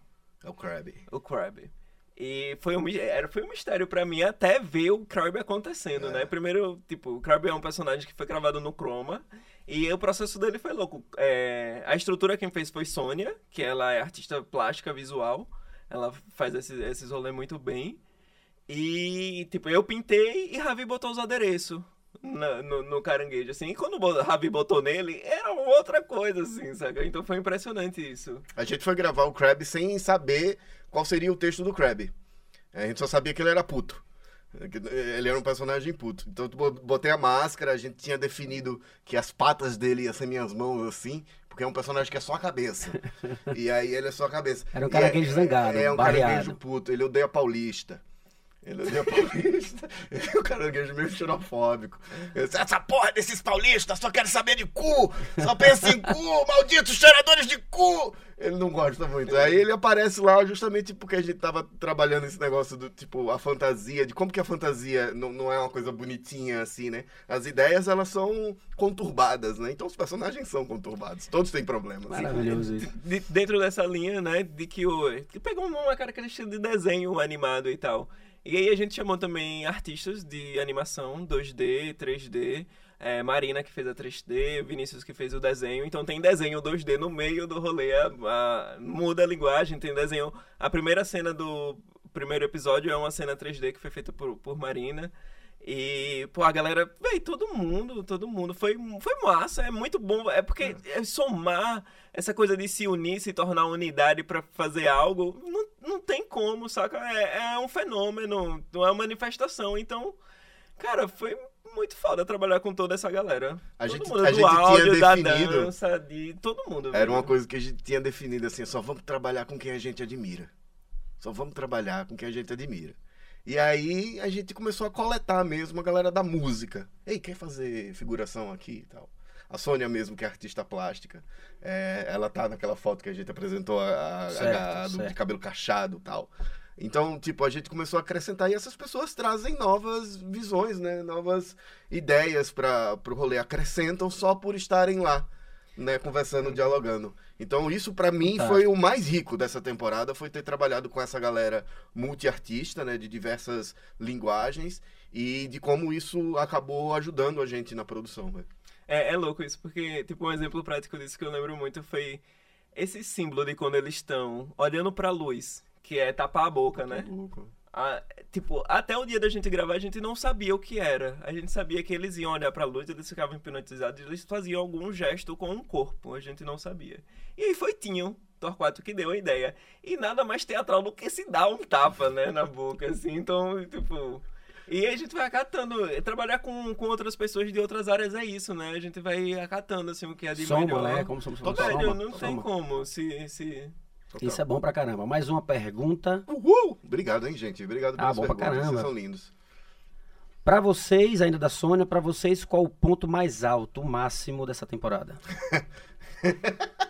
Speaker 4: É o Krabby.
Speaker 2: o Crab. E foi um, era, foi um mistério pra mim até ver o Crab acontecendo, né? Primeiro, tipo, o Crab é um personagem que foi gravado no Chroma. E o processo dele foi louco. É, a estrutura quem fez foi Sônia, que ela é artista plástica visual. Ela faz esses, esses rolês muito bem. E, tipo, eu pintei e Ravi botou os adereços na- no, no caranguejo, assim. E quando o Ravi botou nele, era outra coisa, assim, saca? Então foi impressionante isso.
Speaker 4: A gente foi gravar o Krabby sem saber qual seria o texto do Krabby. A gente só sabia que ele era puto. Ele era um personagem puto. Então eu botei a máscara, a gente tinha definido que as patas dele iam ser minhas mãos assim, porque é um personagem que é só a cabeça. [LAUGHS] e aí ele é só a cabeça.
Speaker 1: Era um caranguejo
Speaker 4: é,
Speaker 1: zangado,
Speaker 4: É um
Speaker 1: barreado.
Speaker 4: caranguejo puto. Ele odeia paulista. Ele odeia [LAUGHS] paulista. Ele é um caranguejo meio xenofóbico. Disse, Essa porra desses paulistas só querem saber de cu! Só pensa em cu! Malditos cheiradores de cu! Ele não gosta muito. Aí ele aparece lá justamente porque a gente tava trabalhando esse negócio do tipo, a fantasia, de como que a fantasia não, não é uma coisa bonitinha assim, né? As ideias elas são conturbadas, né? Então os personagens são conturbados. Todos têm problemas.
Speaker 1: Maravilhoso isso.
Speaker 2: de- dentro dessa linha, né, de que o que pegou uma característica de desenho animado e tal. E aí a gente chamou também artistas de animação 2D, 3D, é, Marina que fez a 3D, Vinícius que fez o desenho. Então tem desenho 2D no meio do rolê, a- a- muda a linguagem, tem desenho. A primeira cena do primeiro episódio é uma cena 3D que foi feita por, por Marina. E, pô, a galera, véi, todo mundo, todo mundo. Foi, foi massa, é muito bom. É porque é somar essa coisa de se unir, se tornar unidade pra fazer algo, não, não tem como, saca? É, é um fenômeno, não é uma manifestação. Então, Cara, foi muito foda trabalhar com toda essa galera.
Speaker 4: A
Speaker 2: todo
Speaker 4: gente-
Speaker 2: mundo
Speaker 4: a
Speaker 2: do
Speaker 4: gente tinha
Speaker 2: áudio, da
Speaker 4: definido-
Speaker 2: dança, de todo mundo.
Speaker 4: Era
Speaker 2: velho.
Speaker 4: uma coisa que a gente tinha definido assim, só vamos trabalhar com quem a gente admira. Só vamos trabalhar com quem a gente admira. E aí a gente começou a coletar mesmo a galera da música. Ei, quer fazer figuração aqui e tal? A Sônia mesmo, que é artista plástica, é, ela tá naquela foto que a gente apresentou a, a-
Speaker 1: Certo,
Speaker 4: a- do- de cabelo cachado e tal. Então, tipo, a gente começou a acrescentar e essas pessoas trazem novas visões, né? Novas ideias para o rolê. Acrescentam só por estarem lá, né? Conversando, dialogando. Então, isso pra mim
Speaker 1: Fantástico.
Speaker 4: foi o mais rico dessa temporada, foi ter trabalhado com essa galera multiartista, né? De diversas linguagens e de como isso acabou ajudando a gente na produção, né?
Speaker 2: É, é louco isso, porque, tipo, um exemplo prático disso que eu lembro muito foi esse símbolo de quando eles estão olhando pra luz, que é tapar a boca, né? Ah, tipo, até o dia da gente gravar, a gente não sabia o que era. A gente sabia que eles iam olhar pra luz, eles ficavam hipnotizados, e eles faziam algum gesto com o corpo, a gente não sabia. E aí foi Tinho, Torquato, que deu a ideia. E nada mais teatral do que se dar um tapa, né, na boca, assim. Então, tipo... E aí a gente vai acatando. Trabalhar com, com outras pessoas de outras áreas é isso, né? A gente vai acatando, assim, o que é de
Speaker 1: Soma,
Speaker 2: melhor.
Speaker 1: né? Como somos
Speaker 2: Velho,
Speaker 1: soma,
Speaker 2: não tem
Speaker 1: soma.
Speaker 2: como se... se...
Speaker 1: Isso é bom pra caramba. Mais uma pergunta.
Speaker 4: Uhul! Obrigado, hein, gente? Obrigado
Speaker 1: Ah,
Speaker 4: pelas
Speaker 1: bom pra
Speaker 4: perguntas,
Speaker 1: caramba.
Speaker 4: vocês são lindos.
Speaker 1: Pra vocês, ainda da Sônia, pra vocês, qual o ponto mais alto, o máximo dessa temporada? [LAUGHS]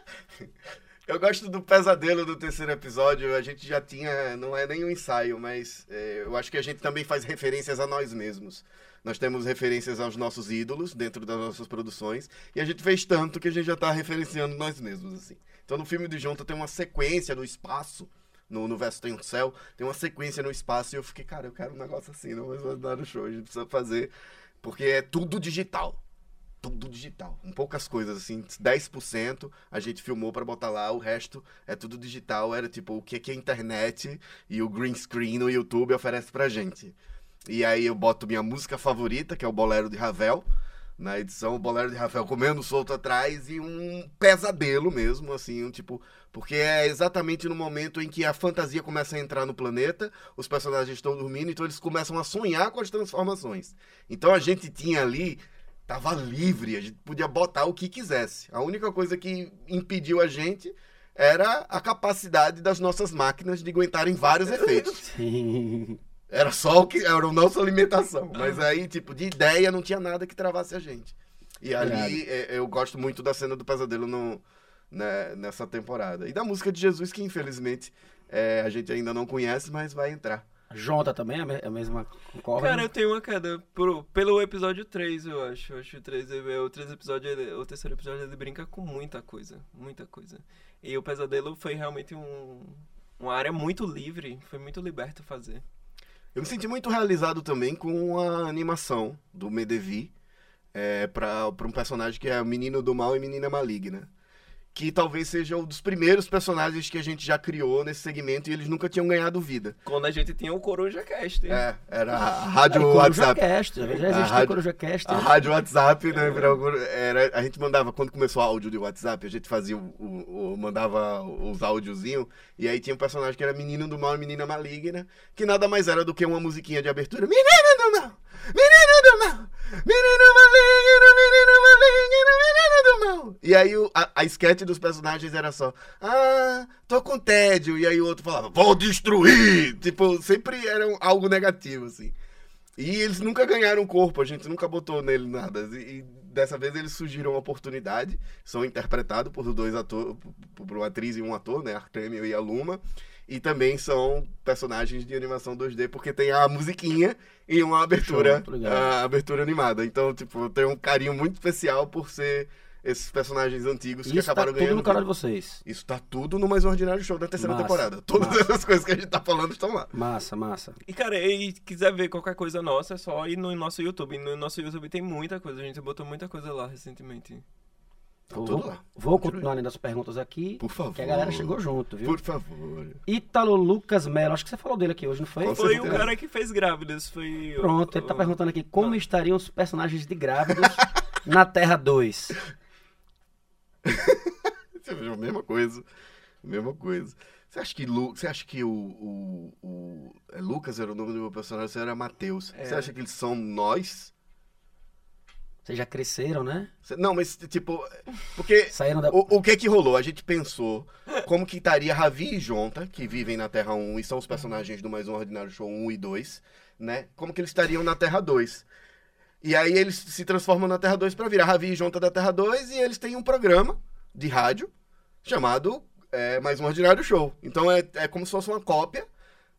Speaker 4: Eu gosto do pesadelo do terceiro episódio. A gente já tinha, não é nem um ensaio, mas é, eu acho que a gente também faz referências a nós mesmos. Nós temos referências aos nossos ídolos dentro das nossas produções e a gente fez tanto que a gente já tá referenciando nós mesmos assim. Então no filme de Junta tem uma sequência no espaço. No, no verso tem um céu, tem uma sequência no espaço e eu fiquei, cara, eu quero um negócio assim, não vai dar no show, a gente precisa fazer, porque é tudo digital tudo digital. Com poucas coisas, assim, 10% a gente filmou pra botar lá, o resto é tudo digital. Era tipo o que, que a internet e o green screen no YouTube oferece pra gente. E aí eu boto minha música favorita, que é o Bolero de Ravel, na edição, o Bolero de Ravel comendo solto atrás e um pesadelo mesmo, assim, um tipo. Porque é exatamente no momento em que a fantasia começa a entrar no planeta, os personagens estão dormindo, então eles começam a sonhar com as transformações. Então a gente tinha ali tava livre, a gente podia botar o que quisesse. A única coisa que impediu a gente era a capacidade das nossas máquinas de aguentarem vários [LAUGHS] efeitos.
Speaker 1: Sim.
Speaker 4: Era só o que era a nossa alimentação. Mas aí, tipo, de ideia não tinha nada que travasse a gente. E ali é, eu gosto muito da cena do pesadelo no, né, nessa temporada. E da música de Jesus, que infelizmente é, a gente ainda não conhece, mas vai entrar.
Speaker 1: Jonta também, é a me- é a mesma concorda?
Speaker 2: Cara, eu tenho uma queda pro- pelo episódio 3, eu acho. Eu acho que o 3, é- o, 3 episódio, ele- o terceiro episódio ele brinca com muita coisa. Muita coisa. E o Pesadelo foi realmente um, uma área muito livre. Foi muito liberto fazer.
Speaker 4: Eu me senti muito realizado também com a animação do Medevi é, para um personagem que é Menino do Mal e Menina Maligna. Que talvez seja um dos primeiros personagens que a gente já criou nesse segmento e eles nunca tinham ganhado vida.
Speaker 2: Quando a gente tinha o Coruja Cast.
Speaker 4: É, era a rádio
Speaker 1: Coruja
Speaker 4: WhatsApp.
Speaker 1: Cast, já existe
Speaker 4: A rádio-
Speaker 1: Coruja Cast.
Speaker 4: A rádio WhatsApp, né? Era, a gente mandava, quando começou o áudio de WhatsApp, a gente fazia o, o- o- mandava os áudiozinhos, e aí tinha um personagem que era Menino do Mal e Menina Maligna, que nada mais era do que uma musiquinha de abertura. Menino do Mal! Menino do Mal! Menino Maligno, Menino Maligno, Menino do Mal! E aí a, a dos personagens era só, ah, tô com tédio, e aí o outro falava, vou destruir! [LAUGHS] Tipo, sempre era algo negativo, assim. E eles nunca ganharam corpo, a gente nunca botou nele nada. E, e dessa vez eles surgiram uma oportunidade, são interpretados por dois atores, por uma atriz e um ator, né? Artemio e a Luma. E também são personagens de animação 2D, porque tem a musiquinha e uma abertura,
Speaker 1: Show,
Speaker 4: a abertura animada. Então, tipo, eu tenho um carinho muito especial por ser esses personagens antigos que
Speaker 1: Isso tá
Speaker 4: acabaram
Speaker 1: tudo
Speaker 4: ganhando.
Speaker 1: no canal de vocês.
Speaker 4: Isso tá tudo no Mais Um Ordinário Show da terceira
Speaker 1: Massa,
Speaker 4: temporada. Todas
Speaker 1: massa.
Speaker 4: essas coisas que a gente tá falando estão lá.
Speaker 1: Massa, massa.
Speaker 2: E, cara, e quiser ver qualquer coisa nossa, é só ir no nosso YouTube. No nosso YouTube tem muita coisa. A gente botou muita coisa lá recentemente.
Speaker 4: Tá
Speaker 1: Vou,
Speaker 4: tudo lá.
Speaker 1: vou continuar lendo as perguntas aqui,
Speaker 4: Por favor.
Speaker 1: que a galera chegou junto, viu?
Speaker 4: Por favor.
Speaker 1: Ítalo Lucas Melo, acho que você falou dele aqui hoje, não foi?
Speaker 4: Com
Speaker 2: Foi
Speaker 4: certeza.
Speaker 2: o cara que fez Grávidas. Foi. o-
Speaker 1: Pronto, ele tá
Speaker 2: o-
Speaker 1: perguntando aqui como estariam os personagens de Grávidos na Terra 2. [LAUGHS]
Speaker 4: Você viu a mesma coisa. Mesma coisa. Você acha que, Lu, você acha que o, o, o- é Lucas era o nome do meu personagem, você era Matheus. Você
Speaker 2: É.
Speaker 4: acha que eles são nós?
Speaker 1: Vocês já cresceram, né?
Speaker 4: Não, mas tipo, porque [LAUGHS]
Speaker 1: Saíram da.
Speaker 4: o, o que que rolou? A gente pensou como que estaria Ravi e Jonta, que vivem na Terra 1 e são os personagens do Mais Um Ordinário Show 1 e 2, né? Como que eles estariam na Terra 2. E aí eles se transformam na Terra 2 pra virar Ravi e Jonta da Terra 2 e eles têm um programa de rádio chamado é, Mais Um Ordinário Show. Então é, é como se fosse uma cópia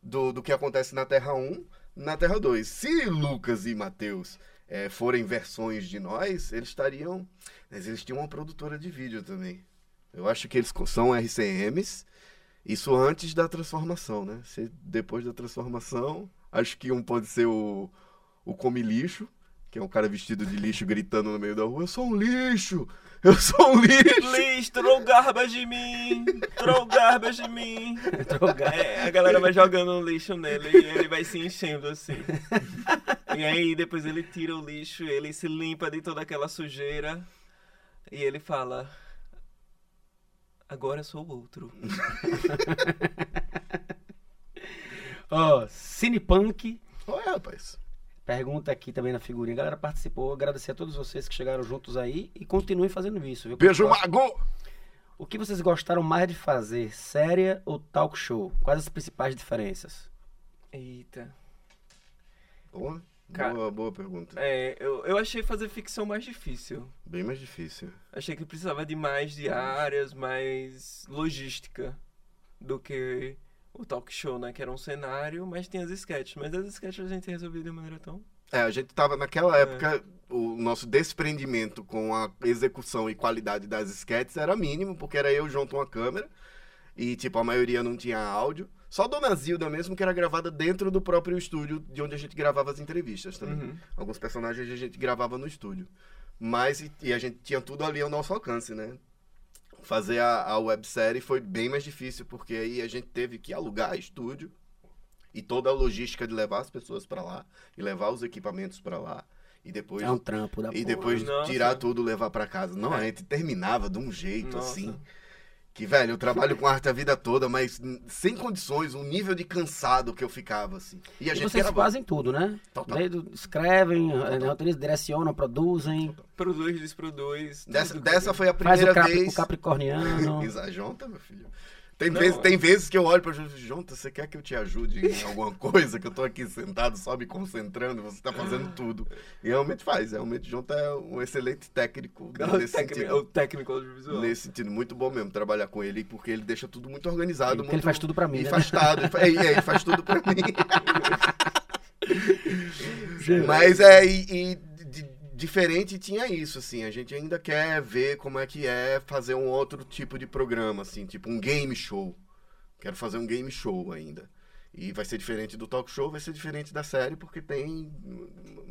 Speaker 4: do, do que acontece na Terra 1 na Terra 2. Se Lucas e Matheus é, forem versões de nós, eles estariam. Mas eles tinham uma produtora de vídeo também. Eu acho que eles são RCMs. Isso antes da transformação, né? Se depois da transformação, acho que um pode ser o, o Come Lixo, que é um cara vestido de lixo gritando no meio da rua: Eu sou um lixo! [LAUGHS] Eu sou um lixo!
Speaker 2: Please, throw garbage in me. Throw garbage me. [LAUGHS]
Speaker 1: Drogar.
Speaker 2: É, a galera vai jogando um lixo nele e ele vai se enchendo assim. E aí depois ele tira o lixo, ele se limpa de toda aquela sujeira e ele fala: Agora eu sou o outro. [LAUGHS]
Speaker 1: Ó, Cinepunk
Speaker 4: Olha, rapaz.
Speaker 1: Pergunta aqui também na figurinha. A galera participou. Agradecer a todos vocês que chegaram juntos aí e continuem fazendo isso, viu?
Speaker 4: Beijo, Mago!
Speaker 1: O que vocês gostaram mais de fazer? Série ou talk show? Quais as principais diferenças?
Speaker 2: Eita.
Speaker 4: Boa,
Speaker 2: Cara-
Speaker 4: boa, boa pergunta.
Speaker 2: É, eu, eu achei fazer ficção mais difícil.
Speaker 4: Bem mais difícil.
Speaker 2: Achei que precisava de mais diárias, mais logística do que o talk show, né? Que era um cenário, mas tinha as sketches. Mas as sketches a gente resolveu de maneira tão.
Speaker 4: É, a gente tava naquela época, o nosso desprendimento com a execução e qualidade das sketches era mínimo, porque era eu junto uma câmera e, tipo, a maioria não tinha áudio. Só Dona Zilda mesmo, que era gravada dentro do próprio estúdio de onde a gente gravava as entrevistas também.
Speaker 2: Uhum.
Speaker 4: Alguns personagens a gente gravava no estúdio. Mas, e, e a gente tinha tudo ali ao nosso alcance, né? Fazer a, a websérie foi bem mais difícil, porque aí a gente teve que alugar estúdio e toda a logística de levar as pessoas pra lá e levar os equipamentos pra lá e depois
Speaker 1: É um trampo da
Speaker 4: e
Speaker 1: porra.
Speaker 4: depois
Speaker 2: Nossa.
Speaker 4: tirar tudo levar pra casa. Não, a gente terminava de um jeito
Speaker 2: Nossa.
Speaker 4: assim. Que, velho, eu trabalho com arte a vida toda, mas sem condições, um nível de cansado que eu ficava, assim. E a
Speaker 1: E
Speaker 4: gente
Speaker 1: vocês
Speaker 4: gravava.
Speaker 1: fazem tudo, né?
Speaker 4: Total.
Speaker 1: Desde- escrevem, eh, roteirizam, direcionam, produzem,
Speaker 2: Produz, desproduz.
Speaker 4: Dessa, dessa foi a
Speaker 1: faz o,
Speaker 4: primeira vez.
Speaker 1: o capricorniano. [LAUGHS]
Speaker 4: Exajonta, meu filho. Tem,
Speaker 2: Não,
Speaker 4: vezes,
Speaker 2: é.
Speaker 4: tem vezes que eu olho pra Jonta, Jonta, você quer que eu te ajude em [LAUGHS] alguma coisa? Que eu tô aqui sentado só me concentrando, você tá fazendo tudo. E realmente faz, realmente Jonta é um excelente técnico [LAUGHS]
Speaker 2: É o
Speaker 4: nesse
Speaker 2: técnico,
Speaker 4: sentido.
Speaker 2: é o técnico audiovisual.
Speaker 4: Nesse sentido, muito bom mesmo trabalhar com ele, porque ele deixa tudo muito organizado.
Speaker 1: Porque
Speaker 4: muito
Speaker 1: ele faz tudo pra mim,
Speaker 4: E
Speaker 1: né?
Speaker 4: é, é, ele faz tudo pra mim. [LAUGHS] Mas é, e, e diferente tinha isso, assim. A gente ainda quer ver como é que é fazer um outro tipo de programa, assim, tipo um game show. Quero fazer um game show ainda. E vai ser diferente do talk show, vai ser diferente da série, porque tem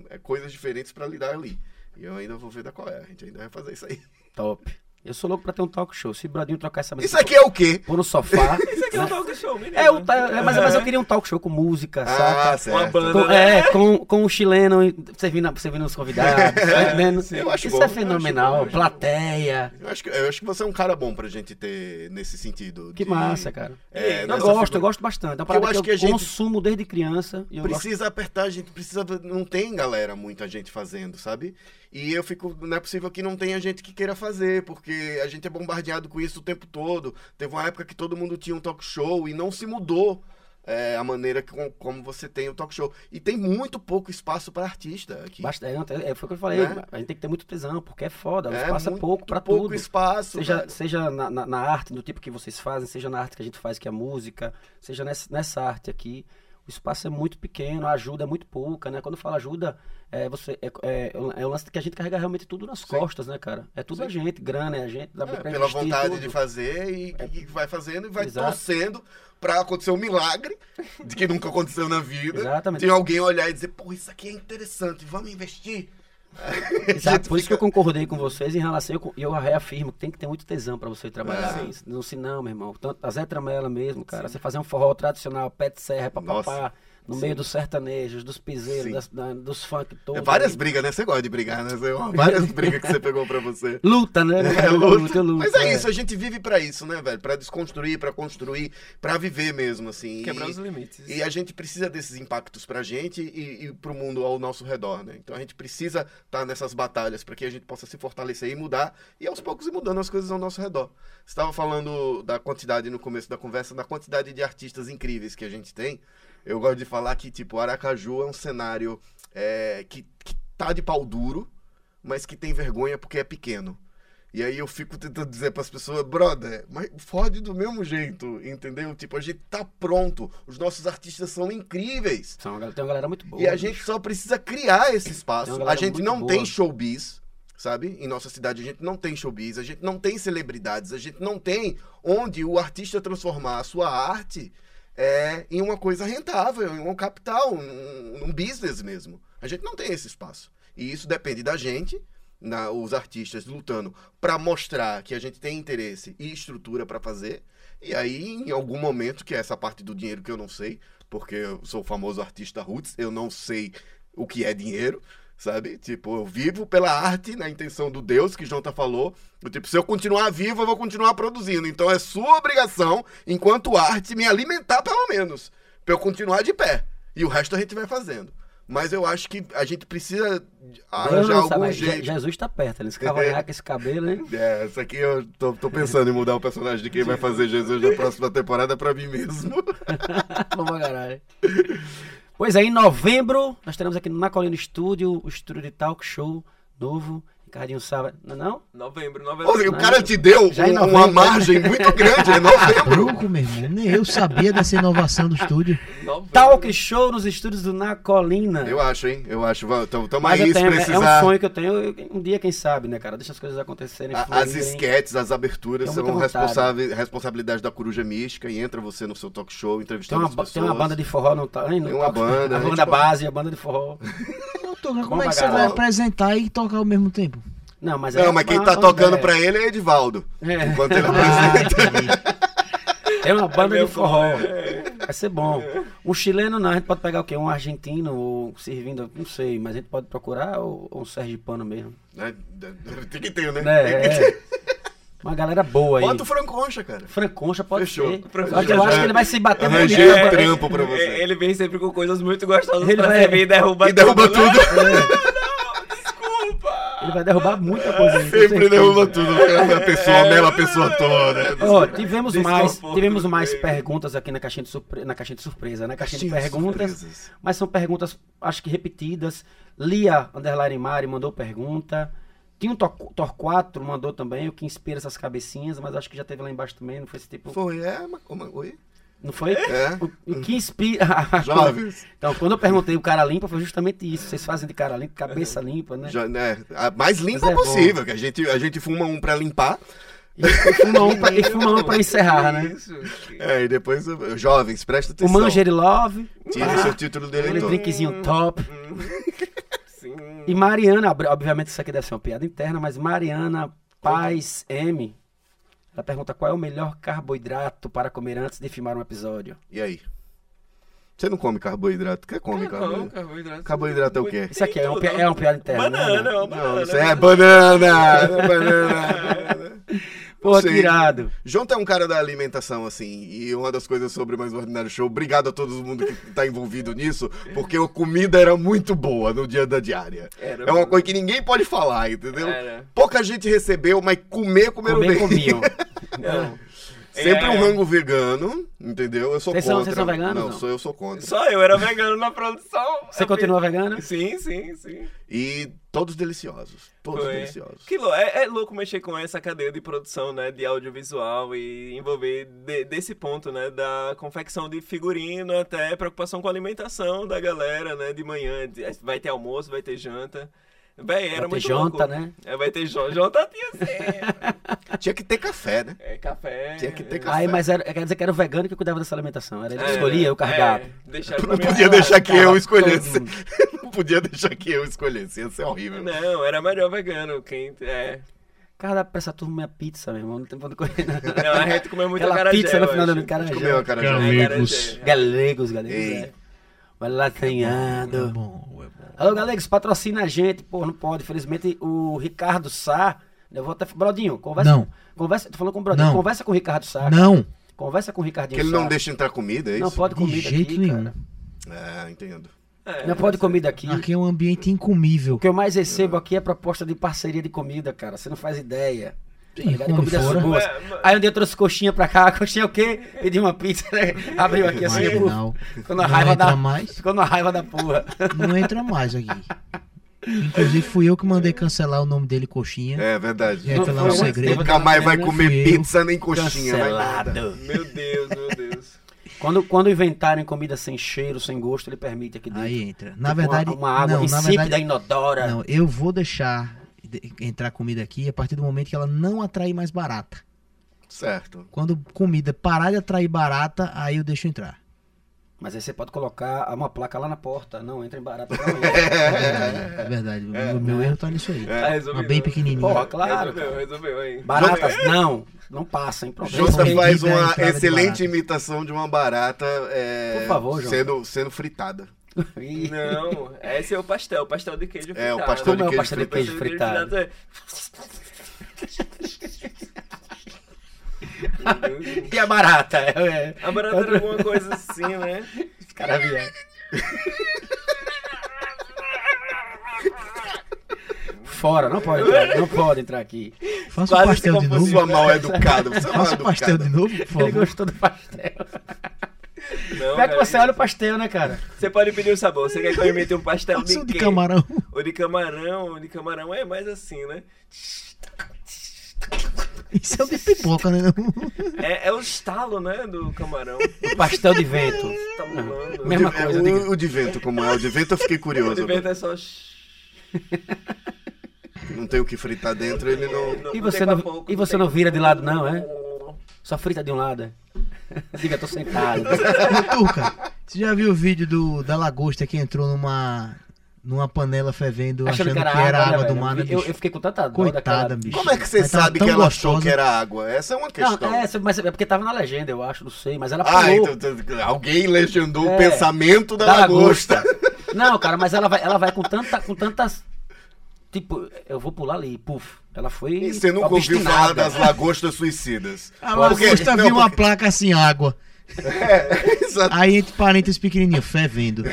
Speaker 4: é, coisas diferentes pra lidar ali. E eu ainda vou ver da qual é. A gente ainda vai fazer isso aí.
Speaker 1: Top. Eu sou louco pra ter um talk show. Se o Bradinho trocar essa mesa
Speaker 4: Isso aqui é o quê?
Speaker 1: pôr no sofá. [LAUGHS]
Speaker 2: Isso aqui é um talk show, menino.
Speaker 1: é, o é, mas, mas eu queria um talk show com música,
Speaker 4: Ah,
Speaker 1: saca?
Speaker 4: certo.
Speaker 2: banda.
Speaker 1: Com, é, com, com o chileno servindo, servindo os convidados. tá vendo?
Speaker 4: eu acho
Speaker 1: Isso
Speaker 4: bom,
Speaker 1: é
Speaker 4: eu acho
Speaker 1: fenomenal.
Speaker 4: bom, eu acho
Speaker 1: Plateia.
Speaker 4: Eu acho, que, eu acho que você é um cara bom pra gente ter nesse sentido.
Speaker 1: Que
Speaker 4: de-
Speaker 1: massa, cara.
Speaker 4: É,
Speaker 1: eu gosto,
Speaker 4: figura-
Speaker 1: eu gosto bastante. É uma
Speaker 4: eu acho
Speaker 1: que eu
Speaker 4: que a gente-
Speaker 1: consumo desde criança. E eu gosto
Speaker 4: Precisa apertar, a gente precisa. Não tem galera, muita gente fazendo, sabe? E eu fico. Não é possível que não tenha gente que queira fazer, porque a gente é bombardeado com isso o tempo todo. Teve uma época que todo mundo tinha um talk show e não se mudou. é, a maneira que- como você tem o talk show. E tem muito pouco espaço para artista aqui.
Speaker 1: Basta, é, é, foi o que eu falei.
Speaker 4: Né?
Speaker 1: A gente tem que ter muito tesão, porque é foda. O
Speaker 4: É
Speaker 1: espaço é pouco
Speaker 4: pouco
Speaker 1: tudo.
Speaker 4: espaço.
Speaker 1: Seja,
Speaker 4: velho.
Speaker 1: seja na, na- na arte, do tipo que vocês fazem, seja na arte que a gente faz, que é a música, seja nessa, nessa arte aqui. O espaço é muito pequeno, a ajuda é muito pouca, né? Quando eu falo ajuda, é, você, é, é, é o lance que a gente carrega realmente tudo nas costas, né, cara? É tudo a gente, grana, é a gente, dá
Speaker 4: É,
Speaker 1: pra
Speaker 4: pela vontade
Speaker 1: tudo.
Speaker 4: de fazer e, e vai fazendo e vai
Speaker 1: Exato.
Speaker 4: torcendo pra acontecer um milagre de que nunca aconteceu na vida.
Speaker 1: Exatamente.
Speaker 4: Tem alguém olhar e dizer, pô, isso aqui é interessante, vamos investir. [LAUGHS]
Speaker 1: Exato, por isso que eu concordei com vocês em relação, e eu, eu reafirmo que tem que ter muito tesão pra você trabalhar.
Speaker 4: É.
Speaker 1: assim. Não, se não, meu irmão. Tanto, a Zé Tramela mesmo, cara. Você fazer um forró tradicional, pé de serra, papapá,
Speaker 4: Nossa.
Speaker 1: No meio dos sertanejos, dos
Speaker 4: Sim.
Speaker 1: piseiros, das- da- dos funk todos.
Speaker 4: É várias
Speaker 1: aí.
Speaker 4: brigas, né? Você gosta de brigar, né? Você- Várias [LAUGHS] brigas que você pegou pra você.
Speaker 1: Luta, né?
Speaker 4: É, luta.
Speaker 1: luta.
Speaker 4: Mas é isso, a gente vive pra isso, né, velho? Pra desconstruir, pra construir, pra viver mesmo, assim.
Speaker 2: Quebrar
Speaker 4: E-
Speaker 2: os limites.
Speaker 4: E a gente precisa desses impactos pra gente e, e pro mundo ao nosso redor, né? Então a gente precisa estar nessas batalhas para que a gente possa se fortalecer e mudar e aos poucos ir mudando as coisas ao nosso redor. Você estava falando da quantidade no começo da conversa, da quantidade de artistas incríveis que a gente tem. Eu gosto de falar que, tipo, Aracaju é um cenário é, que, que tá de pau duro, mas que tem vergonha porque é pequeno. E aí eu fico tentando dizer pras pessoas, brother, mas fode do mesmo jeito, entendeu? Tipo, a gente tá pronto, os nossos artistas são incríveis.
Speaker 1: São tem uma galera muito boa.
Speaker 4: E a gente só precisa criar esse espaço. A gente não
Speaker 1: boa.
Speaker 4: tem showbiz, sabe? Em nossa cidade a gente não tem showbiz, a gente não tem celebridades, a gente não tem onde o artista transformar a sua arte é, em uma coisa rentável, em um capital, um, um business mesmo. A gente não tem esse espaço. E isso depende da gente, na- os artistas lutando para mostrar que a gente tem interesse e estrutura para fazer. E aí, em algum momento, que é essa parte do dinheiro que eu não sei, porque eu sou o famoso artista roots, eu não sei o que é dinheiro, sabe? Tipo, eu vivo pela arte, na intenção do Deus que Jonta falou. Eu, tipo, se eu continuar vivo, eu vou continuar produzindo. Então é sua obrigação, enquanto arte, me alimentar pelo menos, pra eu continuar de pé. E o resto a gente vai fazendo. Mas eu acho que a gente precisa arranjar algum
Speaker 1: mas Je-
Speaker 4: jeito.
Speaker 1: Jesus tá perto, ele esse cavanhaque, esse cabelo, hein?
Speaker 4: É, isso aqui eu tô, tô pensando em mudar o personagem de quem vai [LAUGHS] fazer Jesus na próxima temporada pra mim mesmo. [LAUGHS]
Speaker 1: Vamos caralho. [LAUGHS] Pois é, em novembro, nós teremos aqui no Na Colina Estúdio, o estúdio de talk show novo. Ricardinho Sábado. Não, é não?
Speaker 2: Novembro, novembro.
Speaker 4: Olha, o cara te deu um- uma
Speaker 1: né?
Speaker 4: margem muito grande, é novembro.
Speaker 3: Bruco, meu irmão. Nem eu sabia dessa inovação do estúdio.
Speaker 2: Novembro.
Speaker 1: Talk show nos estúdios do Na Colina.
Speaker 4: Eu acho, hein? Eu acho. Vamos, tamo,
Speaker 1: Mas
Speaker 4: aí,
Speaker 1: eu
Speaker 4: se
Speaker 1: tenho, é- é
Speaker 4: precisar.
Speaker 1: um sonho que eu tenho. eu- Um dia, quem sabe, né, cara? Deixa as coisas acontecerem.
Speaker 4: A- As esquetes, as aberturas são responsabilidade da Coruja Mística e entra você no seu talk show
Speaker 1: Tem
Speaker 4: entrevistando
Speaker 1: uma,
Speaker 4: as pessoas.
Speaker 1: tem uma banda de forró, não tá? hein? Não
Speaker 4: Tem uma banda,
Speaker 1: A
Speaker 4: a gente
Speaker 1: banda
Speaker 4: pode-
Speaker 1: base, a banda de forró.
Speaker 3: Não, como é que você vai apresentar e tocar ao mesmo tempo?
Speaker 1: Não, mas,
Speaker 4: Não,
Speaker 1: é-
Speaker 4: mas quem tá tocando
Speaker 1: ideia.
Speaker 4: pra ele é Edivaldo.
Speaker 1: É.
Speaker 4: Enquanto ele [LAUGHS] apresenta.
Speaker 1: É uma banda
Speaker 2: meu
Speaker 1: de forró.
Speaker 2: forró,
Speaker 1: Vai ser bom. Um chileno não, a gente pode pegar o quê? Um argentino ou servindo, não sei, mas a gente pode procurar ou, ou um sergipano mesmo.
Speaker 4: Né? Tem que ter, né?
Speaker 1: É,
Speaker 4: Tem que ter.
Speaker 1: é. Uma galera boa aí.
Speaker 4: Bota o Franco Concha, cara.
Speaker 1: Franconcha pode
Speaker 4: Fechou.
Speaker 1: ser.
Speaker 2: Franconcha.
Speaker 1: Eu acho que ele vai se bater bonito.
Speaker 4: Arranjei
Speaker 1: né?
Speaker 4: trampo pra você.
Speaker 2: É, Ele vem sempre com coisas muito gostosas
Speaker 1: Ele
Speaker 2: pra
Speaker 1: vai-
Speaker 2: servir e derruba
Speaker 4: E derruba
Speaker 2: tudo. né?
Speaker 4: tudo.
Speaker 1: Ele vai derrubar muita coisa com
Speaker 4: Sempre derruba tudo. A pessoa, mela a pessoa toda.
Speaker 1: Ó, tivemos mais, tivemos mais perguntas aqui na caixinha de, surpre... na caixinha de surpresa, né? Caixinha de
Speaker 4: Caixinha de
Speaker 1: perguntas,
Speaker 4: surpresas.
Speaker 1: mas são perguntas, acho que repetidas. Lia Underline Mari mandou pergunta. Tinha um Tor- Torquato mandou também, o que inspira essas cabecinhas, mas acho que já teve lá embaixo também, não foi esse tipo.
Speaker 4: Foi, é, mas como- oi?
Speaker 1: Não foi?
Speaker 4: É.
Speaker 1: O, o que inspira. [LAUGHS]
Speaker 4: Jovens.
Speaker 1: Então, quando eu perguntei o cara limpa, foi justamente isso. Vocês fazem de cara limpa, cabeça limpa, né?
Speaker 4: Já, né, a mais limpa
Speaker 1: é bom.
Speaker 4: possível, que a gente, a gente fuma um pra limpar,
Speaker 1: E, e fuma um pra, e [LAUGHS] fuma um pra encerrar, né?
Speaker 2: Isso.
Speaker 4: é, e depois, jovens, presta
Speaker 1: O
Speaker 4: atenção.
Speaker 1: Manger Love.
Speaker 4: Tire
Speaker 1: Ah,
Speaker 4: seu título de
Speaker 1: Aquele drinkzinho top.
Speaker 2: Sim.
Speaker 1: E Mariana, ob- obviamente isso aqui deve ser uma piada interna, mas Mariana Paz M. Ela pergunta qual é o melhor carboidrato para comer antes de filmar um episódio.
Speaker 4: E aí? Você não come carboidrato? Quer come
Speaker 2: Não,
Speaker 4: carboidrato?
Speaker 2: carboidrato.
Speaker 4: Carboidrato é o quê?
Speaker 1: Isso aqui é, um, é uma piada interna.
Speaker 2: Banana,
Speaker 1: né?
Speaker 2: é uma banana.
Speaker 4: Não, isso é banana! é banana! [LAUGHS]
Speaker 1: Pô, que irado.
Speaker 4: Jonta é um cara da alimentação, assim, e uma das coisas sobre Mais um Ordinário Show, obrigado a todo mundo que tá envolvido nisso, porque a comida era muito boa no dia da diária.
Speaker 2: Era
Speaker 4: é uma coisa que ninguém pode falar, entendeu?
Speaker 2: Era.
Speaker 4: Pouca gente recebeu, mas comer, comeram
Speaker 1: Comer
Speaker 4: bem.
Speaker 1: comiam. [LAUGHS]
Speaker 2: Não.
Speaker 4: Sempre
Speaker 2: É.
Speaker 4: um rango vegano, entendeu? Eu sou
Speaker 1: Vocês
Speaker 4: contra.
Speaker 1: vocês são veganos,
Speaker 4: Não,
Speaker 1: não?
Speaker 4: sou eu sou contra.
Speaker 2: Só eu era vegano na produção.
Speaker 1: Você
Speaker 2: Eu
Speaker 1: continua
Speaker 2: fiz-
Speaker 1: vegano?
Speaker 2: Sim, sim, sim.
Speaker 4: E todos deliciosos. Todos
Speaker 2: Foi.
Speaker 4: deliciosos.
Speaker 2: Que lou- é, é louco mexer com essa cadeia de produção, né, de audiovisual e envolver de- desse ponto, né, da confecção de figurino até preocupação com a alimentação da galera, né, de manhã. De- Vai ter almoço, vai ter janta. Véi, era
Speaker 1: Vai ter
Speaker 2: muito
Speaker 1: janta,
Speaker 2: louco.
Speaker 1: né?
Speaker 2: É, vai ter janta. Janta tinha sempre. [LAUGHS]
Speaker 4: Tinha que ter café, né?
Speaker 2: É café.
Speaker 4: Tinha que ter
Speaker 2: é.
Speaker 4: café.
Speaker 1: Aí, mas era, quer dizer que era o vegano que cuidava dessa alimentação. Era ele
Speaker 2: É,
Speaker 1: escolhia o cardápio.
Speaker 2: É,
Speaker 4: Não podia deixar que eu escolhesse. [LAUGHS] Não podia deixar que eu escolhesse. Ia ser horrível.
Speaker 2: Não, era melhor vegano. Quem, é.
Speaker 1: Cardápio pra essa turma é pizza, meu irmão. Não tem onde correr. não.
Speaker 2: Não, a gente comeu muito
Speaker 1: Aquela pizza no final do ano, carajé.
Speaker 4: Comeu a cara
Speaker 2: É,
Speaker 3: Galegos.
Speaker 1: Galegos, galegos,
Speaker 4: Ei.
Speaker 1: é. Vai lá
Speaker 3: É
Speaker 1: ganhando.
Speaker 3: bom, é bom.
Speaker 1: Alô, Galex, patrocina a gente. Pô, não pode. Infelizmente, o Ricardo Sá. Eu vou até. Brodinho, conversa.
Speaker 3: Não.
Speaker 1: Conversa, tô falando com o Brodinho.
Speaker 3: Não.
Speaker 1: Conversa com o Ricardo Sá.
Speaker 3: Não,
Speaker 1: Conversa com o Ricardinho
Speaker 4: Que ele
Speaker 1: Sá.
Speaker 4: não deixa entrar comida, é isso?
Speaker 1: Não pode
Speaker 3: de
Speaker 1: comida
Speaker 3: jeito
Speaker 1: aqui,
Speaker 3: nenhum.
Speaker 1: cara.
Speaker 4: É, entendo.
Speaker 2: É,
Speaker 1: Não pode comida aqui.
Speaker 3: Aqui é um ambiente incomível.
Speaker 1: O que eu mais recebo aqui é proposta de parceria de comida, cara. Você não faz ideia. Tá Comidas boas. Aí um dia eu trouxe coxinha pra cá. Coxinha é o quê? Pedi uma pizza, né? [LAUGHS] Abriu aqui assim. Pô. Ficou na
Speaker 3: Não
Speaker 1: raiva
Speaker 3: entra
Speaker 1: da.
Speaker 3: mais.
Speaker 1: Ficou na raiva da porra.
Speaker 3: Não entra mais aqui. Inclusive fui eu que mandei cancelar o nome dele coxinha.
Speaker 4: É verdade.
Speaker 3: E lá é um
Speaker 1: foi-
Speaker 3: segredo.
Speaker 4: Nunca mais vai comer pizza nem coxinha.
Speaker 1: Cancelado.
Speaker 2: Meu Deus, meu Deus.
Speaker 1: Quando, quando inventarem comida sem cheiro, sem gosto, ele permite aqui dentro.
Speaker 3: Aí entra. Na
Speaker 1: Tipo
Speaker 3: verdade,
Speaker 1: Uma, uma água
Speaker 3: não, na
Speaker 1: insípida,
Speaker 3: verdade,
Speaker 1: inodora.
Speaker 3: não, eu vou deixar de- entrar comida aqui a partir do momento que ela não atrair mais barata.
Speaker 4: Certo.
Speaker 3: Quando comida parar de atrair barata, aí eu deixo entrar.
Speaker 1: Mas aí você pode colocar uma placa lá na porta. Não, entra em barato. Não entra.
Speaker 3: É verdade. O meu erro tá nisso aí.
Speaker 2: Tá resolvido.
Speaker 3: Uma bem pequenininha.
Speaker 1: Porra, claro.
Speaker 2: Resolveu, resolveu aí.
Speaker 1: Baratas, não. Não passa, hein?
Speaker 3: Proibida
Speaker 4: faz uma
Speaker 3: de
Speaker 4: excelente
Speaker 3: barata.
Speaker 4: imitação de uma barata é,
Speaker 1: Por favor, João.
Speaker 4: sendo, sendo fritada.
Speaker 2: Não, [LAUGHS] esse é o pastel, pastel de queijo
Speaker 4: É, o
Speaker 2: fritado.
Speaker 4: pastel
Speaker 1: Como é o
Speaker 4: queijo
Speaker 1: pastel de
Speaker 4: fritado.
Speaker 1: queijo fritado?
Speaker 2: Deus. [LAUGHS]
Speaker 1: E a barata? É, é.
Speaker 2: A barata era alguma coisa assim, né?
Speaker 1: Os caras vieram. Fora, não pode entrar, não pode entrar aqui.
Speaker 3: Faça o pastel de novo.
Speaker 4: Sua mal educada. Você é mal
Speaker 3: Faça o pastel de novo, por
Speaker 1: Ele
Speaker 3: favor.
Speaker 1: gostou do pastel.
Speaker 2: Não,
Speaker 1: Como é que
Speaker 2: cara,
Speaker 1: você olha o pastel, né, cara?
Speaker 2: Você pode pedir o sabor. Você quer que eu imite um pastel de
Speaker 3: o de
Speaker 2: quê?
Speaker 3: camarão.
Speaker 2: O de camarão, o de camarão é mais assim, né?
Speaker 3: Isso é o de pipoca, né?
Speaker 2: É, é o estalo, né, do camarão.
Speaker 1: O pastel de vento.
Speaker 2: Tá rolando.
Speaker 1: Mesma
Speaker 4: É,
Speaker 1: coisa,
Speaker 4: o, o de vento, como é? O de vento eu fiquei
Speaker 2: O
Speaker 4: curioso.
Speaker 2: de vento é só...
Speaker 4: Não tem o que fritar dentro, ele não.
Speaker 1: E você não, e você não vira de lado, não, é? Só frita de um lado. é? Diga, tô sentado. [LAUGHS]
Speaker 3: Ô, Turca, você já viu o vídeo do, da lagosta que entrou numa, numa panela fervendo, achando, que era, água,
Speaker 1: né,
Speaker 3: do
Speaker 1: velho?
Speaker 3: mar, né,
Speaker 1: eu, eu fiquei com tanta dó
Speaker 3: Coitada,
Speaker 1: daquela...
Speaker 3: bicho.
Speaker 4: Como é que você
Speaker 3: Mas
Speaker 4: sabe que ela achou
Speaker 3: gostosa.
Speaker 4: que era água? Essa é uma questão.
Speaker 1: Não, é, mas é porque tava na legenda, eu acho, não sei. Mas ela pulou
Speaker 4: Ah, então, então, alguém legendou
Speaker 1: É,
Speaker 4: o pensamento da,
Speaker 1: da
Speaker 4: lagosta.
Speaker 1: lagosta. Não, cara, mas ela vai, ela vai com tanta, com tantas... Tipo, eu vou pular ali, puf. Ela foi
Speaker 4: E você nunca ouviu falar das lagostas suicidas?
Speaker 3: A
Speaker 4: Porque-
Speaker 3: lagosta
Speaker 4: não,
Speaker 3: viu uma
Speaker 4: porque-
Speaker 3: placa assim, água.
Speaker 4: É, [LAUGHS] exato.
Speaker 3: Aí entre parênteses pequenininho, fervendo.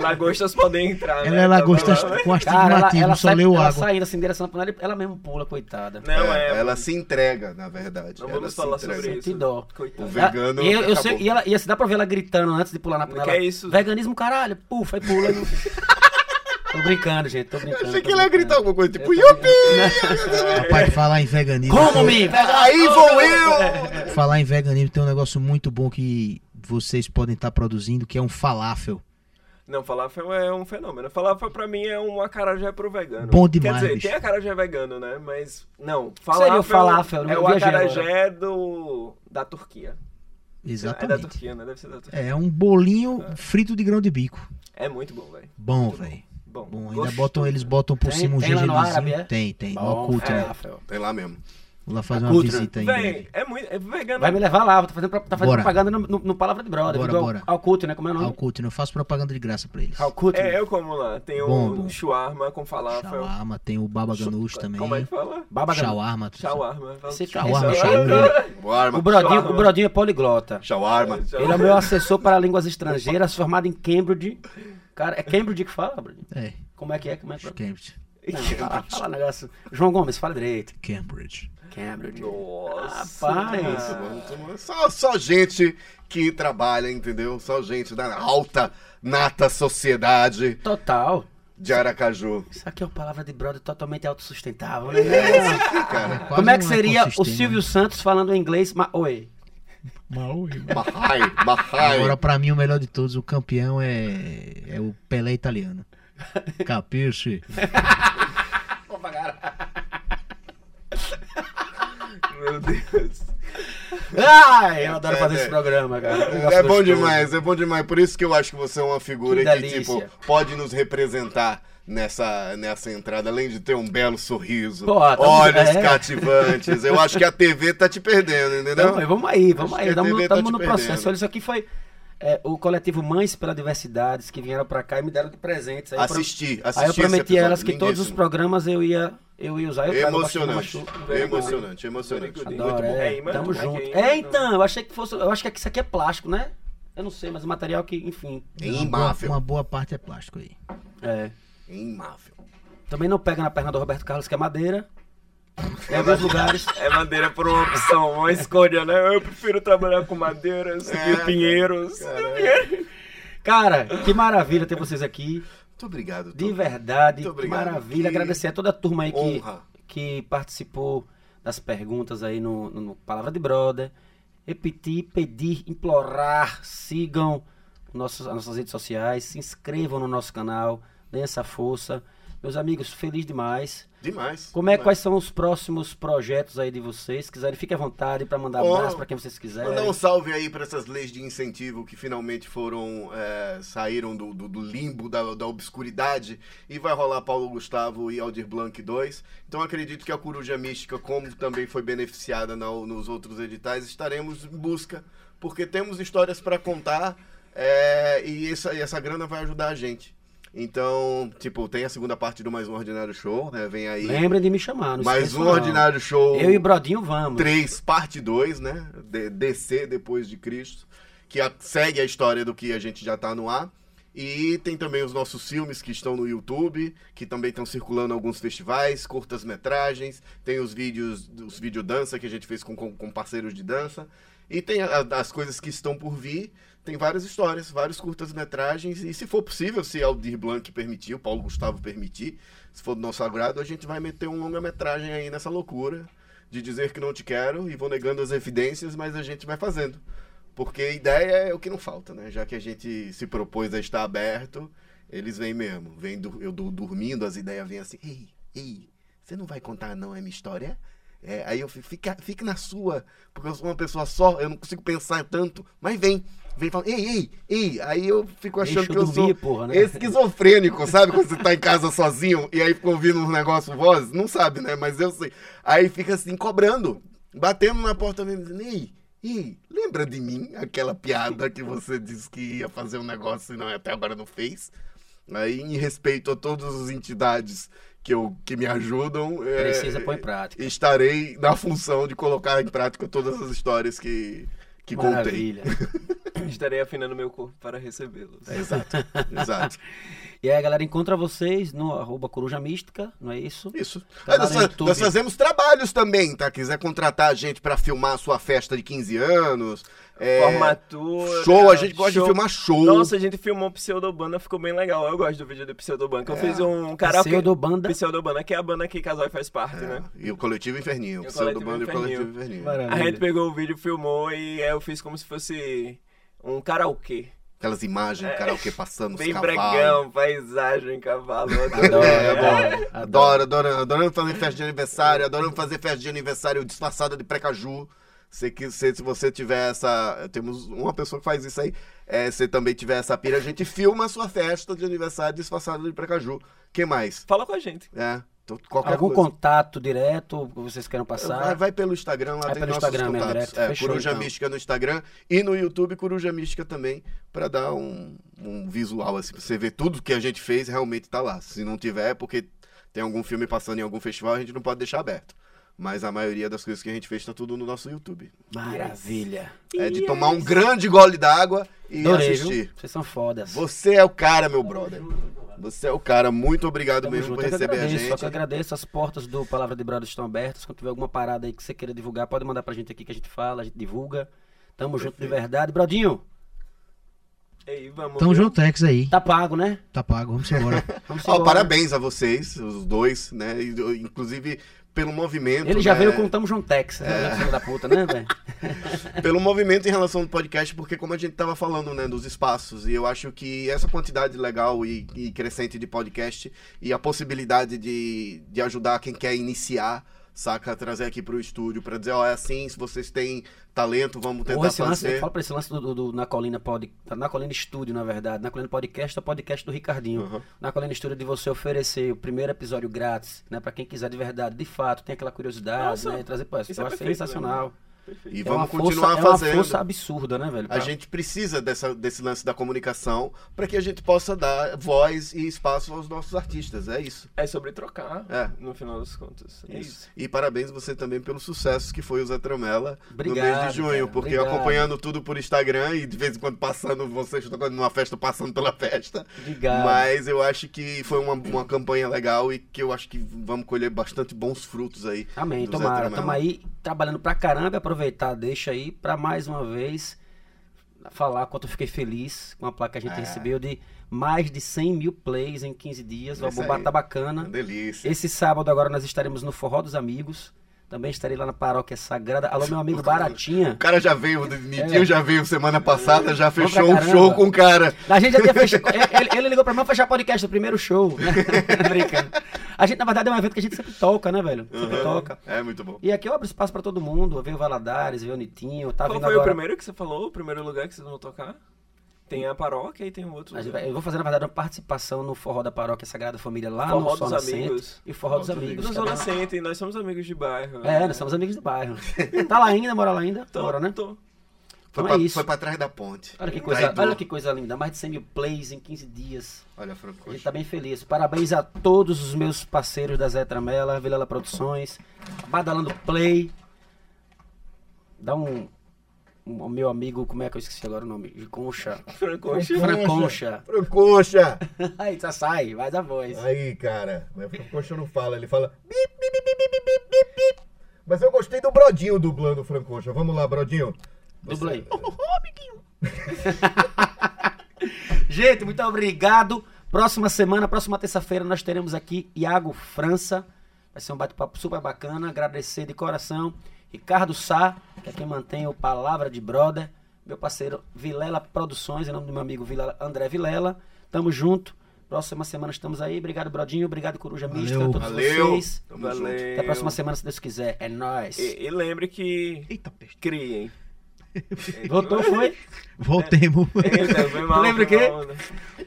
Speaker 2: Lagostas podem entrar, né?
Speaker 3: Ela é lagosta
Speaker 2: Tava lá, né?
Speaker 3: com
Speaker 1: ela,
Speaker 3: astigmatismo,
Speaker 1: ela,
Speaker 3: só
Speaker 1: sai,
Speaker 3: leu
Speaker 1: ela
Speaker 3: água.
Speaker 1: saindo assim, em direção à panela, ela mesmo pula, coitada.
Speaker 2: Não,
Speaker 4: É,
Speaker 2: é.
Speaker 4: ela se entrega, na verdade.
Speaker 2: Não
Speaker 4: Ela
Speaker 2: vamos falar
Speaker 4: entrega.
Speaker 2: sobre isso.
Speaker 1: Dó.
Speaker 2: Coitado.
Speaker 4: O vegano
Speaker 1: Ah, e eu, eu sei, e ela, e assim, dá pra ver ela gritando antes de pular na panela.
Speaker 2: que é isso?
Speaker 1: Veganismo, caralho. Puf, aí pula. [LAUGHS] tô brincando, gente, tô brincando.
Speaker 4: Achei
Speaker 1: tô
Speaker 4: que ele ia gritar alguma coisa, tipo,
Speaker 1: Eu
Speaker 4: Yupi! [LAUGHS]
Speaker 3: Rapaz, falar em veganismo.
Speaker 1: Como-me!
Speaker 4: Aí vou eu!
Speaker 3: Falar em veganismo tem um negócio muito bom que vocês podem estar produzindo, que é um falafel.
Speaker 2: Não, falafel é um fenômeno. Falafel pra mim é um acarajé pro vegano.
Speaker 3: Bom demais,
Speaker 2: Quer dizer,
Speaker 3: bicho.
Speaker 2: tem acarajé vegano, né? Mas, não.
Speaker 1: seria o falafel? Eu
Speaker 2: é o acarajé do... da Turquia. É da
Speaker 3: Exatamente.
Speaker 2: Turquia, né? Deve ser da Turquia.
Speaker 3: É um bolinho frito de grão de bico.
Speaker 2: É muito bom, velho.
Speaker 3: Bom, velho.
Speaker 2: Bom,
Speaker 3: Bom, ainda
Speaker 2: gostoso.
Speaker 3: botam, eles botam por
Speaker 1: Tem-
Speaker 3: cima um
Speaker 1: árabe, é?
Speaker 3: Tem, tem.
Speaker 1: Bom,
Speaker 3: Alcute, né?
Speaker 1: falafel.
Speaker 4: Tem lá mesmo.
Speaker 3: Vou lá fazer uma visita ainda.
Speaker 2: É muito... É vegano...
Speaker 1: Vai me levar lá, tá fazendo, tá fazendo propaganda no, no, no Palavra de Brother.
Speaker 3: Bora, bora.
Speaker 1: Alcute, né? Como é o nome?
Speaker 3: Alcute, não faço propaganda de graça pra eles.
Speaker 1: Alcute.
Speaker 2: É, eu como lá. Tem o
Speaker 3: Bom, bom.
Speaker 2: shawarma com falafel.
Speaker 3: Shawarma, tem o baba ganoush também.
Speaker 2: Como é que fala?
Speaker 1: Baba.
Speaker 3: Shawarma.
Speaker 2: Shawarma.
Speaker 3: Shawarma,
Speaker 1: esse-
Speaker 3: shawarma.
Speaker 1: O
Speaker 4: Shawarma.
Speaker 1: Brodinho,
Speaker 2: Shawarma.
Speaker 1: o Brodinho é poliglota.
Speaker 4: Shawarma.
Speaker 1: Ele é o meu assessor para línguas estrangeiras, formado em Cambridge. Cara, é Cambridge que fala, Brodinho?
Speaker 3: É,
Speaker 1: Como é que é? Como é que é?
Speaker 3: Cambridge.
Speaker 1: Não, fala, fala negócio. João Gomes, fala direito.
Speaker 3: Cambridge.
Speaker 1: Cambridge.
Speaker 2: Nossa.
Speaker 1: Rapaz.
Speaker 2: cara.
Speaker 4: Só, só gente que trabalha, entendeu? Só gente da alta, nata sociedade
Speaker 1: Total.
Speaker 4: de Aracaju.
Speaker 1: Isso aqui é uma palavra de brother totalmente autossustentável, né?
Speaker 4: Cara,
Speaker 3: Quase
Speaker 1: Como é que
Speaker 3: um
Speaker 1: seria o. Silvio Santos falando em inglês? Ma Oi.
Speaker 4: Mahai, Mahai.
Speaker 3: Agora, pra mim, o melhor de todos, o campeão é, é o Pelé italiano. Capiche? [LAUGHS]
Speaker 2: Meu Deus.
Speaker 1: Ai, eu adoro
Speaker 4: É,
Speaker 1: fazer
Speaker 4: é.
Speaker 1: esse programa, cara.
Speaker 4: É bom demais, é bom demais. Por isso que eu acho que você é uma figura
Speaker 1: Que
Speaker 4: que, tipo, pode nos representar nessa, nessa entrada, além de ter um belo sorriso,
Speaker 1: Pô, tamo-
Speaker 4: olhos
Speaker 1: é.
Speaker 4: cativantes. Eu acho que a TV tá te perdendo, entendeu?
Speaker 1: Vamos aí, vamos
Speaker 4: Acho
Speaker 1: aí. Estamos
Speaker 4: tá
Speaker 1: no
Speaker 4: perdendo.
Speaker 1: processo. Olha, isso aqui foi. é, o coletivo Mães pela Diversidade, que vieram pra cá e me deram de presentes. Aí eu pro-
Speaker 4: Assisti, assisti
Speaker 1: Aí eu prometi a elas que todos os programas eu ia, eu ia usar. Eu
Speaker 4: Emocionante,
Speaker 1: machu-
Speaker 4: emocionante, emocionante.
Speaker 1: Adoro,
Speaker 2: Muito bom.
Speaker 1: é,
Speaker 2: É,
Speaker 1: tamo junto.
Speaker 2: ainda,
Speaker 1: É,
Speaker 2: então.
Speaker 1: eu achei que fosse. Eu acho que isso aqui é plástico, né? Eu não sei, mas o material que, enfim.
Speaker 4: É
Speaker 3: Uma boa, uma boa parte é plástico aí.
Speaker 1: É.
Speaker 4: é imável.
Speaker 1: Também não pega na perna do Roberto Carlos, que é madeira. Em alguns lugares.
Speaker 2: É madeira por uma opção, uma escolha, né? Eu prefiro trabalhar com madeira, seguir
Speaker 4: É,
Speaker 2: pinheiros.
Speaker 1: Cara, que maravilha ter vocês aqui.
Speaker 4: Muito obrigado.
Speaker 1: De
Speaker 4: Tom.
Speaker 1: verdade,
Speaker 4: Muito
Speaker 1: que
Speaker 4: obrigado.
Speaker 1: maravilha.
Speaker 4: Que
Speaker 1: Agradecer a toda a turma aí que,
Speaker 4: Honra.
Speaker 1: que participou das perguntas aí no, no- no Palavra de Brother. Repetir, pedir, implorar, sigam nossos, as nossas redes sociais, se inscrevam no nosso canal, deem essa força. Meus amigos, feliz demais.
Speaker 4: Demais.
Speaker 1: Como é,
Speaker 4: demais.
Speaker 1: quais são os próximos projetos aí de vocês? Se quiserem, fique à vontade para mandar
Speaker 4: Ó,
Speaker 1: abraço para quem vocês quiserem.
Speaker 4: Mandar um salve aí para essas leis de incentivo que finalmente foram é, saíram do, do- do limbo da, da obscuridade e vai rolar Paulo Gustavo e Aldir Blanc 2. Então acredito que a Coruja Mística, como também foi beneficiada na- nos outros editais, estaremos em busca porque temos histórias para contar é, e essa, e essa grana vai ajudar a gente. Então, tipo, tem a segunda parte do Mais Um Ordinário Show, né? Vem aí.
Speaker 1: Lembrem de me chamar. Não
Speaker 4: Mais um
Speaker 1: não.
Speaker 4: Ordinário Show.
Speaker 1: Eu e Brodinho vamos.
Speaker 4: 3, parte 2, né? De- DC depois de Cristo, que a- segue a história do que a gente já tá no ar. E tem também os nossos filmes que estão no YouTube, que também estão circulando em alguns festivais, curtas-metragens, tem os vídeos, os vídeo dança que a gente fez com, com, com parceiros de dança, e tem a- as coisas que estão por vir, tem várias histórias, vários curtas-metragens, e se for possível, se Aldir Blanc permitir, o Paulo Gustavo permitir, se for do nosso agrado, a gente vai meter um longa-metragem aí nessa loucura de dizer que não te quero e vou negando as evidências, mas a gente vai fazendo. Porque ideia é o que não falta, né? Já que a gente se propôs a estar aberto, eles vêm mesmo. Vem do- eu do- dormindo, as ideias vêm assim, ei, ei, você não vai contar não a minha história? É, aí eu fico, fica, fique na sua, porque eu sou uma pessoa só, eu não consigo pensar tanto, mas vem, vem falando, ei, ei, ei, aí eu fico achando
Speaker 1: Deixa
Speaker 4: que
Speaker 1: eu
Speaker 4: sou
Speaker 1: porra, né?
Speaker 4: esquizofrênico, sabe? Quando você tá em casa sozinho e aí fica ouvindo uns negócios vozes, não sabe, né? Mas eu sei. Aí fica assim, cobrando, batendo na porta mesmo, dizendo, ei, ei, lembra de mim? Aquela piada que você disse que ia fazer um negócio e não, até agora não fez. Aí, em respeito a todas as entidades que, eu, que me ajudam, é,
Speaker 1: Precisa pôr em prática.
Speaker 4: estarei na função de colocar em prática todas as histórias que, que contei.
Speaker 1: Maravilha. [LAUGHS]
Speaker 2: Estarei afinando meu corpo para recebê-los.
Speaker 4: É, exato, exato. [LAUGHS]
Speaker 1: E aí a galera encontra vocês no arroba Coruja Mística, não é isso?
Speaker 4: Isso.
Speaker 1: Tá
Speaker 4: Ah, nós, nós fazemos trabalhos também, tá? Quiser contratar a gente pra filmar a sua festa de 15 anos. É,
Speaker 2: Formatura.
Speaker 4: Show, a gente gosta de filmar show.
Speaker 2: Nossa, a gente filmou Pseudobanda, ficou bem legal. Eu gosto do vídeo do Pseudobanda. que Eu fiz um karaokê.
Speaker 1: Pseudobanda.
Speaker 2: Pseudobanda, que é a banda que Casói faz parte,
Speaker 4: É,
Speaker 2: né?
Speaker 4: E o Coletivo Inferninho. O
Speaker 2: o
Speaker 4: Pseudo
Speaker 2: Coletivo
Speaker 4: Bando e o. Coletivo Inferninho.
Speaker 1: Maravilha.
Speaker 2: A gente pegou o vídeo, filmou e eu fiz como se fosse um karaokê.
Speaker 4: Aquelas imagens do karaokê passando os
Speaker 2: Bem bregão, paisagem, cavalo.
Speaker 1: Adoro,
Speaker 4: É,
Speaker 1: adoro.
Speaker 4: Adoro, adoro, adorando fazer festa de aniversário, adorando fazer festa de aniversário disfarçada de precaju. Se, que- se, se você tiver essa. Temos uma pessoa que faz isso aí. É, se também tiver essa pira, a gente filma a sua festa de aniversário disfarçada de precaju. que mais?
Speaker 2: Fala com a gente.
Speaker 4: É, qualquer
Speaker 1: Algum
Speaker 4: coisa.
Speaker 1: contato direto que vocês queiram passar?
Speaker 4: Vai, vai pelo Instagram, lá
Speaker 1: Vai
Speaker 4: tem
Speaker 1: pelo
Speaker 4: nossos
Speaker 1: Instagram
Speaker 4: contatos.
Speaker 1: direto.
Speaker 4: É,
Speaker 1: Fechou,
Speaker 4: Coruja
Speaker 1: então.
Speaker 4: Mística no Instagram e no YouTube Coruja Mística também, pra dar um, um visual, assim, pra você ver tudo que a gente fez realmente tá lá. Se não tiver, é porque tem algum filme passando em algum festival, a gente não pode deixar aberto. Mas a maioria das coisas que a gente fez tá tudo no nosso YouTube.
Speaker 1: Maravilha.
Speaker 4: É de tomar um grande gole d'água e
Speaker 1: Adorei,
Speaker 4: assistir.
Speaker 1: viu? Vocês são fodas.
Speaker 4: Você é o cara, meu brother. Você é o cara. Muito obrigado
Speaker 1: Tamo
Speaker 4: mesmo
Speaker 1: junto.
Speaker 4: por receber a
Speaker 1: agradeço, Só que
Speaker 4: gente.
Speaker 1: agradeço. As portas do Palavra de Brother estão abertas. Quando tiver alguma parada aí que você queira divulgar, pode mandar pra gente aqui que a gente fala, a gente divulga. Tamo junto de verdade. Brodinho,
Speaker 2: Ei, vamos.
Speaker 3: Tamo junto, Tex aí.
Speaker 1: tá pago, né?
Speaker 3: Tá pago, vamos embora. [LAUGHS]
Speaker 1: Vamos embora.
Speaker 4: parabéns a vocês, os dois, né? Inclusive pelo movimento.
Speaker 1: Ele já
Speaker 4: né?
Speaker 1: veio com Tamo Juntex, né? Filho da puta, né, velho? [LAUGHS]
Speaker 4: pelo movimento em relação ao podcast, porque como a gente tava falando, né, dos espaços, e eu acho que essa quantidade legal e, e crescente de podcast e a possibilidade de, de ajudar quem quer iniciar, saca, trazer aqui pro estúdio pra dizer, ó, é assim, se vocês têm talento, vamos tentar
Speaker 1: Porra, esse lance,
Speaker 4: fazer.
Speaker 1: fala pra esse lance do, do- do Na Colina Pod, Na Colina Estúdio, na verdade. Na Colina Podcast é o podcast do Ricardinho.
Speaker 4: Uhum.
Speaker 1: Na Colina Estúdio de você oferecer o primeiro episódio grátis, né? Pra quem quiser de verdade, de fato, tem aquela curiosidade,
Speaker 2: Nossa,
Speaker 1: né? Trazer, pô, eu
Speaker 2: isso
Speaker 1: acho
Speaker 2: é perfeito,
Speaker 1: sensacional.
Speaker 4: E
Speaker 1: É
Speaker 4: vamos continuar
Speaker 1: força, É uma
Speaker 4: fazendo.
Speaker 1: força absurda, né, velho?
Speaker 4: A gente precisa dessa, desse lance da comunicação para que a gente possa dar voz e espaço aos nossos artistas. É isso.
Speaker 2: É sobre trocar,
Speaker 4: É.
Speaker 2: no final das contas. É isso.
Speaker 4: E parabéns você também pelo sucesso que foi o Zé Tromela no mês de junho,
Speaker 1: cara,
Speaker 4: porque
Speaker 1: obrigado.
Speaker 4: acompanhando tudo por Instagram e de vez em quando passando, vocês tocando numa festa, passando pela festa.
Speaker 1: Obrigado.
Speaker 4: Mas eu acho que foi uma, uma campanha legal e que eu acho que vamos colher bastante bons frutos aí.
Speaker 1: Amém, tomara. Tamo aí trabalhando pra caramba. Aproveitar, deixa aí pra mais uma vez falar quanto eu fiquei feliz com a placa que a gente
Speaker 4: É.
Speaker 1: recebeu de mais de 100 mil plays em 15 dias. O
Speaker 4: aí.
Speaker 1: tá bacana.
Speaker 4: Delícia.
Speaker 1: Esse sábado agora nós estaremos no Forró dos Amigos. Também estarei lá na Paróquia Sagrada. Alô, meu amigo Baratinha.
Speaker 4: O cara já veio, o Nitinho já veio semana passada, já
Speaker 1: É.
Speaker 4: Fechou um show com o cara.
Speaker 1: A gente já tinha fechado. Ele, ele ligou pra mim pra fechar podcast do primeiro show. Né? [LAUGHS] Brincando. A gente, na verdade, é um evento que a gente sempre toca, né, velho? Sempre
Speaker 4: Uhum.
Speaker 1: toca.
Speaker 4: É muito bom.
Speaker 1: E aqui eu abro espaço pra todo mundo. Veio o Valadares, veio o Nitinho. Tá
Speaker 2: Qual
Speaker 1: vindo
Speaker 2: foi
Speaker 1: agora...
Speaker 2: o primeiro que você falou? O primeiro lugar que vocês vão tocar? Tem a paróquia e tem o outro
Speaker 1: vai- Eu vou fazer, na verdade, uma participação no Forró da Paróquia Sagrada Família lá
Speaker 2: Forró
Speaker 1: no
Speaker 2: dos
Speaker 1: Sol Nascente.
Speaker 2: Amigos.
Speaker 1: E Forró dos Amigos.
Speaker 2: No
Speaker 1: é
Speaker 2: Zona
Speaker 1: lá-
Speaker 2: Center, nós somos amigos de bairro.
Speaker 1: É, nós somos amigos do bairro. [LAUGHS] Tá lá ainda, mora lá ainda?
Speaker 2: Tô,
Speaker 1: Mora, né?
Speaker 2: tô.
Speaker 4: Foi,
Speaker 1: Então
Speaker 4: pra,
Speaker 1: é isso.
Speaker 4: foi pra trás da ponte.
Speaker 1: Olha que, coisa,
Speaker 4: Traidor.
Speaker 1: olha que coisa linda. Mais de 100 mil plays em 15 dias.
Speaker 4: Olha, Franco.
Speaker 1: A gente tá bem feliz. Parabéns a todos os meus parceiros da Zé Tramela, Vilela Produções, Badalando Play. Dá um, ao meu amigo, como é que eu esqueci agora o nome? De Concha.
Speaker 2: Francoche.
Speaker 1: Franconcha.
Speaker 7: Francoxa! [LAUGHS]
Speaker 1: Aí, já sai, vai a voz.
Speaker 7: Aí, cara, mas Francoxa não fala, ele fala bip, bip, bip, bip, bip, bip, bip. Mas eu gostei do Brodinho dublando o Francoxa. Vamos lá, Brodinho.
Speaker 1: Dubla aí. [LAUGHS] Gente, muito obrigado. Próxima semana, próxima terça-feira, nós teremos aqui Iago França. Vai ser um bate-papo super bacana. Agradecer de coração. Ricardo Sá, que é quem mantém o Palavra de Brother. Meu parceiro Vilela Produções, em nome do meu amigo Vilela, André Vilela. Tamo junto. Próxima semana estamos aí. Obrigado, Brodinho. Obrigado, Coruja Mista. A todos
Speaker 4: Valeu.
Speaker 1: vocês.
Speaker 4: Tamo junto.
Speaker 2: Valeu.
Speaker 1: Até a próxima semana, se Deus quiser. É nóis.
Speaker 2: E, e lembre que
Speaker 3: Eita, peste.
Speaker 2: criem. [LAUGHS]
Speaker 1: Voltou, foi?
Speaker 3: Voltemos.
Speaker 2: Foi [LAUGHS] mal,
Speaker 1: Lembra o quê?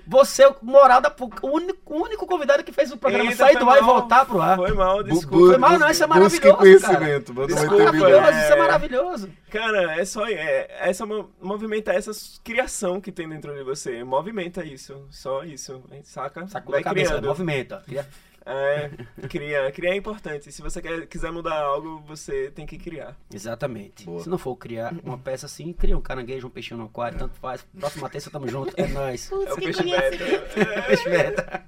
Speaker 1: Você é o moral da o único, o único convidado que fez o programa
Speaker 2: Eita,
Speaker 1: sair do ar e voltar pro ar.
Speaker 2: Foi mal, desculpa.
Speaker 1: Foi mal, não, isso é maravilhoso,
Speaker 4: conhecimento, manda
Speaker 1: Isso é maravilhoso,
Speaker 4: bilhão.
Speaker 1: isso é
Speaker 2: É.
Speaker 1: maravilhoso.
Speaker 2: Cara, é só. É, essa mo- movimenta essa criação que tem dentro de você. Movimenta isso. Só isso. Saca?
Speaker 1: Sacou a cabeça,
Speaker 2: criando.
Speaker 1: movimenta. Cria-
Speaker 2: É, cria. Criar é importante. Se você quer, quiser mudar algo, você tem que criar.
Speaker 1: Exatamente.
Speaker 4: Boa.
Speaker 1: Se não for criar uma peça assim, cria um caranguejo, um peixinho no aquário, tanto faz. Próxima terça, tamo junto. É [LAUGHS] nóis. [LAUGHS]
Speaker 2: É o peixe beta.
Speaker 1: Peixe [LAUGHS] beta.